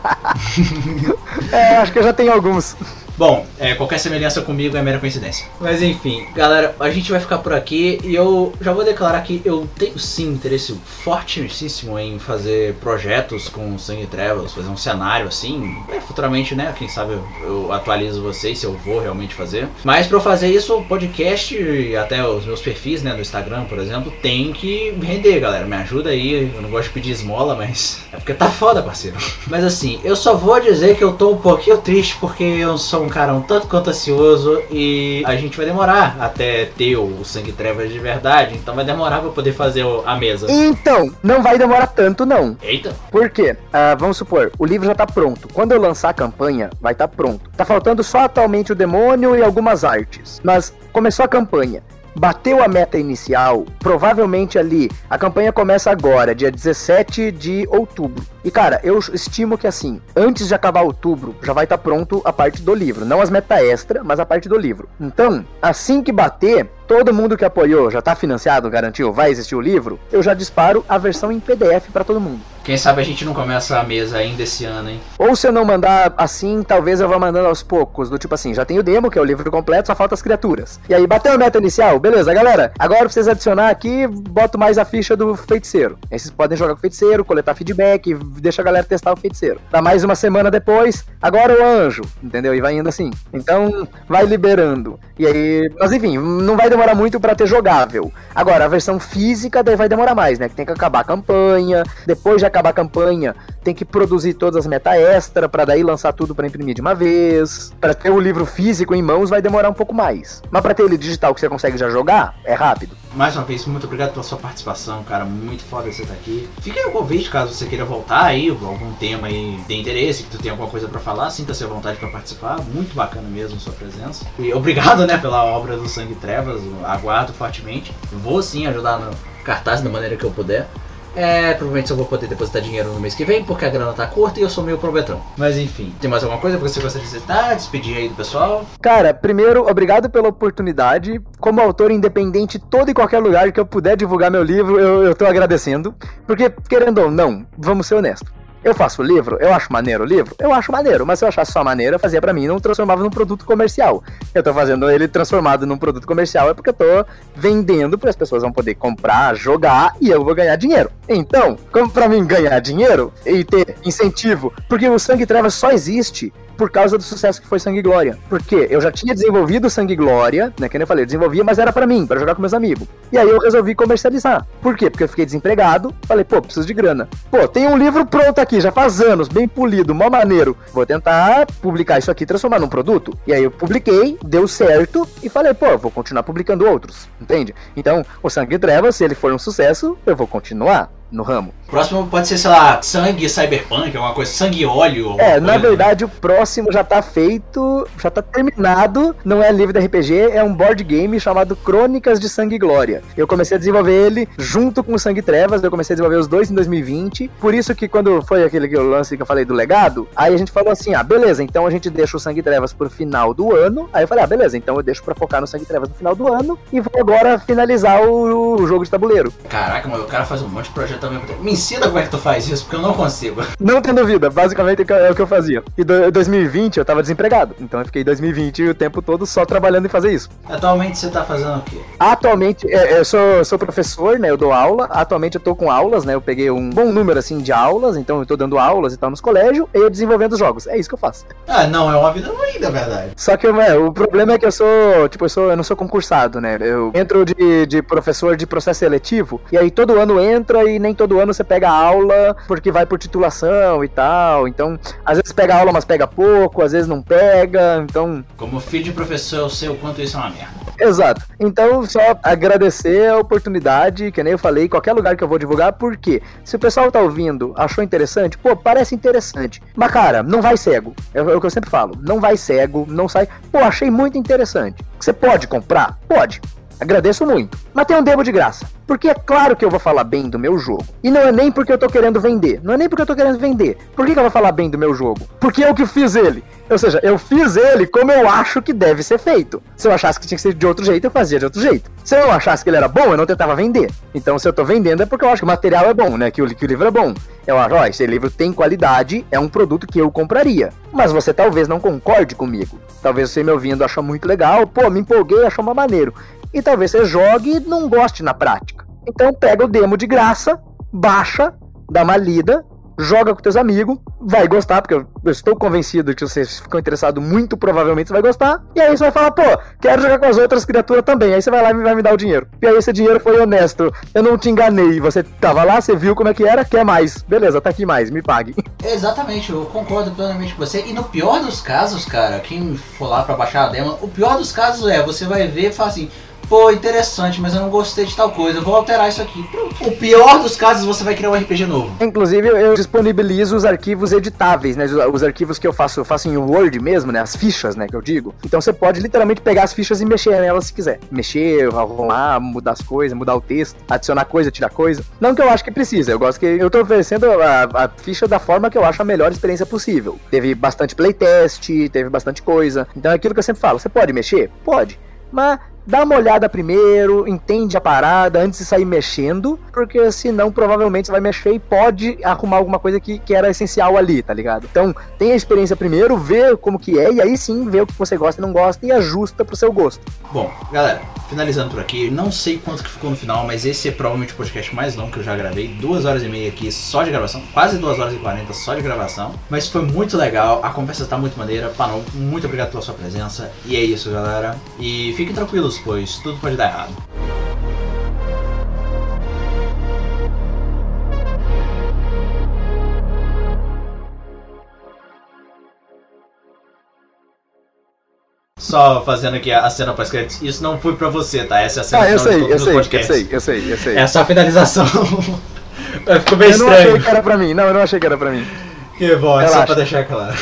É, acho que eu já tenho alguns. Bom, é, qualquer semelhança comigo é mera coincidência. Mas enfim, galera, a gente vai ficar por aqui e eu já vou declarar que eu tenho sim interesse fortíssimo em fazer projetos com Sangue Trevas, fazer um cenário assim. É, futuramente, né? Quem sabe eu, atualizo vocês se eu vou realmente fazer. Mas pra eu fazer isso, o podcast e até os meus perfis, né, do Instagram, por exemplo, tem que render, galera. Me ajuda aí. Eu não gosto de pedir esmola, mas é porque tá foda, parceiro. Mas assim, eu só vou dizer que eu tô um pouquinho triste porque eu sou um cara um tanto quanto ansioso e a gente vai demorar até ter o Sangue Trevas de verdade, então vai demorar pra poder fazer a mesa. Então, não vai demorar tanto, não. Eita! Por quê? Ah, vamos supor, o livro já tá pronto. Quando eu lançar a campanha, vai estar tá pronto. Tá faltando só atualmente o demônio e algumas artes. Mas começou a campanha. Bateu a meta inicial, provavelmente ali, a campanha começa agora, dia 17 de outubro. E cara, eu estimo que assim, antes de acabar outubro, já vai estar pronto a parte do livro. Não as meta extra, mas a parte do livro. Então, assim que bater, todo mundo que apoiou já tá financiado, garantiu, vai existir o livro, eu já disparo a versão em PDF para todo mundo. Quem sabe a gente não começa a mesa ainda esse ano, hein? Ou se eu não mandar assim, talvez eu vá mandando aos poucos. Do tipo assim, já tem o demo, que é o livro completo, só falta as criaturas. E aí, bateu a meta inicial, beleza, galera. Agora vocês adicionar aqui, boto mais a ficha do feiticeiro. Aí vocês podem jogar com o feiticeiro, coletar feedback, deixa a galera testar o feiticeiro. Dá mais uma semana depois, agora o anjo, entendeu? E vai indo assim. Então, vai liberando. E aí, mas enfim, não vai demorar muito pra ter jogável. Agora, a versão física daí vai demorar mais, né? Que tem que acabar a campanha, depois de acabar a campanha, tem que produzir todas as meta extra pra daí lançar tudo pra imprimir de uma vez. Pra ter o livro físico em mãos vai demorar um pouco mais. Mas pra ter ele digital que você consegue já jogar, é rápido. Mais uma vez, muito obrigado pela sua participação, cara. Muito foda você estar aqui. Fica aí o convite caso você queira voltar aí, algum tema aí de interesse, que tu tenha alguma coisa pra falar, sinta-se à vontade pra participar. Muito bacana mesmo sua presença. E obrigado, né, pela obra do Sangue Trevas. Aguardo fortemente. Vou sim ajudar no cartaz da maneira que eu puder. É, provavelmente só vou poder depositar dinheiro no mês que vem, porque a grana tá curta e eu sou meio probetrão. Mas enfim, tem mais alguma coisa que você gostaria de citar? Despedir aí do pessoal? Cara, primeiro, obrigado pela oportunidade. Como autor independente, todo e qualquer lugar que eu puder divulgar meu livro, eu, eu tô agradecendo. Porque, querendo ou não, vamos ser honestos. Eu faço o livro, eu acho maneiro o livro? Eu acho maneiro, mas se eu achasse só maneiro, eu fazia pra mim não transformava num produto comercial. Eu tô fazendo ele transformado num produto comercial é porque eu tô vendendo para as pessoas vão poder comprar, jogar e eu vou ganhar dinheiro. Então, como pra mim ganhar dinheiro e ter incentivo, porque o Sangue Trevas só existe por causa do sucesso que foi Sangue Glória. Porque eu já tinha desenvolvido Sangue Glória, né? Que nem eu falei, eu desenvolvia, mas era para mim, para jogar com meus amigos. E aí eu resolvi comercializar. Por quê? Porque eu fiquei desempregado, falei, pô, preciso de grana. Pô, tem um livro pronto aqui, já faz anos, bem polido, mó maneiro. Vou tentar publicar isso aqui, transformar num produto. E aí eu publiquei, deu certo, e falei, pô, vou continuar publicando outros, entende? Então, o Sangue Trevas, se ele for um sucesso, eu vou continuar no ramo. O próximo pode ser, sei lá, sangue cyberpunk, alguma coisa, sangue e óleo. É, na verdade, o próximo já tá feito, já tá terminado. Não é livro de RPG, é um board game chamado Crônicas de Sangue e Glória. Eu comecei a desenvolver ele junto com o Sangue e Trevas, eu comecei a desenvolver os dois em 2020. Por isso que quando foi aquele que eu lance que eu falei do legado, aí a gente falou assim: ah, beleza, então a gente deixa o Sangue e Trevas pro final do ano. Aí eu falei: ah, beleza, então eu deixo pra focar no Sangue e Trevas no final do ano e vou agora finalizar o, o jogo de tabuleiro. Caraca, mano, o cara faz um monte de projeto também. Me ensina como é que tu faz isso, porque eu não consigo. Não tem dúvida, basicamente é o que eu fazia. E em 2020 eu tava desempregado, então eu fiquei 2020 o tempo todo só trabalhando em fazer isso. Atualmente você tá fazendo o quê? Atualmente, é, eu sou, sou professor, né? Eu dou aula. Atualmente eu tô com aulas, né? Eu peguei um bom número assim de aulas, então eu tô dando aulas e tal nos colégios e eu desenvolvendo jogos. É isso que eu faço. Ah, não, é uma vida ruim, na verdade. Só que é, o problema é que eu sou, tipo, eu, sou, eu não sou concursado, né? Eu entro de, de professor de processo seletivo e aí todo ano entra e nem todo ano você pega aula porque vai por titulação e tal. Então, às vezes pega aula, mas pega pouco, às vezes não pega. Então. Como filho de professor, eu sei o quanto isso é uma merda. Exato. Então, só agradecer a oportunidade, que nem eu falei, qualquer lugar que eu vou divulgar, porque se o pessoal tá ouvindo, achou interessante, pô, parece interessante. Mas, cara, não vai cego. É, é o que eu sempre falo. Não vai cego, não sai. Pô, achei muito interessante. Você pode comprar? Pode. Agradeço muito. Mas tem um demo de graça. Porque é claro que eu vou falar bem do meu jogo. E não é nem porque eu tô querendo vender. Não é nem porque eu tô querendo vender. Por que, que eu vou falar bem do meu jogo? Porque eu que fiz ele. Ou seja, eu fiz ele como eu acho que deve ser feito. Se eu achasse que tinha que ser de outro jeito, eu fazia de outro jeito. Se eu achasse que ele era bom, eu não tentava vender. Então, se eu tô vendendo, é porque eu acho que o material é bom, né? Que o, que o livro é bom. Eu acho, ó, esse livro tem qualidade, é um produto que eu compraria. Mas você talvez não concorde comigo. Talvez você me ouvindo achou muito legal, pô, me empolguei, achou uma maneiro e talvez você jogue e não goste na prática. Então pega o demo de graça, baixa, dá uma lida, joga com teus amigos, vai gostar, porque eu, estou convencido que vocês ficam interessados, muito provavelmente você vai gostar. E aí você vai falar, pô, quero jogar com as outras criaturas também. Aí você vai lá e vai me dar o dinheiro. E aí esse dinheiro foi honesto. Eu não te enganei. Você tava lá, você viu como é que era, quer mais. Beleza, tá aqui mais, me pague. Exatamente, eu concordo plenamente com você. E no pior dos casos, cara, quem for lá pra baixar a demo, o pior dos casos é, você vai ver e fala assim pô, interessante, mas eu não gostei de tal coisa, vou alterar isso aqui. O pior dos casos, você vai criar um RPG novo. Inclusive, eu disponibilizo os arquivos editáveis, né? Os arquivos que eu faço, eu faço em Word mesmo, né? As fichas, né? Que eu digo. Então você pode literalmente pegar as fichas e mexer nelas se quiser. Mexer, arrumar, mudar as coisas, mudar o texto, adicionar coisa, tirar coisa. Não que eu acho que precisa, eu gosto que eu tô oferecendo a, a ficha da forma que eu acho a melhor experiência possível. Teve bastante playtest, teve bastante coisa. Então é aquilo que eu sempre falo, você pode mexer? Pode. Mas dá uma olhada primeiro, entende a parada antes de sair mexendo, porque senão provavelmente você vai mexer e pode arrumar alguma coisa que, que era essencial ali, tá ligado? Então, tem a experiência primeiro, vê como que é, e aí sim vê o que você gosta e não gosta e ajusta pro seu gosto. Bom, galera, finalizando por aqui, não sei quanto que ficou no final, mas esse é provavelmente o podcast mais longo que eu já gravei, duas horas e meia aqui só de gravação, quase duas horas e quarenta só de gravação, mas foi muito legal, a conversa tá muito maneira, Panon, muito obrigado pela sua presença, e é isso, galera, e fiquem tranquilos, pois tudo pode dar errado. Só fazendo aqui a cena pós-créditos. Isso não foi pra você, tá? Essa é a cena ah, eu sei, eu sei, eu sei, eu sei, eu sei. É só a finalização. Ficou bem eu estranho. Eu não achei que era pra mim. Não, eu não achei que era pra mim. Que bom, é só pra deixar claro.